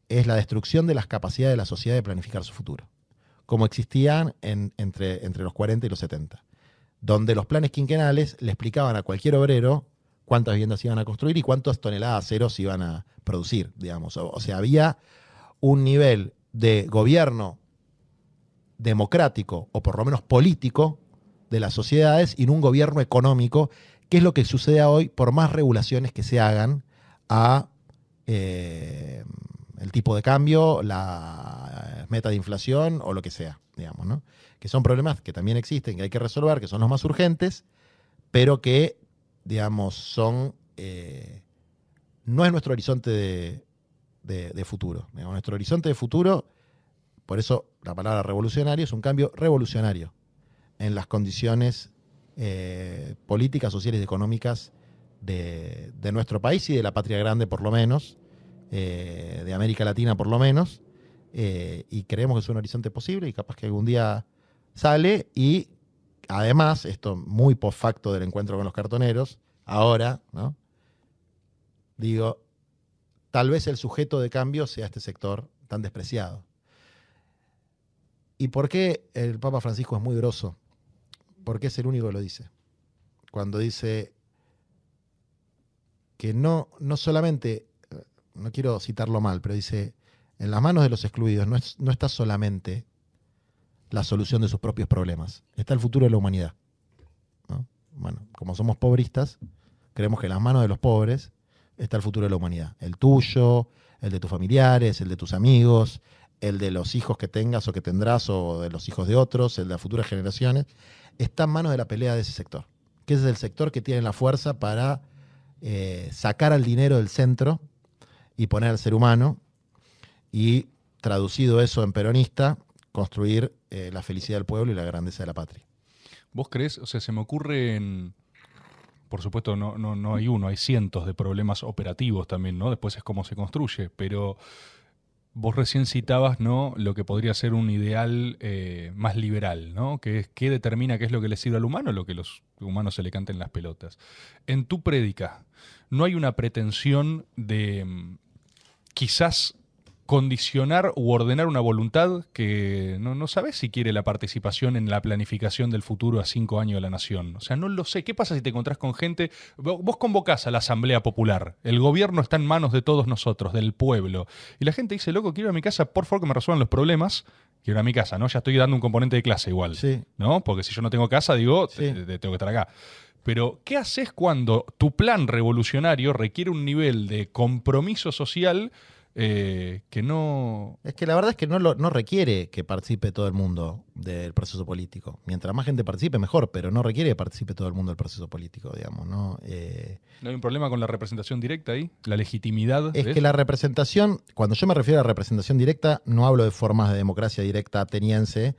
es la destrucción de las capacidades de la sociedad de planificar su futuro, como existían en- entre, los 40 y los 70, donde los planes quinquenales le explicaban a cualquier obrero cuántas viviendas iban a construir y cuántas toneladas de acero se iban a producir, digamos. O, sea, había un nivel de gobierno democrático, o por lo menos político, de las sociedades y en un gobierno económico, que es lo que sucede hoy por más regulaciones que se hagan a eh, el tipo de cambio, la meta de inflación o lo que sea, digamos, ¿no? Que son problemas que también existen, que hay que resolver, que son los más urgentes, pero que, digamos, son. eh, no es nuestro horizonte de, futuro. Nuestro horizonte de futuro, por eso la palabra revolucionario es un cambio revolucionario en las condiciones eh, políticas, sociales y económicas de nuestro país y de la patria grande, por lo menos, eh, de América Latina, por lo menos. eh, y creemos que es un horizonte posible y capaz que algún día sale. Y además, esto muy post facto del encuentro con los cartoneros, ahora, ¿no? Digo, tal vez el sujeto de cambio sea este sector tan despreciado. ¿Y por qué el Papa Francisco es muy grosso? Porque es el único que lo dice. Cuando dice, que no, no solamente, no quiero citarlo mal, pero dice, en las manos de los excluidos no, no está solamente la solución de sus propios problemas, está el futuro de la humanidad. Bueno, como somos pobristas, creemos que en las manos de los pobres está el futuro de la humanidad. El tuyo, el de tus familiares, el de tus amigos, el de los hijos que tengas o que tendrás o de los hijos de otros, el de las futuras generaciones, está en manos de la pelea de ese sector, que es el sector que tiene la fuerza para eh, sacar al dinero del centro y poner ser humano y, traducido eso en peronista, construir eh, la felicidad del pueblo y la grandeza de la patria. ¿Vos crees? O sea, se me ocurre en... Por supuesto, no, no, no hay uno, hay cientos de problemas operativos también, ¿no? Después es cómo se construye, pero vos recién citabas, ¿no? Lo que podría ser un ideal eh, más liberal, ¿no? Que es qué determina qué es lo que le sirve al humano, lo que los humanos se le canten las pelotas. En tu prédica, ¿no hay una pretensión de mm, quizás condicionar u ordenar una voluntad que no, no sabes si quiere la participación en la planificación del futuro a cinco años de la nación. O sea, no lo sé. ¿Qué pasa si te encontrás con gente? Vos convocás a la Asamblea Popular. El gobierno está en manos de todos nosotros, del pueblo. Y la gente dice, loco, quiero ir a mi casa, por favor que me resuelvan los problemas. Quiero ir a mi casa, ¿no? Ya estoy dando un componente de clase igual. Sí. ¿No? Porque si yo no tengo casa, digo, tengo que estar acá. Pero, ¿qué haces cuando tu plan revolucionario requiere un nivel de compromiso social eh, que no... Es que la verdad es que no, no requiere que participe todo el mundo del proceso político. Mientras más gente participe, mejor, pero no requiere que participe todo el mundo del proceso político, digamos. ¿no? Eh, ¿No hay un problema con la representación directa ahí? ¿La legitimidad? Es que la representación, cuando yo me refiero a representación directa, no hablo de formas de democracia directa ateniense,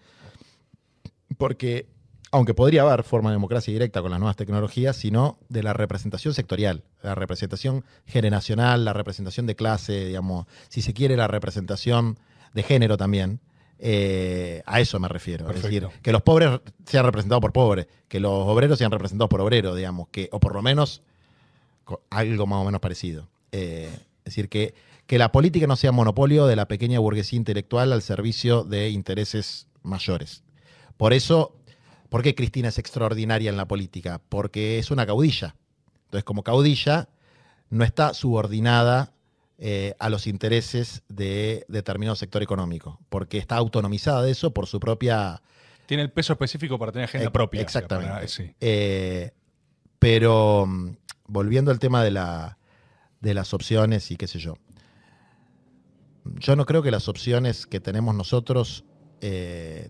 porque aunque podría haber forma de democracia directa con las nuevas tecnologías, sino de la representación sectorial, la representación generacional, la representación de clase, digamos, si se quiere la representación de género también. Eh, a eso me refiero. Es decir, que los pobres sean representados por pobres, que los obreros sean representados por obreros, digamos, que, o por lo menos algo más o menos parecido. Eh, es decir, que, que la política no sea monopolio de la pequeña burguesía intelectual al servicio de intereses mayores. Por eso ¿Por qué Cristina es extraordinaria en la política? Porque es una caudilla. Entonces, como caudilla, no está subordinada eh, a los intereses de determinado sector económico, porque está autonomizada de eso por su propia... Tiene el peso específico para tener agenda propia. Exactamente. Eh, pero mm, volviendo al tema de, la, de las opciones y qué sé yo. Yo no creo que las opciones que tenemos nosotros eh,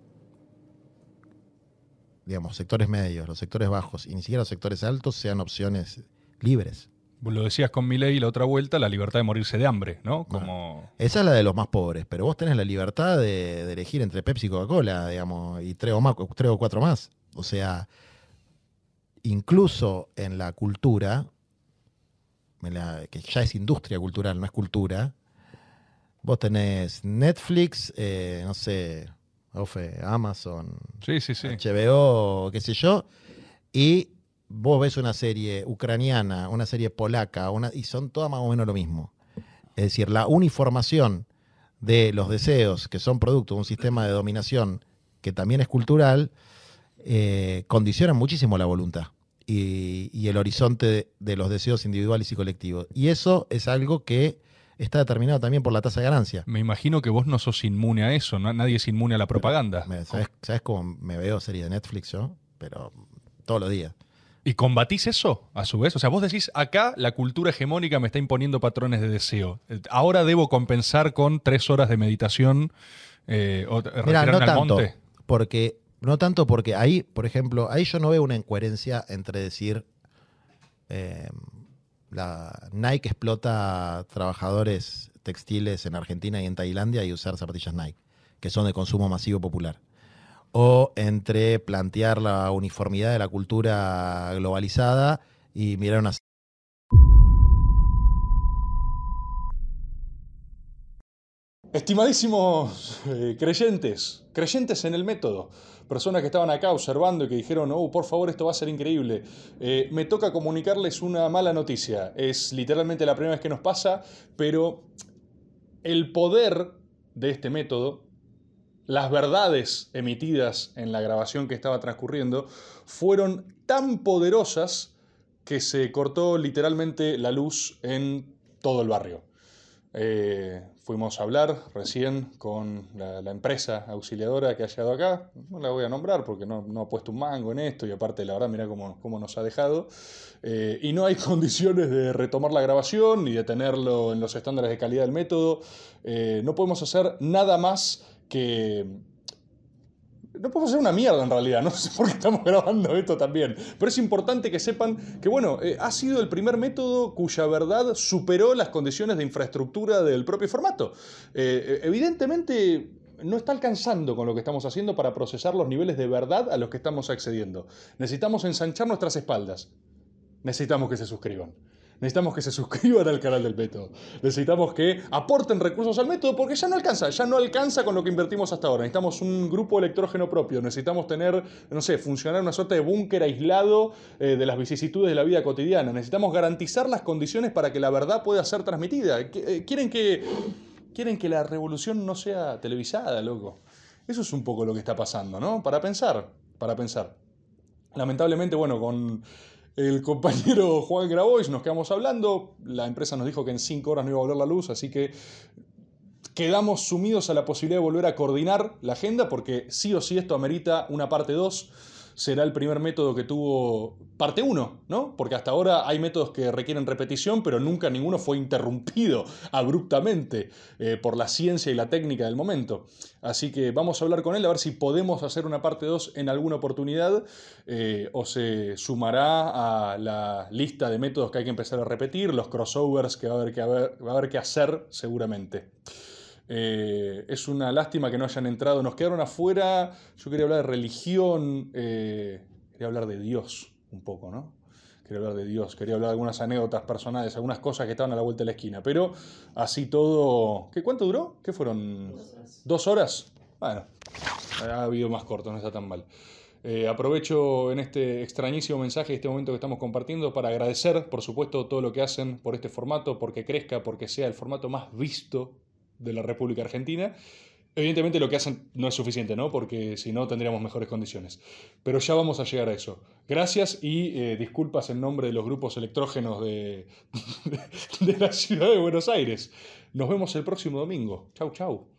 digamos, sectores medios, los sectores bajos y ni siquiera los sectores altos sean opciones libres. Lo decías con mi ley la otra vuelta, la libertad de morirse de hambre, ¿no? Como... esa es la de los más pobres, pero vos tenés la libertad de, elegir entre Pepsi y Coca-Cola, digamos, y tres o, más, tres o cuatro más. O sea, incluso en la cultura, que ya es industria cultural, no es cultura, vos tenés Netflix, eh, no sé, Amazon, sí, sí, sí. HBO, qué sé yo, y vos ves una serie ucraniana, una serie polaca, una, y son todas más o menos lo mismo. Es decir, la uniformación de los deseos, que son producto de un sistema de dominación que también es cultural, eh, condiciona muchísimo la voluntad y, y el horizonte de, de, los deseos individuales y colectivos. Y eso es algo que está determinado también por la tasa de ganancia. Me imagino que vos no sos inmune a eso, nadie es inmune a la propaganda. ¿sabes, cómo me veo serie de Netflix yo? Pero todos los días. ¿Y combatís eso a su vez? O sea, vos decís, acá la cultura hegemónica me está imponiendo patrones de deseo. Ahora debo compensar con tres horas de meditación eh, o Mira, no tanto, Porque, no tanto porque ahí, por ejemplo, ahí yo no veo una incoherencia entre decir... Eh, la Nike explota trabajadores textiles en Argentina y en Tailandia y usar zapatillas Nike, que son de consumo masivo popular. O entre plantear la uniformidad de la cultura globalizada y mirar una... Estimadísimos eh, creyentes, creyentes en el método, personas que estaban acá observando y que dijeron, oh, por favor, esto va a ser increíble. Eh, me toca comunicarles una mala noticia. Es literalmente la primera vez que nos pasa, pero el poder de este método, las verdades emitidas en la grabación que estaba transcurriendo, fueron tan poderosas que se cortó literalmente la luz en todo el barrio. Eh, fuimos a hablar recién con la, empresa auxiliadora que ha llegado acá. No la voy a nombrar porque no, no ha puesto un mango en esto y aparte la verdad mira cómo, cómo nos ha dejado. Eh, y no hay condiciones de retomar la grabación ni de tenerlo en los estándares de calidad del método. Eh, no podemos hacer nada más que no podemos hacer una mierda en realidad, no sé por qué estamos grabando esto también. Pero es importante que sepan que, bueno, eh, ha sido el primer método cuya verdad superó las condiciones de infraestructura del propio formato. Eh, evidentemente no está alcanzando con lo que estamos haciendo para procesar los niveles de verdad a los que estamos accediendo. Necesitamos ensanchar nuestras espaldas. Necesitamos que se suscriban. Necesitamos que se suscriban al canal del método. Necesitamos que aporten recursos al método porque ya no alcanza, ya no alcanza con lo que invertimos hasta ahora. Necesitamos un grupo electrógeno propio, necesitamos tener, no sé, funcionar una suerte de búnker aislado eh, de las vicisitudes de la vida cotidiana. Necesitamos garantizar las condiciones para que la verdad pueda ser transmitida. Eh, quieren que, quieren que la revolución no sea televisada, loco. Eso es un poco lo que está pasando, ¿no? Para pensar, para pensar. Lamentablemente, bueno, con el compañero Juan Grabois, nos quedamos hablando, la empresa nos dijo que en cinco horas no iba a volver la luz, así que quedamos sumidos a la posibilidad de volver a coordinar la agenda, porque sí o sí esto amerita una parte 2 será el primer método que tuvo parte 1, ¿no? Porque hasta ahora hay métodos que requieren repetición, pero nunca ninguno fue interrumpido abruptamente eh, por la ciencia y la técnica del momento. Así que vamos a hablar con él a ver si podemos hacer una parte 2 en alguna oportunidad eh, o se sumará a la lista de métodos que hay que empezar a repetir, los crossovers que va a haber que, va a haber que hacer seguramente. Eh, es una lástima que no hayan entrado. Nos quedaron afuera. Yo quería hablar de religión. Eh, quería hablar de Dios un poco, ¿no? Quería hablar de Dios. Quería hablar de algunas anécdotas personales, algunas cosas que estaban a la vuelta de la esquina. Pero así todo. ¿Qué, ¿Cuánto duró? ¿Qué fueron? ¿Dos horas? Bueno, ha habido más corto, no está tan mal. Eh, aprovecho en este extrañísimo mensaje, este momento que estamos compartiendo, para agradecer, por supuesto, todo lo que hacen por este formato, porque crezca, porque sea el formato más visto de la República Argentina. Evidentemente lo que hacen no es suficiente, ¿no? Porque si no tendríamos mejores condiciones. Pero ya vamos a llegar a eso. Gracias y eh, disculpas en nombre de los grupos electrógenos de, de la ciudad de Buenos Aires. Nos vemos el próximo domingo. Chau, chau.